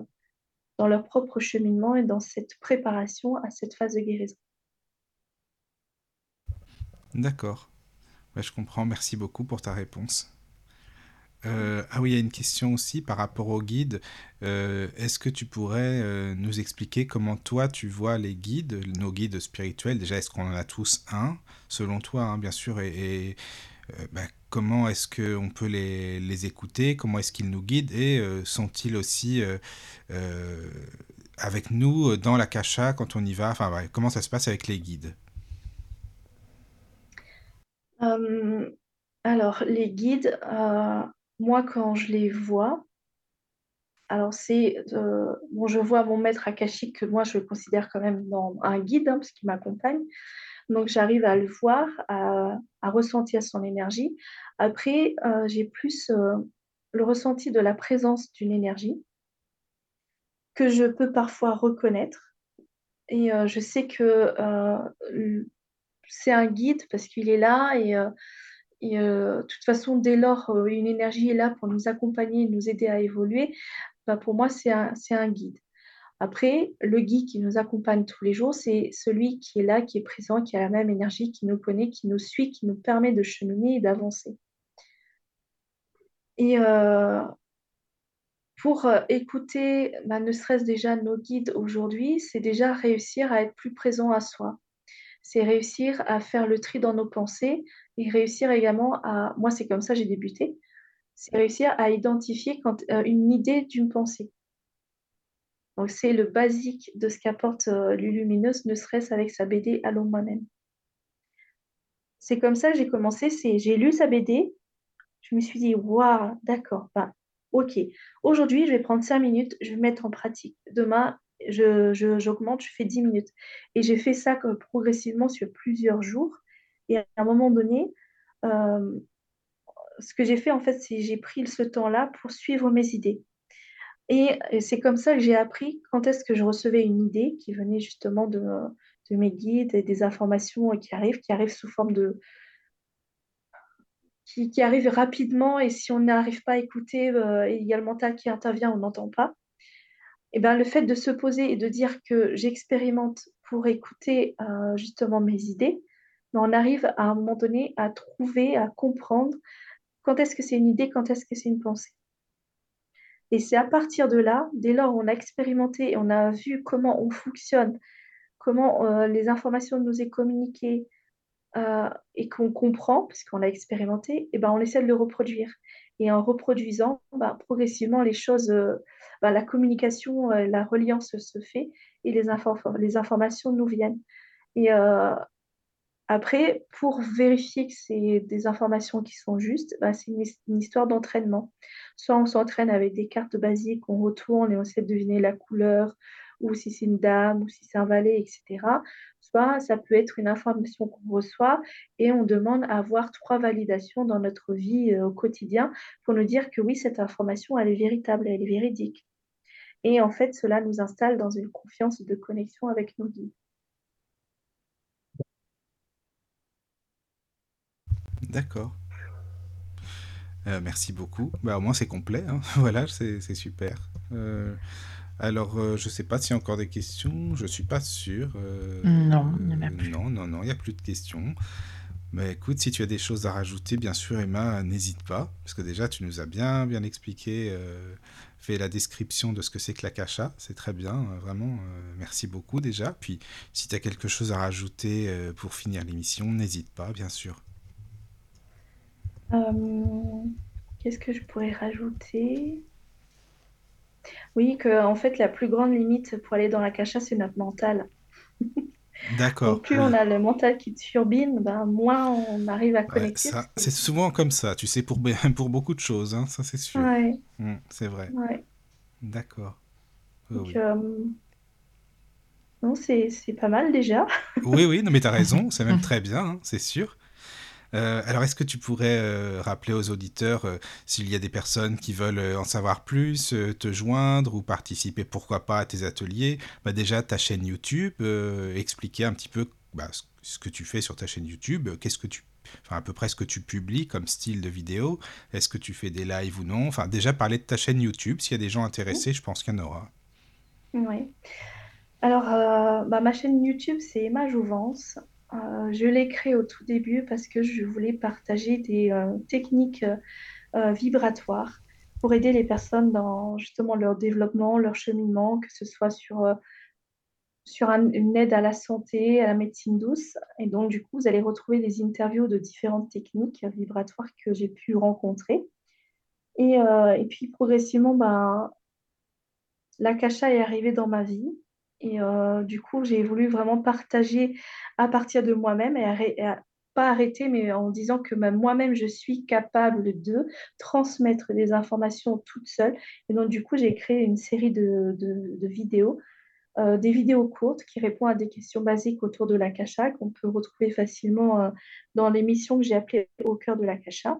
dans leur propre cheminement et dans cette préparation à cette phase de guérison. D'accord. je comprends. Merci beaucoup pour ta réponse. Euh, ah oui, il y a une question aussi par rapport au guide. Euh, est-ce que tu pourrais nous expliquer comment toi tu vois les guides, nos guides spirituels? Déjà, est-ce qu'on en a tous un, selon toi, hein, bien sûr, et, bah, comment est-ce qu'on peut les, écouter, comment est-ce qu'ils nous guident? Et euh, sont-ils aussi euh, euh, avec nous dans la cacha quand on y va? Enfin, comment ça se passe avec les guides? Alors, les guides, moi, quand je les vois, alors c'est, bon, je vois mon maître akashique que moi, je le considère quand même dans un guide, hein, parce qu'il m'accompagne. Donc, j'arrive à le voir, à, ressentir son énergie. Après, euh, j'ai plus euh, le ressenti de la présence d'une énergie que je peux parfois reconnaître. Et euh, je sais que c'est un guide parce qu'il est là et, de toute façon, dès lors une énergie est là pour nous accompagner, nous aider à évoluer, bah, pour moi, c'est un guide. Après, le guide qui nous accompagne tous les jours, c'est celui qui est là, qui est présent, qui a la même énergie, qui nous connaît, qui nous suit, qui nous permet de cheminer et d'avancer. Et euh, pour euh, écouter, bah, ne serait-ce déjà nos guides aujourd'hui, c'est déjà réussir à être plus présent à soi. C'est réussir à faire le tri dans nos pensées et réussir également à, moi c'est comme ça j'ai débuté, c'est réussir à identifier quand, euh, une idée d'une pensée. Donc c'est le basique de ce qu'apporte euh, Lulumineuse, ne serait-ce avec sa BD Allô moi-même. C'est comme ça que j'ai commencé, c'est j'ai lu sa BD, je me suis dit, waouh, d'accord, bah, ok, aujourd'hui je vais prendre 5 minutes, je vais mettre en pratique. Demain, j'augmente, je, fais 10 minutes. Et j'ai fait ça progressivement sur plusieurs jours. Et à un moment donné, euh, ce que j'ai fait, en fait, c'est j'ai pris ce temps-là pour suivre mes idées. Et, c'est comme ça que j'ai appris quand est-ce que je recevais une idée qui venait justement de, de mes guides et des informations qui arrivent, qui arrivent sous forme de... qui, qui arrivent rapidement et si on n'arrive pas à écouter, euh, il y a le mental qui intervient, on n'entend pas. Et ben, le fait de se poser et de dire que j'expérimente pour écouter euh, justement mes idées, on arrive à un moment donné à trouver, à comprendre quand est-ce que c'est une idée, quand est-ce que c'est une pensée. Et c'est à partir de là, dès lors on a expérimenté et on a vu comment on fonctionne, comment euh, les informations nous est communiquées euh, et qu'on comprend, puisqu'on l'a expérimenté, et ben on essaie de le reproduire. Et en reproduisant, ben, progressivement, les choses, euh, ben, la communication, la reliance se fait et les, informations nous viennent. Et après, pour vérifier que c'est des informations qui sont justes, bah, c'est une, histoire d'entraînement. Soit on s'entraîne avec des cartes basiques, on retourne et on essaie de deviner la couleur, ou si c'est une dame, ou si c'est un valet, etc. Ça peut être une information qu'on reçoit et on demande à avoir trois validations dans notre vie euh, au quotidien pour nous dire que oui, cette information, elle est véritable, elle est véridique. Et en fait, cela nous installe dans une confiance de connexion avec nos guides. D'accord. Euh, merci beaucoup. Bah, au moins, c'est complet. Hein. voilà, c'est super. Euh, alors, euh, je ne sais pas s'il y a encore des questions. Je ne suis pas sûr. non, il n'y en a plus. Non, non, non, il n'y a plus de questions. Mais écoute, si tu as des choses à rajouter, bien sûr, Emma, n'hésite pas. Parce que déjà, tu nous as bien, bien expliqué, fait la description de ce que c'est que la cacha. C'est très bien, vraiment. merci beaucoup déjà. Puis, si tu as quelque chose à rajouter pour finir l'émission, n'hésite pas, bien sûr. Euh, qu'est-ce que je pourrais rajouter? Oui, que en fait, la plus grande limite pour aller dans la cacha, c'est notre mental. D'accord. plus on a le mental qui turbine, ben, moins on arrive à connecter. c'est souvent comme ça, tu sais, pour, pour beaucoup de choses, hein, ça c'est sûr. Ouais, Mmh, c'est vrai. ouais. D'accord. Donc, euh, non, c'est c'est pas mal déjà. Oui, oui, non, mais tu as raison, c'est même très bien, hein, c'est sûr. Euh, alors, est-ce que tu pourrais euh, rappeler aux auditeurs euh, s'il y a des personnes qui veulent en savoir plus, te joindre ou participer, pourquoi pas, à tes ateliers? Bah, Déjà, ta chaîne YouTube, expliquer un petit peu bah, ce que tu fais sur ta chaîne YouTube, qu'est-ce que tu Enfin, à peu près ce que tu publies comme style de vidéo. Est-ce que tu fais des lives ou non? Enfin, déjà parler de ta chaîne YouTube. S'il y a des gens intéressés, je pense qu'il y en aura. Oui. Alors, bah, ma chaîne YouTube, c'est Emma Jouvence. Euh, je l'ai créé au tout début parce que je voulais partager des euh, techniques euh, vibratoires pour aider les personnes dans justement leur développement, leur cheminement, que ce soit sur, sur une aide à la santé, à la médecine douce. Et donc, du coup, vous allez retrouver des interviews de différentes techniques vibratoires que j'ai pu rencontrer. Et, puis, progressivement, ben, l'akasha est arrivé dans ma vie. Et euh, du coup, j'ai voulu vraiment partager à partir de moi-même et, pas arrêter, mais en disant que moi-même, je suis capable de transmettre des informations toute seule. Et donc, du coup, j'ai créé une série de, vidéos, euh, des vidéos courtes qui répondent à des questions basiques autour de l'akasha, qu'on peut retrouver facilement euh, dans l'émission que j'ai appelée Au cœur de l'akasha.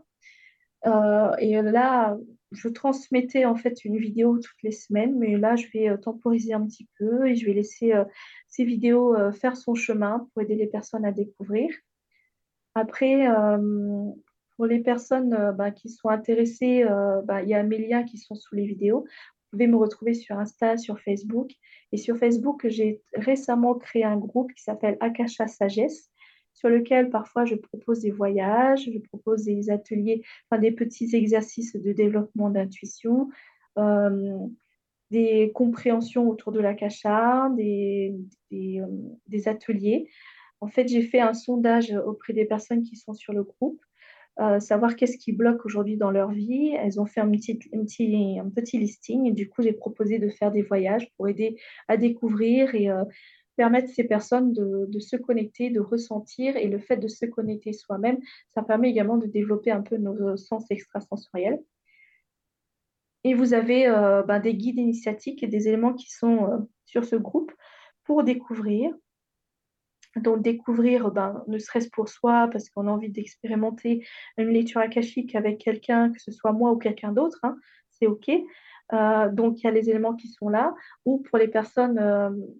et là, je transmettais en fait une vidéo toutes les semaines, mais là, je vais euh, temporiser un petit peu et je vais laisser euh, ces vidéos euh, faire son chemin pour aider les personnes à découvrir. Après, pour les personnes bah, qui sont intéressées, bah, il y a mes liens qui sont sous les vidéos. Vous pouvez me retrouver sur Insta, sur Facebook. Et sur Facebook, j'ai récemment créé un groupe qui s'appelle Akasha Sagesse sur lequel parfois je propose des voyages, je propose des ateliers, enfin des petits exercices de développement d'intuition, euh, des compréhensions autour de l'akasha, des, des, euh, des, ateliers. En fait, j'ai fait un sondage auprès des personnes qui sont sur le groupe, euh, savoir qu'est-ce qui bloque aujourd'hui dans leur vie. Elles ont fait un petit, un petit, un petit listing et du coup, j'ai proposé de faire des voyages pour aider à découvrir et euh, permettre ces personnes de, se connecter, de ressentir. Et le fait de se connecter soi-même, ça permet également de développer un peu nos sens extrasensoriels. Et vous avez euh, ben, des guides initiatiques et des éléments qui sont euh, sur ce groupe pour découvrir. Donc découvrir, ben, ne serait-ce pour soi, parce qu'on a envie d'expérimenter une lecture akashique avec quelqu'un, que ce soit moi ou quelqu'un d'autre, hein, c'est OK. Euh, donc il y a les éléments qui sont là. Ou pour les personnes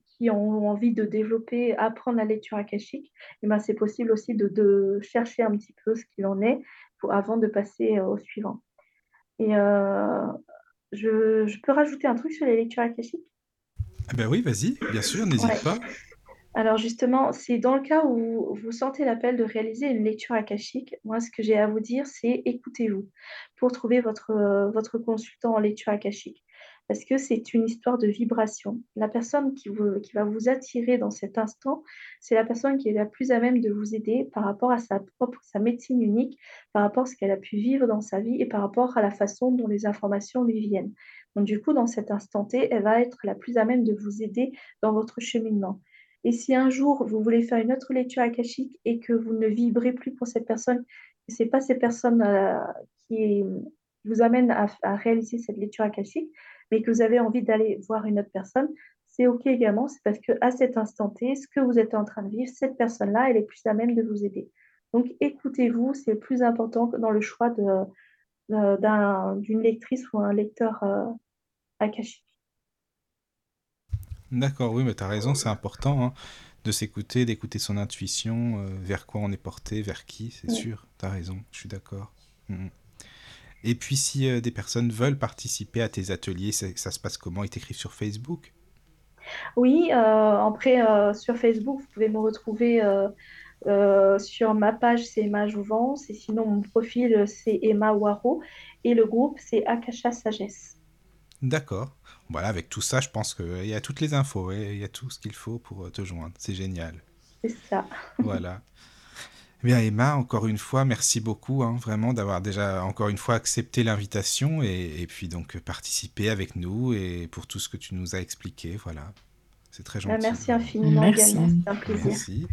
qui ont envie de développer, apprendre la lecture akashique, eh ben, c'est possible aussi de, de, chercher un petit peu ce qu'il en est pour, avant de passer au suivant. Et euh, je, je, peux rajouter un truc sur les lectures akashiques? Ah Ben oui, vas-y, bien sûr, n'hésite ouais. pas. Alors justement, c'est dans le cas où vous sentez l'appel de réaliser une lecture akashique, moi ce que j'ai à vous dire, c'est écoutez-vous pour trouver votre, consultant en lecture akashique parce que c'est une histoire de vibration. La personne qui va vous attirer dans cet instant, c'est la personne qui est la plus à même de vous aider par rapport à sa propre, sa médecine unique, par rapport à ce qu'elle a pu vivre dans sa vie et par rapport à la façon dont les informations lui viennent. Donc du coup, dans cet instant T, elle va être la plus à même de vous aider dans votre cheminement. Et si un jour vous voulez faire une autre lecture akashique et que vous ne vibrez plus pour cette personne, que ce n'est pas ces personnes euh, qui vous amènent à, réaliser cette lecture akashique, mais que vous avez envie d'aller voir une autre personne, c'est OK également. C'est parce qu'à cet instant T, ce que vous êtes en train de vivre, cette personne-là, elle est plus à même de vous aider. Donc écoutez-vous, c'est plus important dans le choix d'une lectrice ou un lecteur euh, akashique. D'accord, oui, mais tu as raison, c'est important hein, de s'écouter, d'écouter son intuition, euh, vers quoi on est porté, vers qui, c'est oui. sûr, tu as raison, je suis d'accord. Mmh. Et puis, si euh, des personnes veulent participer à tes ateliers, ça, ça se passe comment? Ils t'écrivent sur Facebook? Oui, euh, après, sur Facebook, vous pouvez me retrouver euh, sur ma page, c'est Emma Jouvence. Et sinon, mon profil, c'est Emma Waro. Et le groupe, c'est Akasha Sagesse. D'accord. Voilà, avec tout ça, je pense qu'il y a toutes les infos, il y a tout ce qu'il faut pour te joindre. C'est génial. C'est ça. voilà. Eh bien Emma, encore une fois, merci beaucoup hein, vraiment d'avoir déjà encore une fois accepté l'invitation et, et, puis donc participer avec nous et pour tout ce que tu nous as expliqué. Voilà, c'est très gentil. Merci infiniment. Merci. C'est un plaisir. Merci.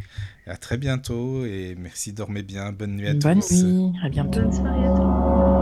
Et à très bientôt et merci, dormez bien. Bonne nuit à Bonne tous. Bonne nuit, à bientôt. Bonne soirée à tous.